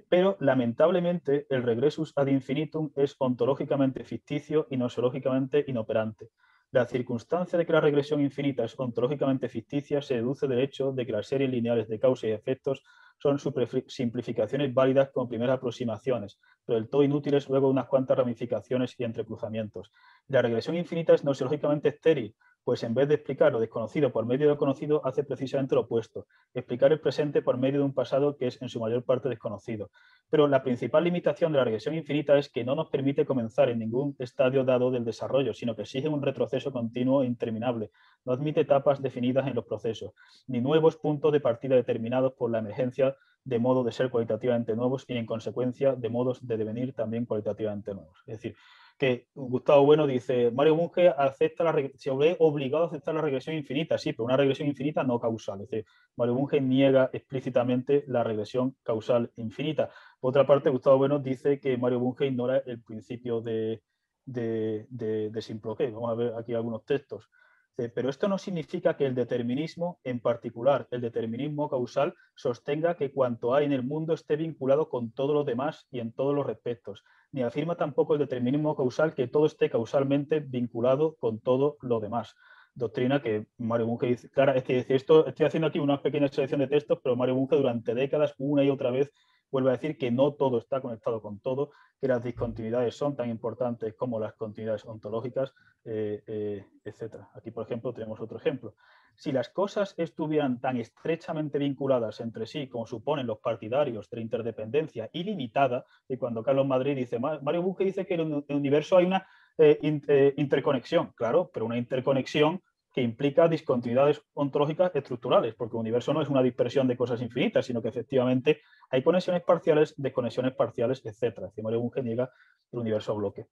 Pero lamentablemente el regresus ad infinitum es ontológicamente ficticio y nosológicamente inoperante. La circunstancia de que la regresión infinita es ontológicamente ficticia se deduce del hecho de que las series lineales de causa y efectos son simplificaciones válidas como primeras aproximaciones, pero del todo inútiles luego unas cuantas ramificaciones y entrecruzamientos. La regresión infinita es nosológicamente estéril, pues en vez de explicar lo desconocido por medio de lo conocido, hace precisamente lo opuesto, explicar el presente por medio de un pasado que es en su mayor parte desconocido. Pero la principal limitación de la regresión infinita es que no nos permite comenzar en ningún estadio dado del desarrollo, sino que exige un retroceso continuo e interminable. No admite etapas definidas en los procesos, ni nuevos puntos de partida determinados por la emergencia de modo de ser cualitativamente nuevos y en consecuencia de modos de devenir también cualitativamente nuevos. Es decir, que Gustavo Bueno dice, Mario Bunge acepta la se ve obligado a aceptar la regresión infinita, sí, pero una regresión infinita no causal. Es decir, Mario Bunge niega explícitamente la regresión causal infinita. Por otra parte, Gustavo Bueno dice que Mario Bunge ignora el principio de, de, de, Vamos a ver aquí algunos textos. Pero esto no significa que el determinismo, en particular el determinismo causal, sostenga que cuanto hay en el mundo esté vinculado con todo lo demás y en todos los respectos. Ni afirma tampoco el determinismo causal que todo esté causalmente vinculado con todo lo demás. Doctrina que Mario Bunge dice, claro, es que esto, estoy haciendo aquí una pequeña selección de textos, pero Mario Bunge durante décadas, una y otra vez, vuelve a decir que no todo está conectado con todo, que las discontinuidades son tan importantes como las continuidades ontológicas, eh, eh, etc. Aquí, por ejemplo, tenemos otro ejemplo. Si las cosas estuvieran tan estrechamente vinculadas entre sí como suponen los partidarios de la interdependencia ilimitada, y cuando Carlos Madrid dice, Mario Busque dice que en el universo hay una eh, interconexión, claro, pero una interconexión que implica discontinuidades ontológicas estructurales, porque el universo no es una dispersión de cosas infinitas, sino que efectivamente hay conexiones parciales, desconexiones parciales, etc. Mario Bunge niega el universo bloque.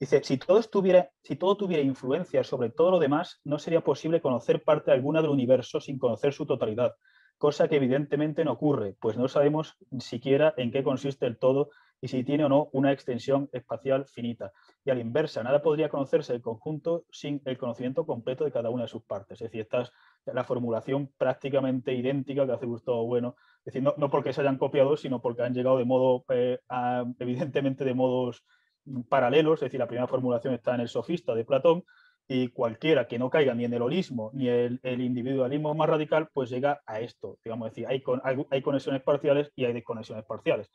Dice, si todo, estuviera, si todo tuviera influencia sobre todo lo demás, no sería posible conocer parte alguna del universo sin conocer su totalidad, cosa que evidentemente no ocurre, pues no sabemos siquiera en qué consiste el todo y si tiene o no una extensión espacial finita. Y a la inversa, nada podría conocerse el conjunto sin el conocimiento completo de cada una de sus partes. Es decir, esta es la formulación prácticamente idéntica que hace Gustavo Bueno. Es decir, no, porque se hayan copiado, sino porque han llegado de modo, eh, evidentemente de modos paralelos. Es decir, la primera formulación está en el sofista de Platón, y cualquiera que no caiga ni en el holismo ni el, el individualismo más radical, pues llega a esto. Digamos, decir, hay, hay, conexiones parciales y hay desconexiones parciales.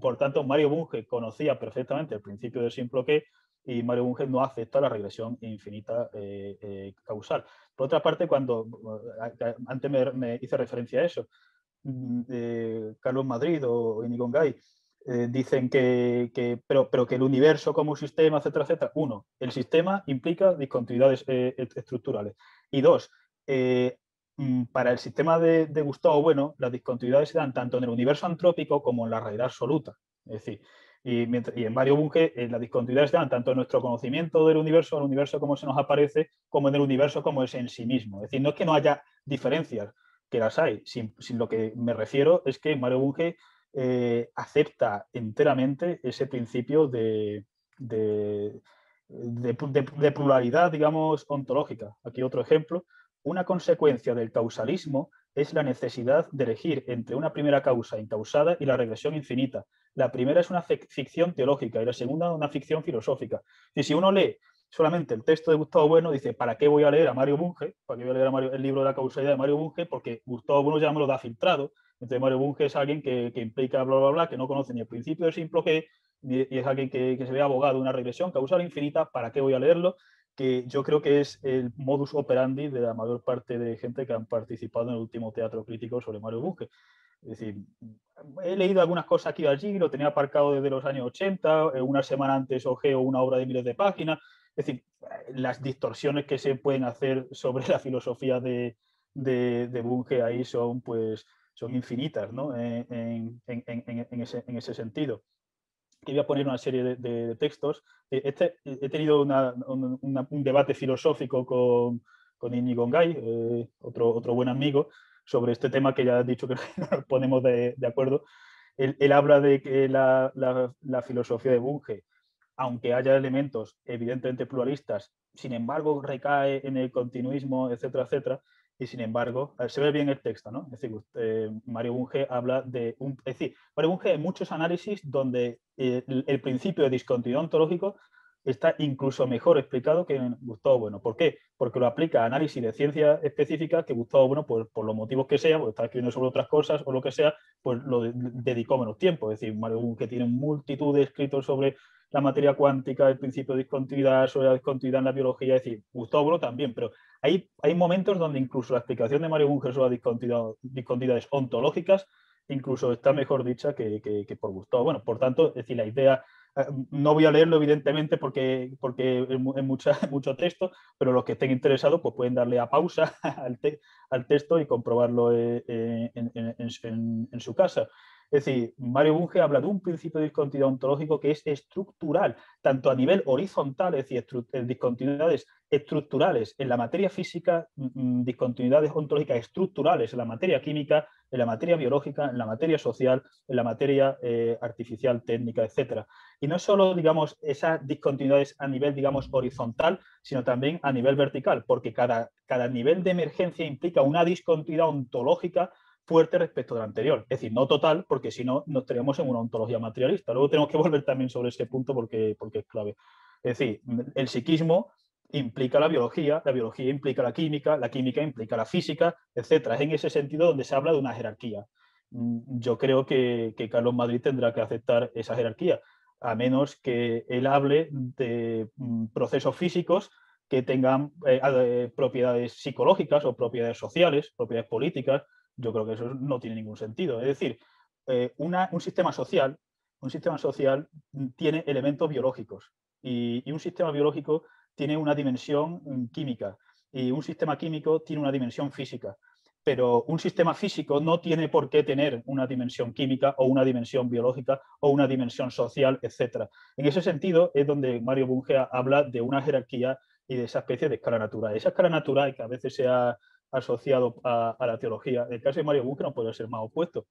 por tanto, Mario Bunge conocía perfectamente el principio del simple que y Mario Bunge no acepta la regresión infinita eh, eh, causal. Por otra parte, cuando eh, antes me, hice referencia a eso, mm, Carlos Madrid o Inigo Gay eh, dicen que, pero, pero, que el universo como sistema, etcétera, etcétera. Uno, el sistema implica discontinuidades eh, estructurales. Y dos, eh, mm, para el sistema de, Gustavo Bueno, las discontinuidades se dan tanto en el universo antrópico como en la realidad absoluta. Es decir, y, y en Mario Bunge las discontinuidades se dan tanto en nuestro conocimiento del universo, el universo como se nos aparece, como en el universo como es en sí mismo. Es decir, no es que no haya diferencias, que las hay, sin, sin lo que me refiero es que Mario Bunge eh, acepta enteramente ese principio de, de, pluralidad, digamos, ontológica. Aquí otro ejemplo. Una consecuencia del causalismo es la necesidad de elegir entre una primera causa incausada y la regresión infinita. La primera es una ficción teológica y la segunda una ficción filosófica. Y si uno lee solamente el texto de Gustavo Bueno, dice, ¿para qué voy a leer a Mario Bunge? ¿Para qué voy a leer el libro de la causalidad de Mario Bunge? Porque Gustavo Bueno ya me lo da filtrado, entonces Mario Bunge es alguien que, implica bla, bla, bla, que no conoce ni el principio del simple que, y es alguien que, se ve abogado de una regresión causal infinita, ¿para qué voy a leerlo? Que yo creo que es el modus operandi de la mayor parte de gente que han participado en el último teatro crítico sobre Mario Bunge. Es decir, he leído algunas cosas aquí y allí, lo tenía aparcado desde los años 80, eh, una semana antes ojeo una obra de miles de páginas. Es decir, las distorsiones que se pueden hacer sobre la filosofía de, de, de Bunge ahí son pues son infinitas ¿no? en, ese, sentido. Y voy a poner una serie de, textos. Eh, este, he tenido un debate filosófico con, con Inigo eh, otro, otro buen amigo, sobre este tema que ya he dicho que [LAUGHS] nos ponemos de, acuerdo. Él, habla de que la, la, filosofía de Bunge, aunque haya elementos evidentemente pluralistas, sin embargo recae en el continuismo, etcétera, etcétera, y sin embargo, se ve bien el texto, ¿no? Es decir, Mario Bunge habla de un... Es decir, Mario Bunge hay muchos análisis donde eh, el, principio de discontinuidad ontológico está incluso mejor explicado que en Gustavo Bueno. ¿Por qué? Porque lo aplica a análisis de ciencia específica que Gustavo Bueno, pues, por los motivos que sea, porque está escribiendo sobre otras cosas o lo que sea, pues lo dedicó menos tiempo. Es decir, Mario Bunge tiene multitud de escritos sobre la materia cuántica, el principio de discontinuidad, sobre la discontinuidad en la biología, es decir, Gustavo Bueno también, pero hay, hay momentos donde incluso la explicación de Mario Bunge sobre las discontinuidades ontológicas incluso está mejor dicha que, que, por Gustavo. Bueno, por tanto, es decir, la idea, no voy a leerlo evidentemente porque, porque es, [LAUGHS] mucho texto, pero los que estén interesados pues pueden darle a pausa [LAUGHS] al, texto y comprobarlo eh, eh, en, su casa. Es decir, Mario Bunge habla de un principio de discontinuidad ontológico que es estructural, tanto a nivel horizontal, es decir, eh, discontinuidades estructurales en la materia física, mm, mm, discontinuidades ontológicas estructurales en la materia química, en la materia biológica, en la materia social, en la materia eh, artificial, técnica, etc. Y no solo, digamos, esas discontinuidades a nivel, digamos, horizontal, sino también a nivel vertical, porque cada, cada nivel de emergencia implica una discontinuidad ontológica fuerte respecto del anterior. Es decir, no total, porque si no, nos estaríamos en una ontología materialista. Luego tenemos que volver también sobre ese punto porque, porque es clave. Es decir, el psiquismo implica la biología, la biología implica la química, la química implica la física, etc. Es en ese sentido donde se habla de una jerarquía. Mm, yo creo que, Carlos Madrid tendrá que aceptar esa jerarquía, a menos que él hable de mm, procesos físicos que tengan eh, eh, propiedades psicológicas o propiedades sociales, propiedades políticas, yo creo que eso no tiene ningún sentido. Es decir, eh, un sistema social, un sistema social tiene elementos biológicos y, un sistema biológico tiene una dimensión mm, química y un sistema químico tiene una dimensión física. Pero un sistema físico no tiene por qué tener una dimensión química o una dimensión biológica o una dimensión social, etc. En ese sentido es donde Mario Bunge habla de una jerarquía y de esa especie de escala natural. Esa escala natural que a veces se ha asociado a, la teología. El caso de Mario Bunge no puede ser más opuesto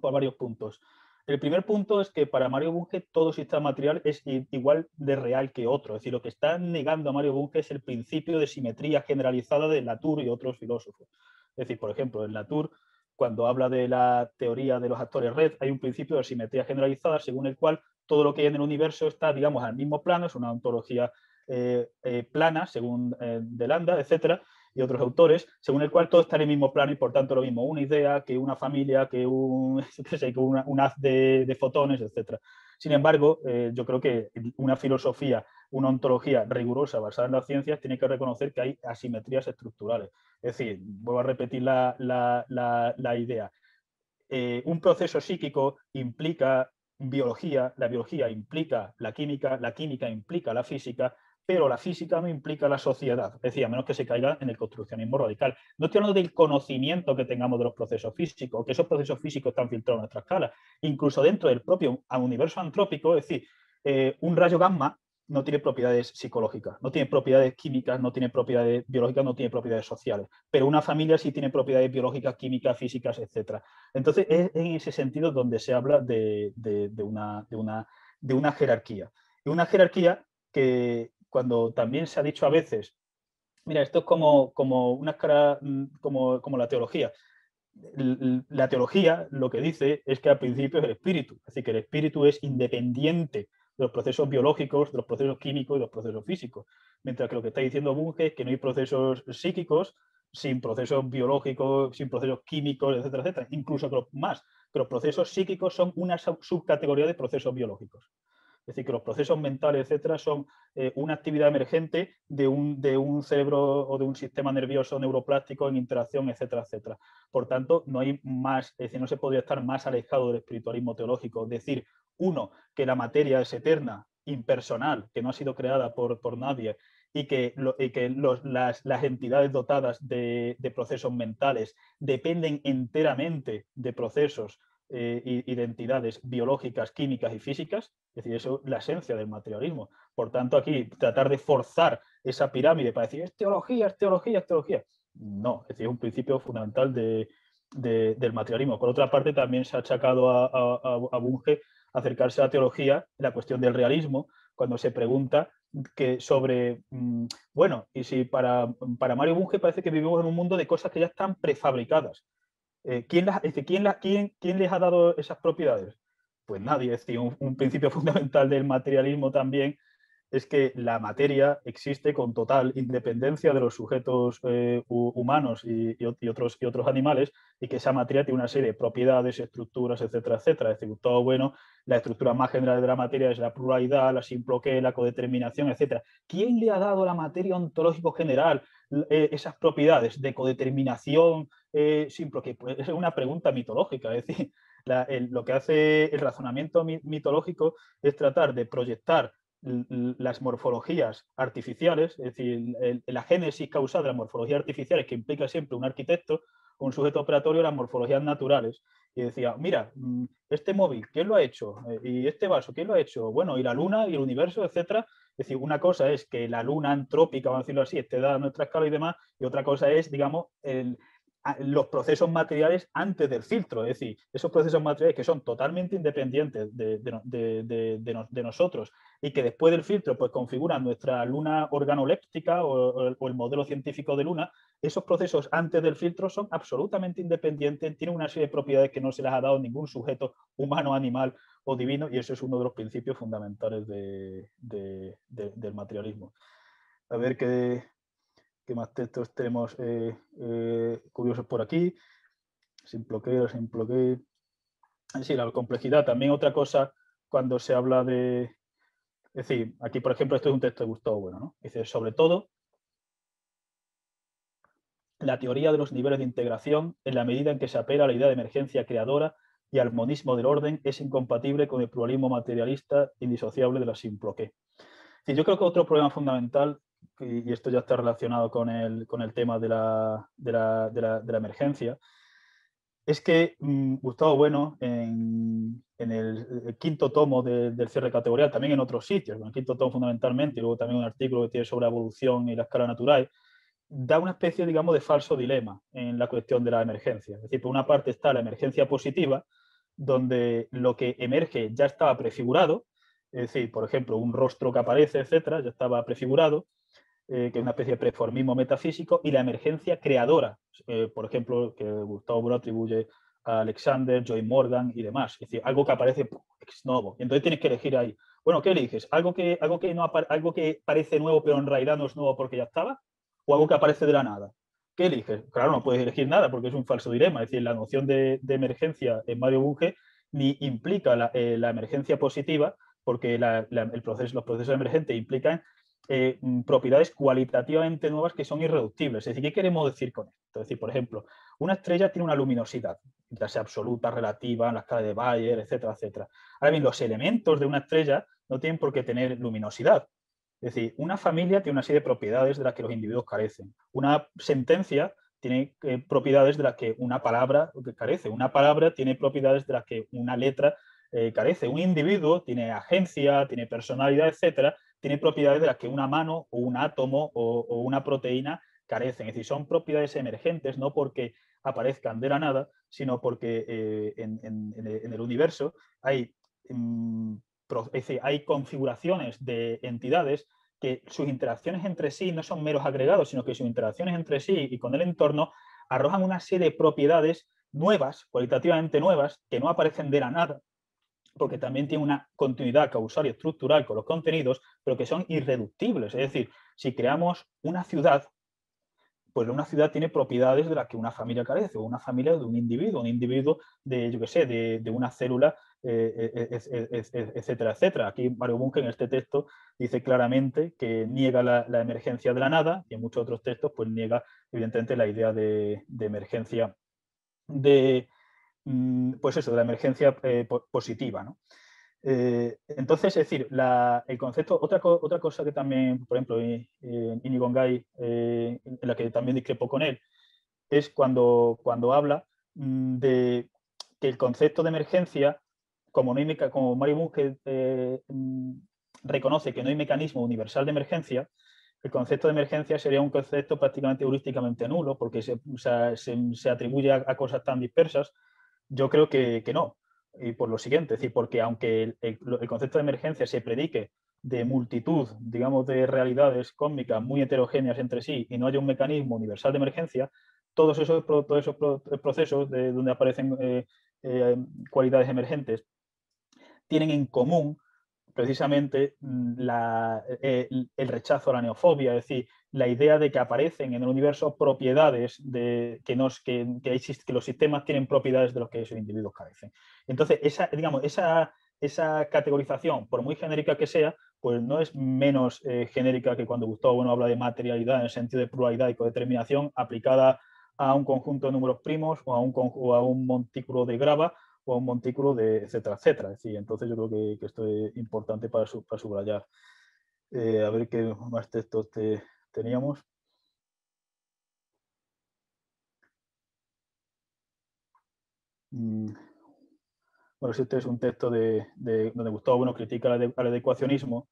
por varios puntos. El primer punto es que para Mario Bunge todo sistema material es igual de real que otro. Es decir, lo que está negando a Mario Bunge es el principio de simetría generalizada de Latour y otros filósofos. Es decir, por ejemplo, en Latour, cuando habla de la teoría de los actores red, hay un principio de simetría generalizada según el cual todo lo que hay en el universo está, digamos, al mismo plano, es una ontología eh, eh, plana, según eh, Delanda, etcétera, y otros autores, según el cual todo está en el mismo plano y por tanto lo mismo una idea que una familia, que un, [LAUGHS] un haz de, fotones, etc. Sin embargo, eh, yo creo que una filosofía, una ontología rigurosa basada en las ciencias tiene que reconocer que hay asimetrías estructurales. Es decir, vuelvo a repetir la, idea. Eh, un proceso psíquico implica biología, la biología implica la química, la química implica la física, pero la física no implica la sociedad, es decir, a menos que se caiga en el construccionismo radical. No estoy hablando del conocimiento que tengamos de los procesos físicos, que esos procesos físicos están filtrados a nuestra escala, incluso dentro del propio universo antrópico, es decir, eh, un rayo gamma no tiene propiedades psicológicas, no tiene propiedades químicas, no tiene propiedades biológicas, no tiene propiedades sociales, pero una familia sí tiene propiedades biológicas, químicas, físicas, etc. Entonces, es en ese sentido donde se habla de, una, de una jerarquía. Y una jerarquía que, cuando también se ha dicho a veces, mira, esto es como, como una mm, como, como la teología. La teología lo que dice es que al principio es el espíritu, es decir, que el espíritu es independiente de los procesos biológicos, de los procesos químicos y de los procesos físicos. Mientras que lo que está diciendo Bunge es que no hay procesos psíquicos sin procesos biológicos, sin procesos químicos, etcétera, etcétera. Incluso más, que los procesos psíquicos son una subcategoría de procesos biológicos. Es decir, que los procesos mentales, etcétera, son eh, una actividad emergente de un, de un, cerebro o de un sistema nervioso neuroplástico en interacción, etcétera, etcétera. Por tanto, no hay más, es decir, no se podría estar más alejado del espiritualismo teológico. Decir, uno, que la materia es eterna, impersonal, que no ha sido creada por, por nadie, y que, que las, las, entidades dotadas de, de, procesos mentales dependen enteramente de procesos eh, identidades biológicas, químicas y físicas, es decir, eso es la esencia del materialismo. Por tanto, aquí tratar de forzar esa pirámide para decir es teología, es teología, es teología. No, es decir, es un principio fundamental del materialismo. Por otra parte, también se ha achacado a, a, Bunge acercarse a la teología la cuestión del realismo, cuando se pregunta que sobre, mm, bueno, y si para, para Mario Bunge parece que vivimos en un mundo de cosas que ya están prefabricadas. Eh, ¿quién, les ha dado esas propiedades? Pues nadie. Es decir, un, principio [LAUGHS] fundamental del materialismo también es que la materia existe con total independencia de los sujetos eh, humanos y, otros, animales y que esa materia tiene una serie de propiedades, estructuras, etcétera, etcétera. Es decir, todo bueno, la estructura más general de la materia es la pluralidad, la simploqué, la codeterminación, etcétera. ¿Quién le ha dado a la materia ontológico general eh, esas propiedades de codeterminación, eh, que pues, es una pregunta mitológica, es decir, [LAUGHS] lo que hace el razonamiento mitológico es tratar de proyectar las morfologías artificiales, es decir, la génesis causal de las morfologías artificiales que implica siempre un arquitecto, un sujeto operatorio eran morfologías naturales. Y decía, mira, mm, este móvil, ¿quién lo ha hecho? Eh, y este vaso, ¿quién lo ha hecho? Bueno, y la luna y el universo, etcétera. Es decir, una cosa es que la luna antrópica, vamos a decirlo así, esté dada a nuestra escala y demás, y otra cosa es, digamos, el, los procesos materiales antes del filtro, es decir, esos procesos materiales que son totalmente independientes de, nosotros y que después del filtro pues configuran nuestra luna organoléptica o, el modelo científico de luna, esos procesos antes del filtro son absolutamente independientes, tienen una serie de propiedades que no se les ha dado ningún sujeto humano, animal o divino y eso es uno de los principios fundamentales del materialismo. A ver qué, ¿Qué más textos tenemos eh, eh, curiosos por aquí? Sin bloqueo, sin bloqueo. Sí, la complejidad. También otra cosa cuando se habla de... Es decir, aquí por ejemplo, esto es un texto de Gustavo Bueno, ¿no? Dice, sobre todo, la teoría de los niveles de integración, en la medida en que se apela a la idea de emergencia creadora y al monismo del orden, es incompatible con el pluralismo materialista indisociable de la simploqué. Yo creo que otro problema fundamental y esto ya está relacionado con el, con el tema de la, de, la, de, la, de la, emergencia, es que mm, Gustavo Bueno, en, en el, quinto tomo del cierre categorial, también en otros sitios, en el quinto tomo fundamentalmente, y luego también un artículo que tiene sobre evolución y la escala natural, da una especie, digamos, de falso dilema en la cuestión de la emergencia. Es decir, por una parte está la emergencia positiva, donde lo que emerge ya estaba prefigurado, es decir, por ejemplo, un rostro que aparece, etcétera, ya estaba prefigurado, eh, que es una especie de preformismo metafísico, y la emergencia creadora, eh, por ejemplo, que Gustavo Bro atribuye a Alexander, Joy Morgan y demás. Es decir, algo que aparece ex novo. Entonces tienes que elegir ahí. Bueno, ¿qué eliges? ¿Algo que, algo, que no, algo que parece nuevo pero en realidad no es nuevo porque ya estaba? ¿O algo que aparece de la nada? ¿Qué eliges? Claro, no puedes elegir nada porque es un falso dilema. Es decir, la noción de, emergencia en Mario Bunge ni implica la, eh, emergencia positiva, porque el proceso, los procesos emergentes implican eh, mm, propiedades cualitativamente nuevas que son irreductibles. Es decir, ¿qué queremos decir con esto? Es decir, por ejemplo, una estrella tiene una luminosidad, ya sea absoluta, relativa, en la escala de Bayer, etcétera, etcétera. Ahora bien, los elementos de una estrella no tienen por qué tener luminosidad. Es decir, una familia tiene una serie de propiedades de las que los individuos carecen. Una sentencia tiene eh, propiedades de las que una palabra carece. Una palabra tiene propiedades de las que una letra eh, carece. Un individuo tiene agencia, tiene personalidad, etcétera, tiene propiedades de las que una mano o un átomo o, una proteína carecen. Es decir, son propiedades emergentes, no porque aparezcan de la nada, sino porque eh, en, el universo hay, mm, hay configuraciones de entidades que sus interacciones entre sí no son meros agregados, sino que sus interacciones entre sí y con el entorno arrojan una serie de propiedades nuevas, cualitativamente nuevas, que no aparecen de la nada, porque también tiene una continuidad causal y estructural con los contenidos, pero que son irreductibles. Es decir, si creamos una ciudad, pues una ciudad tiene propiedades de las que una familia carece, o una familia de un individuo, un individuo de, yo qué sé, de, una célula, eh, eh, eh, etcétera, etcétera. Aquí Mario Bunke en este texto dice claramente que niega la, emergencia de la nada y en muchos otros textos pues niega evidentemente la idea de, de emergencia de, pues eso, de la emergencia eh, positiva. Eh, entonces, es decir, el concepto, otra, otra cosa que también, por ejemplo, Inigo Ngai, eh, en la que también discrepo con él, es cuando, cuando habla mm, de que el concepto de emergencia, como, no como Mario Bunge mm, reconoce que no hay mecanismo universal de emergencia, el concepto de emergencia sería un concepto prácticamente heurísticamente nulo, porque se, se, atribuye a, cosas tan dispersas yo creo que, no. Y por lo siguiente, es decir, porque aunque el, concepto de emergencia se predique de multitud, digamos, de realidades cósmicas muy heterogéneas entre sí y no haya un mecanismo universal de emergencia, todos esos, todos esos procesos de donde aparecen eh, eh, cualidades emergentes tienen en común precisamente mm, eh, el rechazo a la neofobia, es decir, la idea de que aparecen en el universo propiedades de, que, nos, que, que, los sistemas tienen propiedades de los que esos individuos carecen. Entonces, esa, digamos, esa, esa categorización, por muy genérica que sea, pues no es menos eh, genérica que cuando Gustavo bueno, habla de materialidad en el sentido de pluralidad y codeterminación aplicada a un conjunto de números primos o a un, a un montículo de grava o un montículo de etcétera, etcétera. Es entonces yo creo que, esto es importante para, subrayar. Eh, a ver qué más textos teníamos. mm, bueno, este es un texto de, donde Gustavo Bueno critica el, adecuacionismo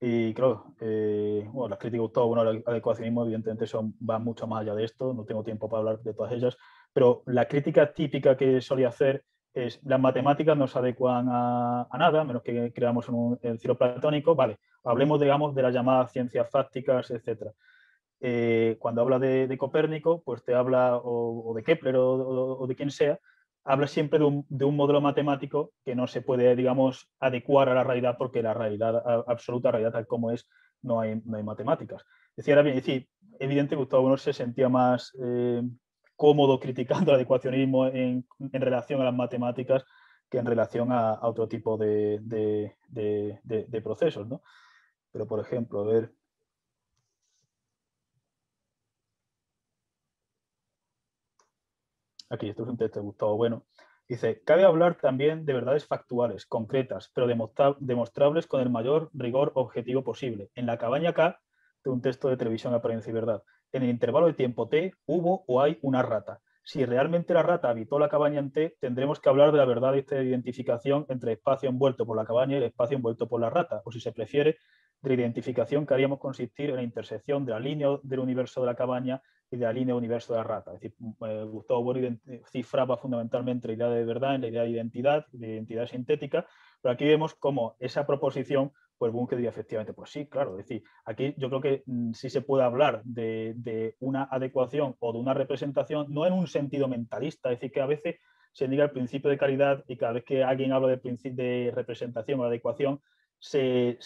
y claro, eh, bueno, las críticas de Gustavo Bueno al adecuacionismo evidentemente son, van mucho más allá de esto, no tengo tiempo para hablar de todas ellas, pero la crítica típica que solía hacer es las matemáticas no se adecuan a, nada, menos que creamos un, el cielo platónico, vale, hablemos, digamos, de las llamadas ciencias fácticas, etc. Eh, cuando habla de, Copérnico, pues te habla, o, de Kepler o, de quien sea, habla siempre de un, de un, modelo matemático que no se puede, digamos, adecuar a la realidad porque la realidad absoluta, realidad tal como es, no hay, no hay matemáticas. Decía, era bien, decir, evidente Gustavo Bueno se sentía más eh, cómodo criticando [LAUGHS] el adecuacionismo en, en, relación a las matemáticas que en relación a, otro tipo de, procesos. ¿no? Pero, por ejemplo, a ver... Aquí, esto es un texto de Gustavo Bueno. Dice, cabe hablar también de verdades factuales, concretas, pero demostrables con el mayor rigor objetivo posible. En la cabaña K, de un texto de televisión Apariencia y Verdad, en el intervalo de tiempo T hubo o hay una rata. Si realmente la rata habitó la cabaña en T, tendremos que hablar de la verdad de esta identificación entre espacio envuelto por la cabaña y el espacio envuelto por la rata, o si se prefiere, de la identificación que haríamos consistir en la intersección de la línea del universo de la cabaña y de la línea del universo de la rata. Es decir, eh, Gustavo Bueno cifraba fundamentalmente la idea de verdad en la idea de identidad, de identidad sintética, pero aquí vemos cómo esa proposición pues Bunge diría efectivamente, pues sí, claro, es decir, aquí yo creo que mm, sí se puede hablar de, una adecuación o de una representación, no en un sentido mentalista, es decir, que a veces se diga el principio de calidad y cada vez que alguien habla principio de representación o adecuación, se,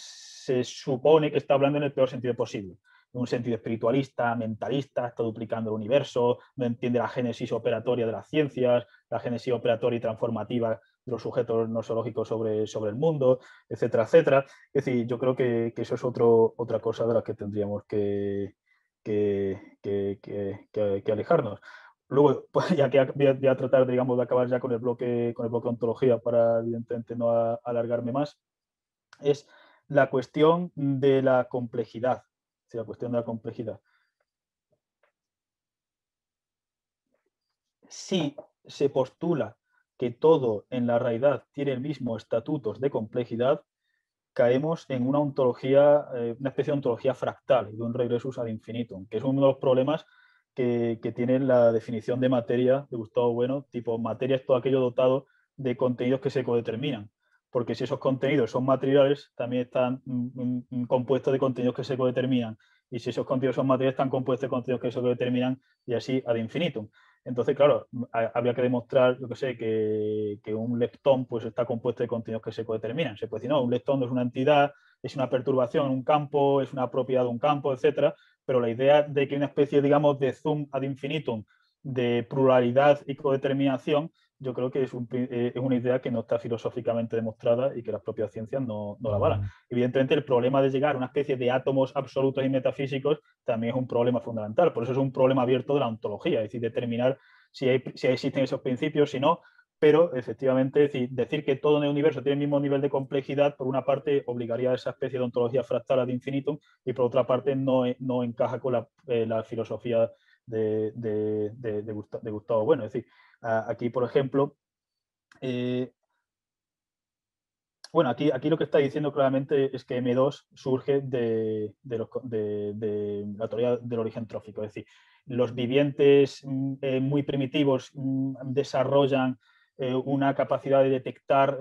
supone que está hablando en el peor sentido posible. En un sentido espiritualista, mentalista, está duplicando el universo, no entiende la génesis operatoria de las ciencias, la génesis operatoria y transformativa de los sujetos nosológicos sobre, sobre el mundo, etcétera, etcétera. Es decir, yo creo que, eso es otro, otra cosa de la que tendríamos que, que, alejarnos. Luego, [LAUGHS] pues, ya que voy a, tratar, digamos, de acabar ya con el bloque, con el bloque de ontología para, evidentemente, no alargarme más, es la cuestión de la complejidad. la cuestión de la complejidad. Si se postula que todo en la realidad tiene el mismo estatutos de complejidad, caemos en una ontología, eh, una especie de ontología fractal de un regresus ad infinitum, que es uno de los problemas que, tiene la definición de materia de Gustavo Bueno, tipo materia es todo aquello dotado de contenidos que se codeterminan, porque si esos contenidos son materiales, también están mm, mm, compuestos de contenidos que se codeterminan, y si esos contenidos son materiales, están compuestos de contenidos que se codeterminan, y así ad infinitum. Entonces, claro, habría que demostrar, yo que sé, que, un leptón pues, está compuesto de contenidos que se codeterminan. Se puede decir, no, un leptón no es una entidad, es una perturbación un campo, es una propiedad de un campo, etcétera, pero la idea de que una especie, digamos, de zoom ad infinitum de pluralidad y codeterminación yo creo que eh, es, una idea que no está filosóficamente demostrada y que las propias ciencias no, no la avalan. Evidentemente, el problema de llegar a una especie de átomos absolutos y metafísicos también es un problema fundamental. Por eso es un problema abierto de la ontología, es decir, determinar si, hay, si existen esos principios, si no, pero efectivamente decir, decir, que todo en el universo tiene el mismo nivel de complejidad, por una parte obligaría a esa especie de ontología fractal ad infinitum y por otra parte no, no encaja con la, eh, la filosofía de, de, de, de, Gustavo Bueno. Es decir, aquí, por ejemplo, eh, bueno, aquí, aquí lo que está diciendo claramente es que M2 surge de, la teoría del origen trófico, es decir, los vivientes mm, eh, muy primitivos mm, desarrollan eh, una capacidad de detectar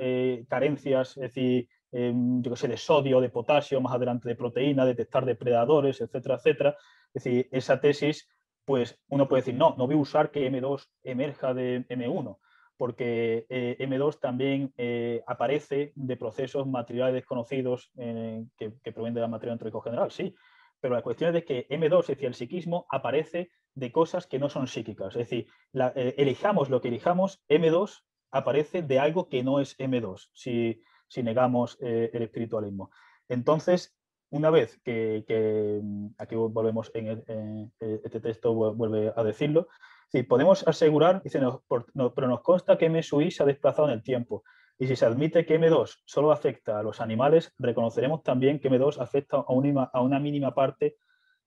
carencias, es decir, em, yo que sé, de sodio, de potasio, más adelante de proteína, detectar depredadores, etcétera, etcétera. Es decir, esa tesis pues uno puede decir, no, no voy a usar que M2 emerja de M1, porque eh, M2 también eh, aparece de procesos materiales desconocidos eh, que, provienen de la materia entrópico general, sí, pero la cuestión es de que M2, es decir, el psiquismo, aparece de cosas que no son psíquicas, es decir, elijamos lo que elijamos, M2 aparece de algo que no es M2, si, si negamos el espiritualismo. Entonces, una vez que, mm, aquí volvemos en, este texto, vuelve a decirlo, si podemos asegurar, dice, pero nos consta que M sui se ha desplazado en el tiempo. Y si se admite que M2 solo afecta a los animales, reconoceremos también que M2 afecta a una, a una mínima parte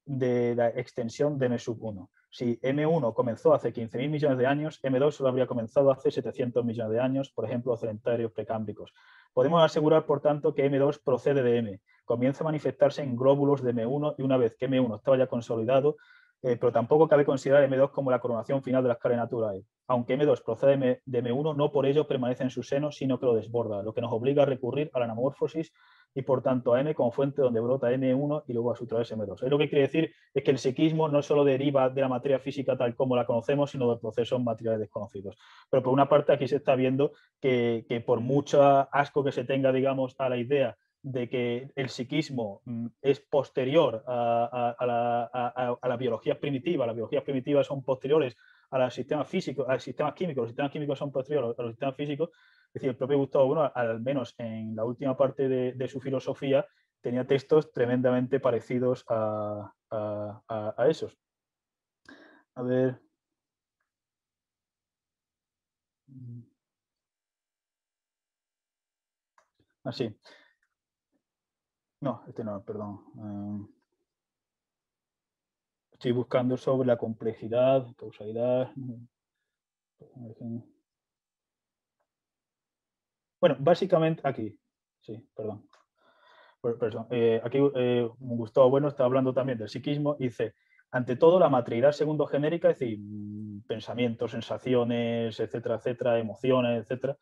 de la extensión de M sub 1. O Si M1 comenzó hace 15.000 millones de años, M2 solo habría comenzado hace 700 millones de años, por ejemplo, sedentarios precámbricos. Podemos asegurar, por tanto, que M2 procede de M. Comienza a manifestarse en glóbulos de M1 y una vez que M1 estaba ya consolidado, eh, pero tampoco cabe considerar M2 como la coronación final de la escala natural. Aunque M2 procede de M1, no por ello permanece en su seno, sino que lo desborda, lo que nos obliga a recurrir a la anamorfosis y por tanto a M como fuente donde brota M1 y luego a su través M2. Es lo que quiere decir es que el psiquismo no solo deriva de la materia física tal como la conocemos, sino de procesos materiales desconocidos. Pero por una parte aquí se está viendo que, que por mucho asco que se tenga, digamos, a la idea de que el psiquismo mm, es posterior a, la, biología primitiva, las biologías primitivas son posteriores a los sistemas físicos, a los sistemas químicos, los sistemas químicos son posteriores a los sistemas físicos, es decir, el propio Gustavo Bueno, al menos en la última parte de, su filosofía, tenía textos tremendamente parecidos a, esos. A ver. Así. Ah, no, este no, perdón. Eh, estoy buscando sobre la complejidad, causalidad. Bueno, básicamente aquí, sí, perdón. Eh, aquí eh, Gustavo Bueno está hablando también del psiquismo dice, ante todo la materialidad segundo genérica, es decir, mm, pensamientos, sensaciones, etcétera, etcétera, emociones, etcétera,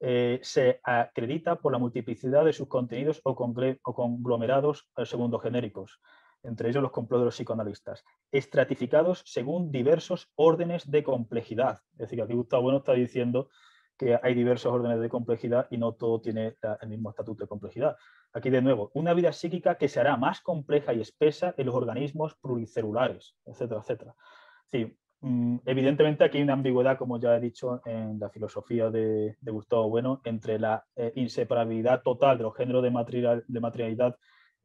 eh, se acredita por la multiplicidad de sus contenidos o, conglomerados eh, segundo genéricos, entre ellos los complots de los psicoanalistas, estratificados según diversos órdenes de complejidad. Es decir, aquí Gustavo Bueno está diciendo que hay diversos órdenes de complejidad y no todo tiene el mismo estatuto de complejidad. Aquí de nuevo, una vida psíquica que se hará más compleja y espesa en los organismos pluricelulares, etcétera, etcétera. Sí, evidentemente aquí hay una ambigüedad, como ya he dicho, en la filosofía de, Gustavo Bueno, entre la eh, inseparabilidad total de los géneros de, material, de materialidad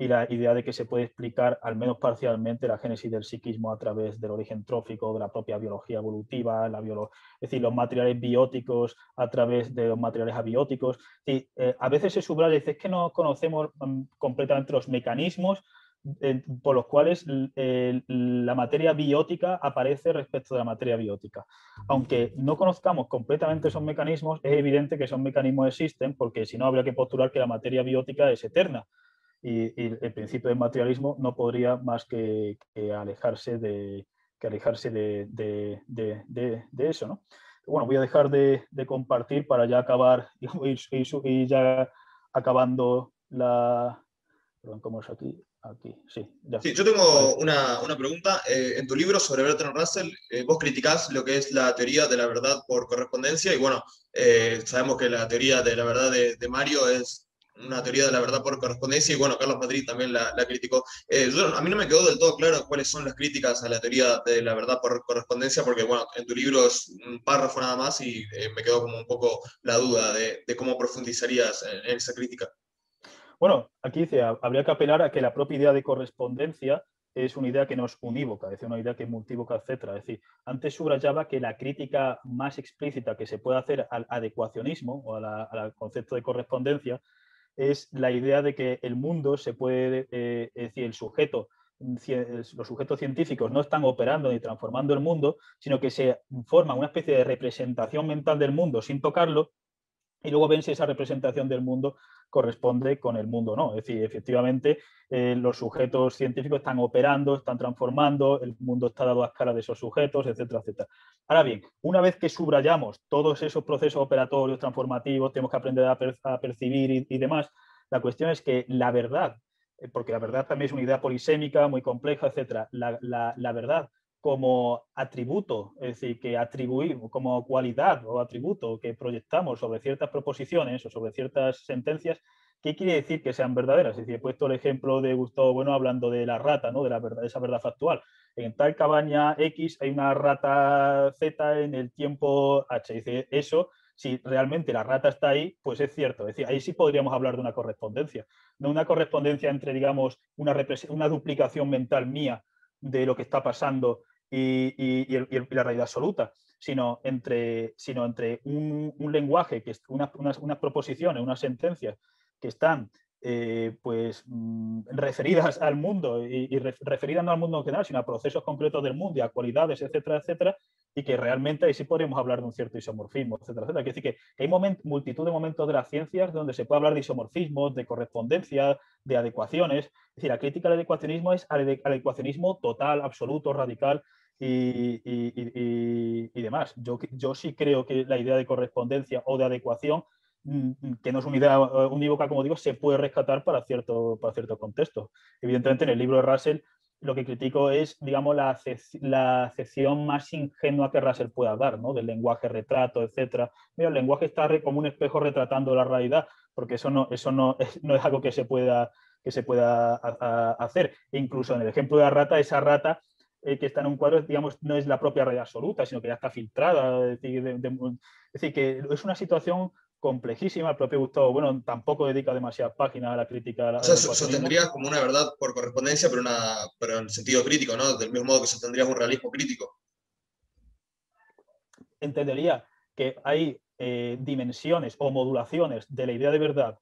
y la idea de que se puede explicar, al menos parcialmente, la génesis del psiquismo a través del origen trófico, de la propia biología evolutiva, la es decir, los materiales bióticos a través de los materiales abióticos. Y, eh, a veces se subraya, dice, es que no conocemos mm, completamente los mecanismos por los cuales la materia biótica aparece respecto de la materia biótica. Aunque no conozcamos completamente esos mecanismos, es evidente que esos mecanismos existen porque si no habría que postular que la materia biótica es eterna. Y, el principio del materialismo no podría más que, alejarse de, que alejarse de, eso. ¿no? Bueno, voy a dejar de, compartir para ya acabar [LAUGHS] y, ya acabando la... Perdón, ¿cómo es aquí? Aquí, sí. sí yo tengo una, una pregunta. Eh, en tu libro sobre Bertrand Russell, eh, vos criticás lo que es la teoría de la verdad por correspondencia y bueno, eh, sabemos que la teoría de la verdad de, de, Mario es una teoría de la verdad por correspondencia y bueno, Carlos Madrid también la, la criticó. a mí no me quedó del todo claro cuáles son las críticas a la teoría de la verdad por correspondencia porque bueno, en tu libro es un párrafo nada más y me quedó como un poco la duda de, de cómo profundizarías en esa crítica. Bueno, aquí dice, habría que apelar a que la propia idea de correspondencia es una idea que no es unívoca, es decir, una idea que es multívoca, etc. Es decir, antes subrayaba que la crítica más explícita que se puede hacer al adecuacionismo o al concepto de correspondencia es la idea de que el mundo se puede, eh, es decir, el sujeto, los sujetos científicos no están operando ni transformando el mundo, sino que se forma una especie de representación mental del mundo sin tocarlo y luego ven si esa representación del mundo corresponde con el mundo no. Es decir, efectivamente, eh, los sujetos científicos están operando, están transformando, el mundo está dado a escala de esos sujetos, etcétera, etcétera. Ahora bien, una vez que subrayamos todos esos procesos operatorios, transformativos, tenemos que aprender a, percibir y, demás, la cuestión es que la verdad, eh, porque la verdad también es una idea polisémica, muy compleja, etcétera, la, la verdad como atributo, es decir, que atribuimos como cualidad o atributo que proyectamos sobre ciertas proposiciones o sobre ciertas sentencias, ¿qué quiere decir que sean verdaderas? Es decir, he puesto el ejemplo de Gustavo Bueno hablando de la rata, ¿no? de, la verdad, esa verdad factual. En tal cabaña X hay una rata Z en el tiempo H. Dice, eso, si realmente la rata está ahí, pues es cierto. Es decir, ahí sí podríamos hablar de una correspondencia. No una correspondencia entre, digamos, una, una duplicación mental mía de lo que está pasando y, la realidad absoluta, sino entre, sino entre un, lenguaje, que es unas, unas, proposiciones, unas sentencias que están eh, pues mm, referidas al mundo y, referidas no al mundo en general, sino a procesos concretos del mundo y a cualidades, etcétera, etcétera, y que realmente ahí sí podríamos hablar de un cierto isomorfismo, etcétera, etcétera. Quiere decir que, hay multitud de momentos de las ciencias donde se puede hablar de isomorfismos, de correspondencia, de adecuaciones. Es decir, la crítica al adecuacionismo es al adecuacionismo total, absoluto, radical, y, y, demás. Yo, yo sí creo que la idea de correspondencia o de adecuación Mm, mm, que no es una idea eh, unívoca, como digo, se puede rescatar para cierto, para cierto contexto. Evidentemente, en el libro de Russell lo que critico es, digamos, la, la acepción más ingenua que Russell pueda dar, ¿no? Del lenguaje retrato, etcétera. Mira, el lenguaje está como un espejo retratando la realidad, porque eso no, eso no, es, no es algo que se pueda, que se pueda hacer. E incluso en el ejemplo de la rata, esa rata eh, que está en un cuadro, digamos, no es la propia realidad absoluta, sino que ya está filtrada. Es decir, es decir, que es una situación complejísima. El propio Gustavo, bueno, tampoco dedica demasiadas páginas a la crítica. A o sea, sostendrías como una verdad por correspondencia, pero, una, pero en sentido crítico, ¿no? Del mismo modo que sostendrías un realismo crítico. Entendería que hay eh, dimensiones o modulaciones de la idea de verdad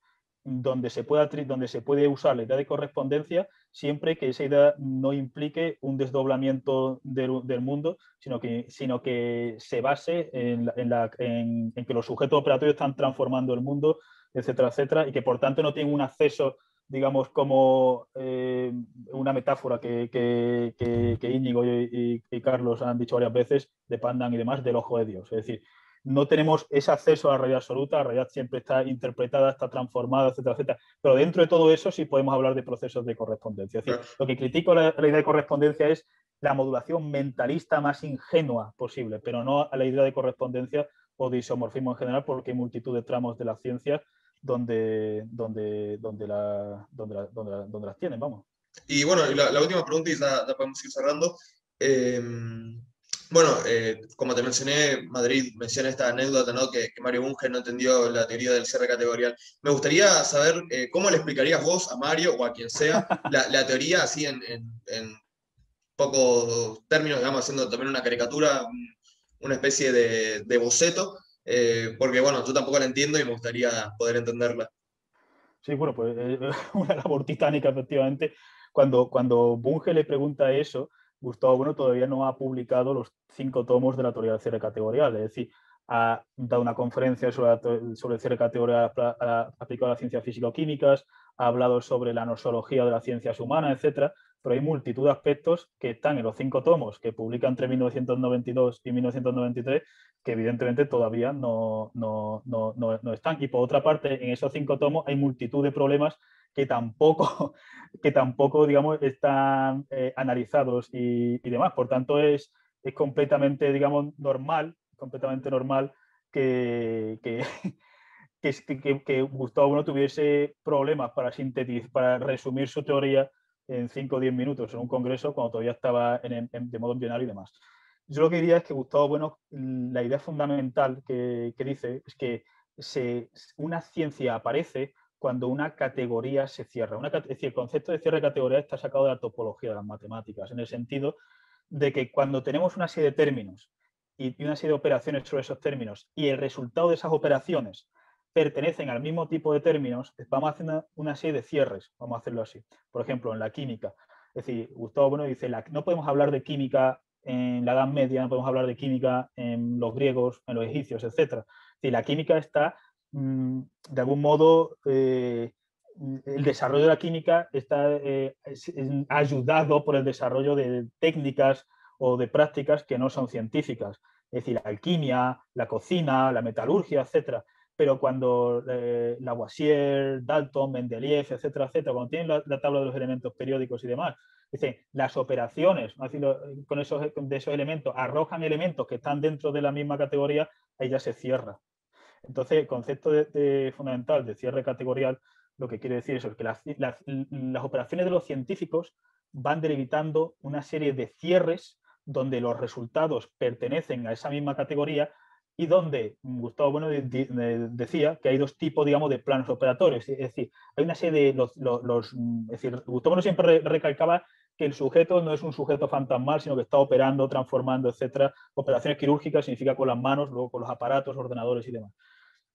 donde se, pueda, donde se puede usar la idea de correspondencia siempre que esa idea no implique un desdoblamiento del, mundo, sino que, sino que se base en, que los sujetos operatorios están transformando el mundo, etcétera, etcétera, y que por tanto no tienen un acceso, digamos, como eh, una metáfora que, que, Íñigo y, y, Carlos han dicho varias veces, de Pandan y demás, del ojo de Dios. Es decir, no tenemos ese acceso a la realidad absoluta, la realidad siempre está interpretada, está transformada, etcétera, etcétera. Pero dentro de todo eso sí podemos hablar de procesos de correspondencia. Es decir, lo que critico la, la idea de correspondencia es la modulación mentalista más ingenua posible, pero no a la idea de correspondencia o de isomorfismo en general, porque hay multitud de tramos de la ciencia donde, donde, donde, la, donde, donde, las tienen, vamos. Y bueno, la, última pregunta y la, podemos ir cerrando. Eh, bueno, eh, como te mencioné, Madrid menciona esta anécdota, ¿no? Que, Mario Bunge no entendió la teoría del cierre categorial. Me gustaría saber eh, cómo le explicarías vos a Mario o a quien sea [LAUGHS] la, teoría así en, pocos términos, digamos, haciendo también una caricatura, una especie de, boceto, eh, porque bueno, yo tampoco la entiendo y me gustaría poder entenderla. Sí, bueno, pues [LAUGHS] una labor titánica, efectivamente. Cuando, cuando Bunge le pregunta eso, Gustavo Bueno todavía no ha publicado los cinco tomos de la teoría del cierre categorial, es decir, ha dado una conferencia sobre, sobre el cierre categorial aplicado a las ciencias físico-químicas, ha hablado sobre la nosología de las ciencias humanas, etcétera, pero hay multitud de aspectos que están en los cinco tomos que publica entre 1992 y 1993 que evidentemente todavía no, no, no, no, están. Y por otra parte, en esos cinco tomos hay multitud de problemas que tampoco, [LAUGHS] que tampoco digamos, están eh, analizados y, y, demás. Por tanto, es, es completamente digamos, normal, completamente normal que, que, [LAUGHS] que, Gustavo no tuviese problemas para sintetizar, para resumir su teoría en 5 o 10 minutos en un congreso cuando todavía estaba en, de modo embrionario y demás. Yo lo que diría es que Gustavo Bueno, la idea fundamental que, que dice es que se, una ciencia aparece cuando una categoría se cierra. Es decir, el concepto de cierre de categoría está sacado de la topología de las matemáticas, en el sentido de que cuando tenemos una serie de términos y una serie de operaciones sobre esos términos y el resultado de esas operaciones pertenecen al mismo tipo de términos, vamos haciendo una serie de cierres, vamos a hacerlo así. Por ejemplo, en la química. Es decir, Gustavo Bueno dice, no podemos hablar de química en la Edad Media, no podemos hablar de química en los griegos, en los egipcios, etc. Es decir, la química está de algún modo, eh, el desarrollo de la química está eh, ayudado por el desarrollo de técnicas o de prácticas que no son científicas, es decir, la alquimia, la cocina, la metalurgia, etcétera. Pero cuando eh, Lavoisier, Dalton, Mendeleev, etcétera, etcétera, cuando tienen la, tabla de los elementos periódicos y demás, dice, las operaciones con esos, de esos elementos arrojan elementos que están dentro de la misma categoría, ahí ya se cierra. Entonces, el concepto fundamental de cierre categorial lo que quiere decir es que las, operaciones de los científicos van delimitando una serie de cierres donde los resultados pertenecen a esa misma categoría y donde Gustavo Bueno decía que hay dos tipos, digamos, de planos operatorios. Es decir, hay una serie de los, es decir, Gustavo Bueno siempre recalcaba que el sujeto no es un sujeto fantasmal, sino que está operando, transformando, etcétera. Operaciones quirúrgicas significa con las manos, luego con los aparatos, ordenadores y demás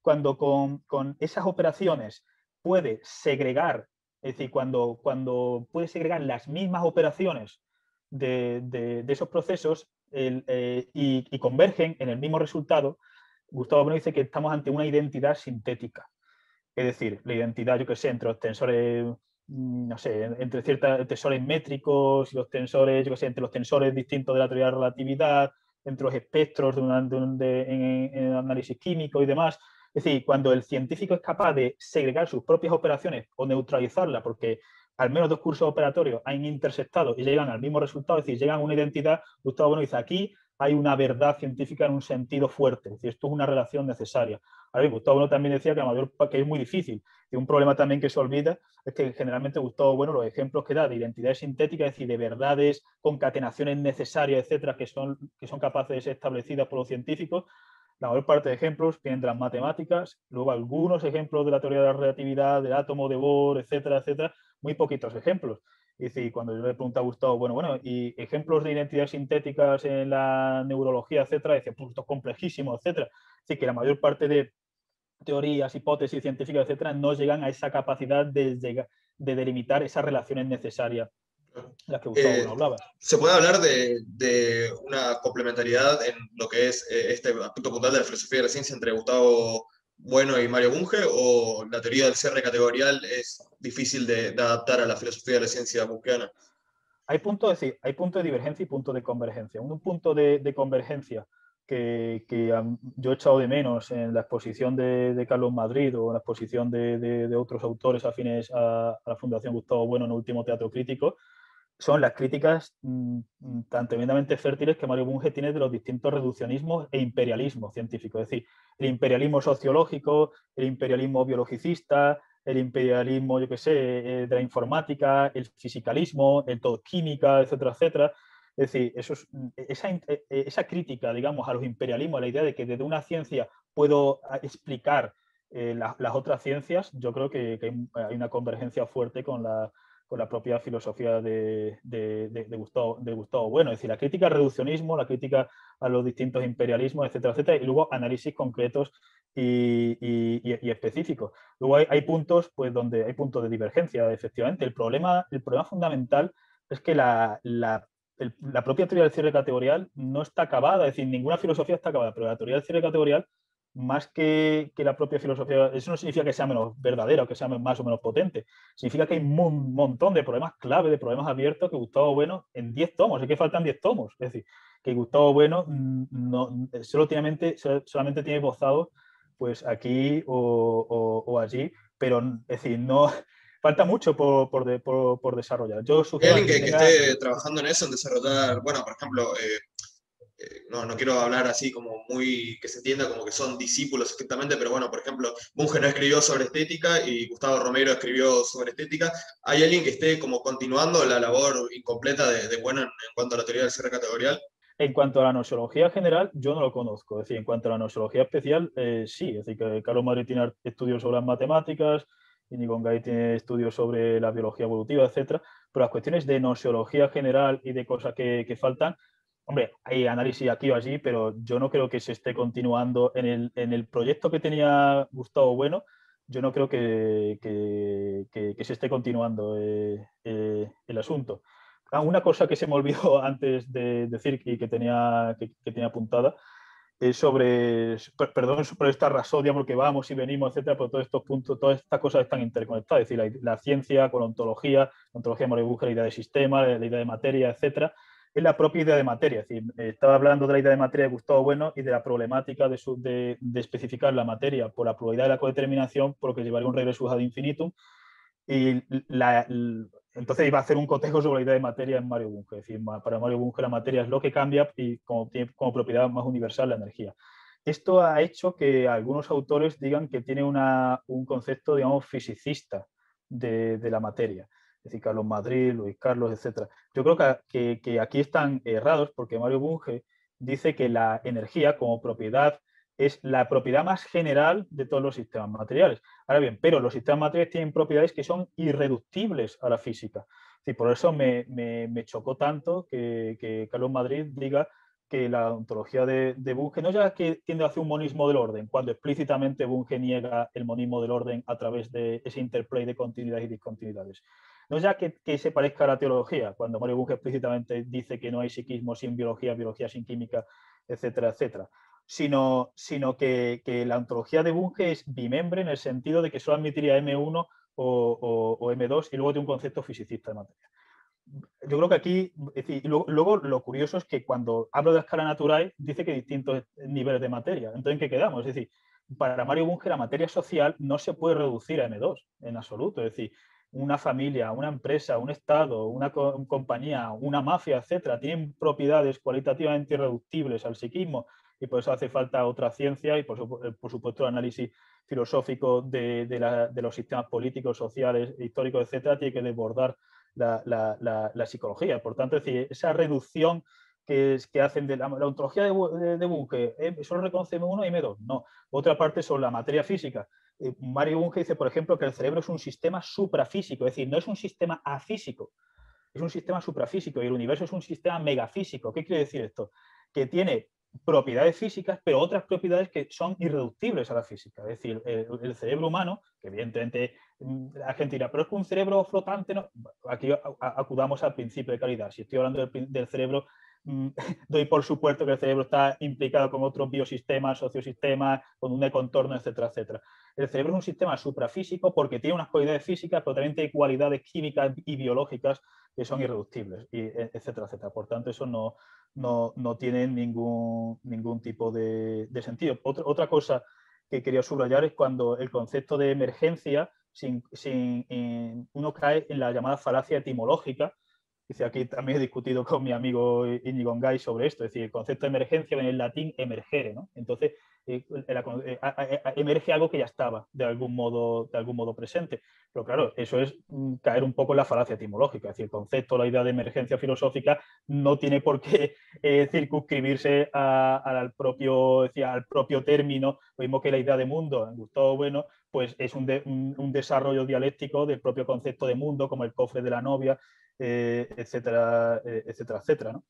cuando con, esas operaciones puede segregar, es decir, cuando, cuando puede segregar las mismas operaciones de, esos procesos eh, y, convergen en el mismo resultado, Gustavo Bueno dice que estamos ante una identidad sintética. Es decir, la identidad, yo que sé, entre los tensores, no sé, entre ciertos tensores métricos los tensores, yo que sé, entre los tensores distintos de la teoría de la relatividad, entre los espectros de, en, análisis químico y demás. Es decir, cuando el científico es capaz de segregar sus propias operaciones o neutralizarlas, porque al menos dos cursos operatorios han intersectado y llegan al mismo resultado, es decir, llegan a una identidad, Gustavo Bueno dice, aquí hay una verdad científica en un sentido fuerte, es decir, esto es una relación necesaria. Ahora Gustavo Bueno también decía que, mayor, que es muy difícil, y un problema también que se olvida es que generalmente Gustavo Bueno los ejemplos que da de identidades sintéticas, es decir, de verdades, concatenaciones necesarias, etcétera, que son, que son capaces de ser establecidas por los científicos, la mayor parte de ejemplos vienen de las matemáticas, luego algunos ejemplos de la teoría de la relatividad, del átomo de Bohr, etcétera, etcétera, muy poquitos ejemplos. Y cuando yo le pregunto a Gustavo, bueno, bueno, y ejemplos de identidades sintéticas en la neurología, etcétera, dice, pues esto es complejísimo, etcétera. Así que la mayor parte de teorías, hipótesis científicas, etcétera, no llegan a esa capacidad de, de delimitar esas relaciones necesarias las que Gustavo eh, hablaba. ¿Se puede hablar de, de, una complementariedad en lo que es eh, este aspecto puntual de la filosofía de la ciencia entre Gustavo bueno y Mario Bunge o la teoría del cierre categorial es difícil de, adaptar a la filosofía de la ciencia bunkeana? Hay puntos de, punto de divergencia y punto de convergencia. Un punto de, convergencia que, que, yo he echado de menos en la exposición de, Carlos Madrid o en la exposición de, otros autores afines a, a, la Fundación Gustavo Bueno en el último Teatro Crítico, son las críticas mm, mm, tan tremendamente fértiles que Mario Bunge tiene de los distintos reduccionismos e imperialismo científico. Es decir, el imperialismo sociológico, el imperialismo biologicista, el imperialismo, yo qué sé, eh, de la informática, el fisicalismo, el todo química, etcétera, etcétera. Es decir, mm, esa, eh, eh, esa, crítica, digamos, a los imperialismos, a la idea de que desde una ciencia puedo ah, explicar las otras ciencias, yo creo que hay una convergencia fuerte con la, con la propia filosofía de, de, Gustavo, de Gustavo Bueno, es decir, la crítica al reduccionismo, la crítica a los distintos imperialismos, etcétera, etcétera, y luego análisis concretos y, y, específicos. Luego hay, puntos pues, donde hay puntos de divergencia, efectivamente. El problema, el problema fundamental es que la, la, la propia teoría del cierre categorial no está acabada, es decir, ninguna filosofía está acabada, pero la teoría del cierre categorial más que, la propia filosofía, eso no significa que sea menos verdadera o que sea más o menos potente. Significa que hay un montón de problemas clave, de problemas abiertos que Gustavo Bueno en 10 tomos, es que faltan 10 tomos. Es decir, que Gustavo Bueno mm, no, solo tiene, solamente tiene esbozados pues aquí o, allí, pero es decir, no, [LAUGHS] falta mucho por, por, desarrollar. Yo alguien que, esté trabajando en eso, en desarrollar, bueno, por ejemplo, eh, no, no, quiero hablar así como muy que se entienda como que son discípulos estrictamente, pero bueno, por ejemplo, Bunge no escribió sobre estética y Gustavo Romero escribió sobre estética. ¿Hay alguien que esté como continuando la labor incompleta de, bueno en, cuanto a la teoría del cierre categorial? En cuanto a la nosología general, yo no lo conozco. Es decir, en cuanto a la nosología especial, eh, sí. Es decir, que Carlos Madrid tiene estudios sobre las matemáticas, y Gay tiene estudios sobre la biología evolutiva, etcétera. Pero las cuestiones de nosología general y de cosas que, que faltan, Hombre, hay análisis aquí o allí, pero yo no creo que se esté continuando en el, en el proyecto que tenía Gustavo Bueno. Yo no creo que, que, se esté continuando eh, eh, el asunto. Ah, una cosa que se me olvidó [LAUGHS] antes de decir y que tenía, que, tenía apuntada es sobre, perdón por esta rasodia, porque vamos y venimos, etcétera, pero todos estos puntos, todas estas cosas están interconectadas, es decir, la, ciencia con la ontología, la ontología de la idea de sistema, la, idea de materia, etcétera, es la propia idea de materia. Es decir, estaba hablando de la idea de materia de Gustavo Bueno y de la problemática de, especificar la materia por la probabilidad de la codeterminación, por lo llevaría un regreso ad infinitum. Y la, entonces iba a hacer un cotejo sobre la idea de materia en Mario Bunge. Es decir, para Mario Bunge la materia es lo que cambia y como tiene como propiedad más universal la energía. Esto ha hecho que algunos autores digan que tiene un concepto, digamos, fisicista de la materia es decir, Carlos Madrid, Luis Carlos, etc. Yo creo que, aquí están errados porque Mario Bunge dice que la energía como propiedad es la propiedad más general de todos los sistemas materiales. Ahora bien, pero los sistemas materiales tienen propiedades que son irreductibles a la física. Y por eso me, chocó tanto que, Carlos Madrid diga que la ontología de, de, Bunge no ya que tiende hacia un monismo del orden, cuando explícitamente Bunge niega el monismo del orden a través de ese interplay de continuidades y discontinuidades. No ya que, se parezca a la teología, cuando Mario Bunge explícitamente dice que no hay psiquismo sin biología, biología sin química, etcétera, etcétera, sino, sino que, la ontología de Bunge es bimembre en el sentido de que solo admitiría M1 o, o, M2 y luego de un concepto fisicista de materia. Yo creo que aquí, luego, lo curioso es que cuando hablo de escala natural dice que hay distintos niveles de materia. Entonces, ¿en qué quedamos? Es decir, para Mario Bunge la materia social no se puede reducir a M2 en absoluto. Es decir, una familia, una empresa, un Estado, una co compañía, una mafia, etcétera, tienen propiedades cualitativamente irreductibles al psiquismo y por eso hace falta otra ciencia y por, por supuesto el análisis filosófico de, los sistemas políticos, sociales, históricos, etcétera, tiene que desbordar la, psicología. Por tanto, esa reducción que, hacen de la, ontología de, de, de Bunge, eh, solo reconoce M1 y M2. No, otra parte son la materia física. Eh, Mario Bunge dice, por ejemplo, que el cerebro es un sistema suprafísico, es decir, no es un sistema afísico, es un sistema suprafísico y el universo es un sistema megafísico. ¿Qué quiere decir esto? Que tiene propiedades físicas, pero otras propiedades que son irreductibles a la física. Es decir, el, cerebro humano, que evidentemente mm, la gente dirá, pero es un cerebro flotante, aquí acudamos al principio de calidad. Si estoy hablando del, del cerebro, mm, [LAUGHS] doy por supuesto que el cerebro está implicado con otros biosistemas, sociosistemas, con un contorno, etcétera, etcétera. El cerebro es un sistema suprafísico porque tiene unas cualidades físicas, pero también tiene cualidades químicas y biológicas que son irreductibles, y, etcétera, etcétera. Por tanto, eso no, no, no tiene ningún, ningún tipo de, de sentido. Otra, otra cosa que quería subrayar es cuando el concepto de emergencia, sin, sin, eh, uno cae en la llamada falacia etimológica. Dice, aquí también he discutido con mi amigo Íñigo Gay sobre esto, es decir, el concepto de emergencia viene del latín emergere, ¿no? Entonces, eh, eh, emerge algo que ya estaba de algún, modo, de algún modo presente. Pero claro, eso es mm, caer un poco en la falacia etimológica. Es decir, el concepto, la idea de emergencia filosófica no tiene por qué eh, circunscribirse a, a al, propio, decía, al propio término, lo mismo que la idea de mundo. Gustavo Bueno, pues es un, de, un, un, desarrollo dialéctico del propio concepto de mundo, como el cofre de la novia, eh, etcétera, etcétera, etcétera. ¿no?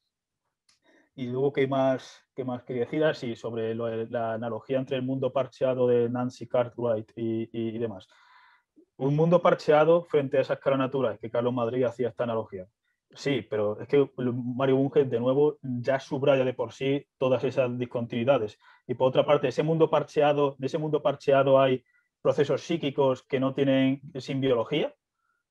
Y luego, ¿qué más, qué más quería decir? Así, ah, sobre la analogía entre el mundo parcheado de Nancy Cartwright y, y, demás. Un mundo parcheado frente a esa escala natural, que Carlos Madrid hacía esta analogía. Sí, pero es que Mario Bunge, de nuevo, ya subraya de por sí todas esas discontinuidades. Y por otra parte, ese mundo parcheado, de ese mundo parcheado hay procesos psíquicos que no tienen sin biología,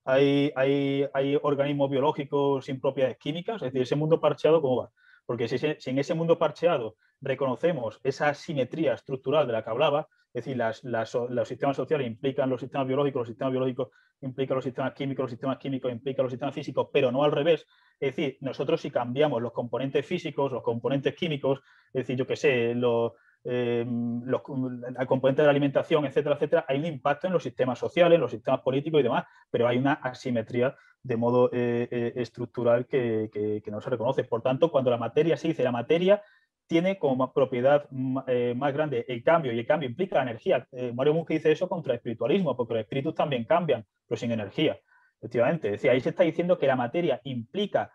hay, hay, hay organismos biológicos sin propiedades químicas, es decir, ese mundo parcheado, ¿cómo va? Porque si, si, en ese mundo parcheado reconocemos esa simetría estructural de la que hablaba, es decir, las, las, los sistemas sociales implican los sistemas biológicos, los sistemas biológicos implican los sistemas químicos, los sistemas químicos implican los sistemas físicos, pero no al revés. Es decir, nosotros si cambiamos los componentes físicos, los componentes químicos, es decir, yo qué sé, lo, eh, la componente de la alimentación, etcétera, etcétera, hay un impacto en los sistemas sociales, en los sistemas políticos y demás, pero hay una asimetría de modo eh, eh, estructural que, no se reconoce. Por tanto, cuando la materia se dice la materia tiene como propiedad más grande el cambio y el cambio implica energía. Mario Bunge dice eso contra el espiritualismo, porque los espíritus también cambian, pero sin energía. Efectivamente, es decir, ahí se está diciendo que la materia implica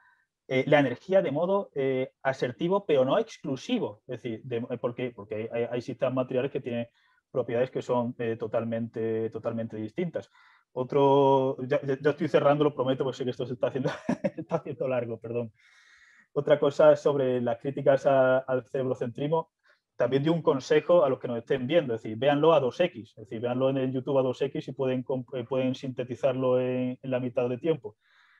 eh, la energía de modo eh, asertivo, pero no exclusivo. Es decir, de, porque, porque hay, hay, sistemas materiales que tienen propiedades que son eh, totalmente, totalmente distintas. Otro, ya, ya, estoy cerrando, lo prometo, porque sé que esto se está haciendo, [LAUGHS] está haciendo largo, perdón. Otra cosa sobre las críticas a, al cerebrocentrismo, también dio un consejo a los que nos estén viendo, es decir, véanlo a 2X, es decir, véanlo en el YouTube a 2X y pueden, pueden sintetizarlo en, en la mitad de tiempo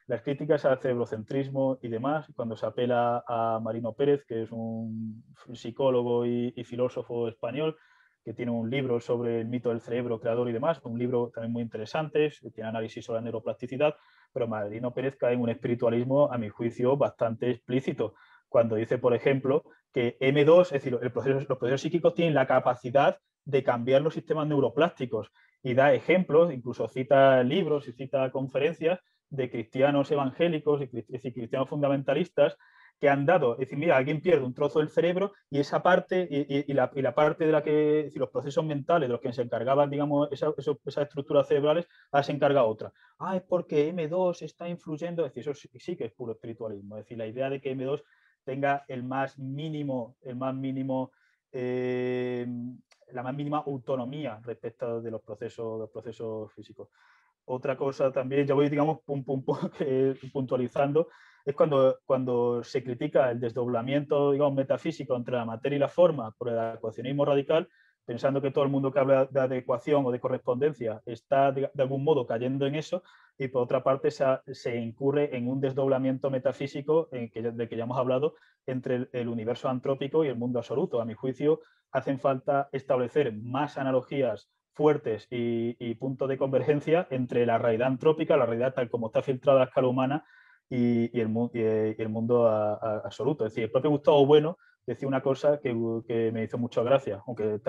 las críticas al cerebrocentrismo y demás, cuando se apela a Marino Pérez, que es un psicólogo y, filósofo español, que tiene un libro sobre el mito del cerebro creador y demás, un libro también muy interesante, tiene análisis sobre la neuroplasticidad, pero Marino Pérez cae en un espiritualismo, a mi juicio, bastante explícito, cuando dice, por ejemplo, que M2, es decir, el proceso, los procesos psíquicos tienen la capacidad de cambiar los sistemas neuroplásticos y da ejemplos, incluso cita libros y cita conferencias de cristianos evangélicos y cristianos fundamentalistas que han dado, es decir, mira, alguien pierde un trozo del cerebro y esa parte, y, la, parte de la que, decir, los procesos mentales de los que se encargaban, digamos, esa, eso, esas estructuras cerebrales, ahora se encarga otra. Ah, es porque M2 está influyendo, es decir, eso sí, que es puro espiritualismo, es decir, la idea de que M2 tenga el más mínimo, el más mínimo, eh, la más mínima autonomía respecto de los procesos, los procesos físicos. Otra cosa también, ya voy, digamos, pum, pum, [LAUGHS] puntualizando, es cuando, cuando se critica el desdoblamiento digamos, metafísico entre la materia y la forma por el ecuacionismo radical, pensando que todo el mundo que habla de adecuación o de correspondencia está de, algún modo cayendo en eso, y por otra parte se, incurre en un desdoblamiento metafísico en que, de que ya hemos hablado entre el, universo antrópico y el mundo absoluto. A mi juicio, hacen falta establecer más analogías fuertes y, puntos de convergencia entre la realidad antrópica, la realidad tal como está filtrada a escala humana, y, el, mundo absoluto. Es decir, el propio Gustavo Bueno decía una cosa que, me hizo mucha gracia, aunque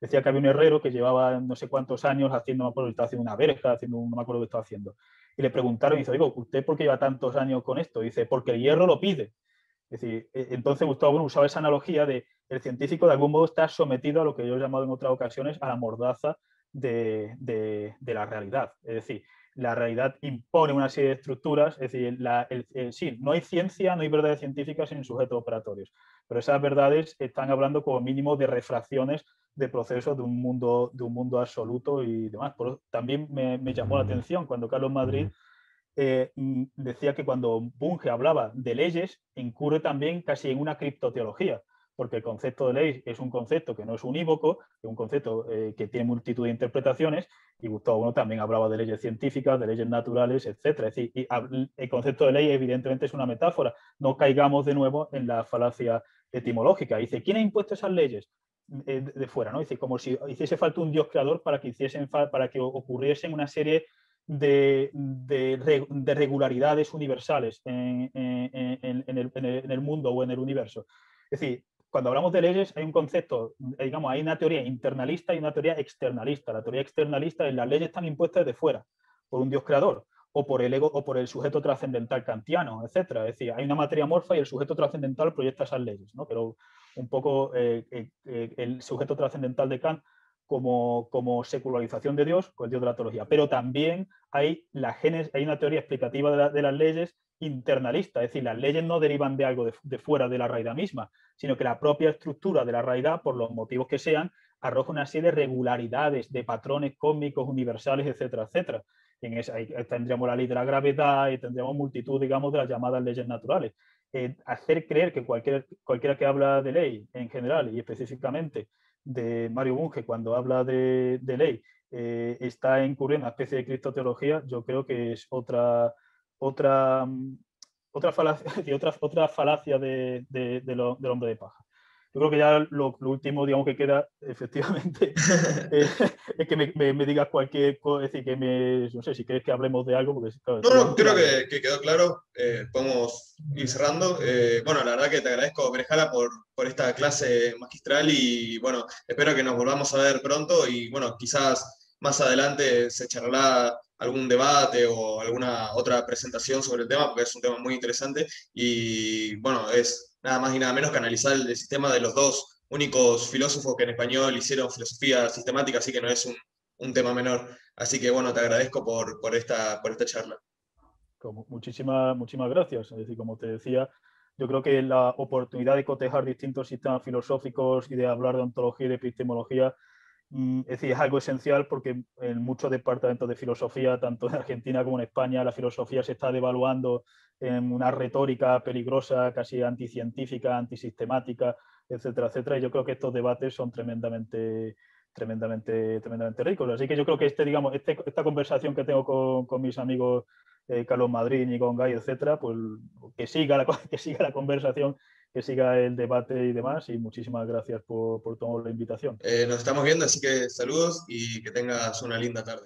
decía que había un herrero que llevaba no sé cuántos años haciendo, no estaba haciendo una verja, haciendo no me acuerdo qué estaba haciendo. Y le preguntaron, y dice, digo, ¿usted por qué lleva tantos años con esto? dice, porque el hierro lo pide. Es decir, e, entonces Gustavo Bueno usaba esa analogía de el científico de algún modo está sometido a lo que yo he llamado en otras ocasiones a la mordaza de, de la realidad. Es decir, la realidad impone una serie de estructuras, es decir, sí, no hay ciencia, no hay verdades científicas sin sujetos operatorios, pero esas verdades están hablando como mínimo de refracciones de procesos de un mundo, de un mundo absoluto y demás. también me, llamó la atención cuando Carlos Madrid eh, decía que cuando Bunge hablaba de leyes, incurre también casi en una criptoteología porque el concepto de ley es un concepto que no es unívoco, es un concepto eh, que tiene multitud de interpretaciones, y Gustavo Bueno también hablaba de leyes científicas, de leyes naturales, etc. Es decir, el concepto de ley evidentemente es una metáfora. No caigamos de nuevo en la falacia etimológica. Dice, ¿quién ha impuesto esas leyes? Eh, de, fuera, ¿no? Dice, como si hiciese falta un Dios creador para que, hiciesen, para que ocurriesen una serie de, regularidades universales en, el, en, el, mundo o en el universo. Es decir, cuando hablamos de leyes hay un concepto, digamos, hay una teoría internalista y una teoría externalista. La teoría externalista es las leyes están impuestas de fuera por un Dios creador o por el ego o por el sujeto trascendental kantiano, etc. Es decir, hay una materia morfa y el sujeto trascendental proyecta esas leyes, ¿no? Pero un poco eh, eh, eh, el sujeto trascendental de Kant como, como, secularización de Dios, con el Dios de la teología. Pero también hay, la genes, hay una teoría explicativa de, de las leyes internalista, es decir, las leyes no derivan de algo de, fuera de la realidad misma, sino que la propia estructura de la realidad, por los motivos que sean, arroja una serie de regularidades, de patrones cósmicos universales, etcétera, etcétera. En esa, ahí tendríamos la ley de la gravedad y tendríamos multitud, digamos, de las llamadas leyes naturales. Eh, hacer creer que cualquier, cualquiera que habla de ley en general y específicamente de Mario Bunge cuando habla de, ley eh, está incurriendo en una especie de cristoteología, yo creo que es otra, otra, mm, otra falacia, [LAUGHS] otra, otra falacia de, del hombre de paja. Yo creo que ya lo, último, digamos, que queda, [LAUGHS] efectivamente, [LAUGHS] eh, es que me, me, digas cualquier cosa, es decir, que me, no sé, si quieres que hablemos de algo. Porque, no, no, creo que, que, quedó claro. Eh, podemos ir cerrando. Eh, bueno, la verdad que te agradezco, Brejala, por, por esta clase magistral y, bueno, espero que nos volvamos a ver pronto y, bueno, quizás más adelante se charlará algún debate o alguna otra presentación sobre el tema, porque es un tema muy interesante y bueno, es nada más y nada menos que analizar el, sistema de los dos únicos filósofos que en español hicieron filosofía sistemática, así que no es un, un tema menor. Así que bueno, te agradezco por, por, esta, por esta charla. muchísimas, muchísimas gracias. Es decir, como te decía, yo creo que la oportunidad de cotejar distintos sistemas filosóficos y de hablar de ontología y de epistemología Mm, es decir, es algo esencial porque en muchos departamentos de filosofía, tanto en Argentina como en España, la filosofía se está devaluando en una retórica peligrosa, casi anticientífica, antisistemática, etcétera, etcétera. Y yo creo que estos debates son tremendamente, tremendamente, tremendamente ricos. Así que yo creo que este, digamos, este, esta conversación que tengo con, con mis amigos eh, Carlos Madrid, y con Gay, etcétera, pues que siga la, [LAUGHS] que siga la conversación que siga el debate y demás. Y muchísimas gracias por, por tomar la invitación. Eh, nos estamos viendo, así que saludos y que tengas una linda tarde.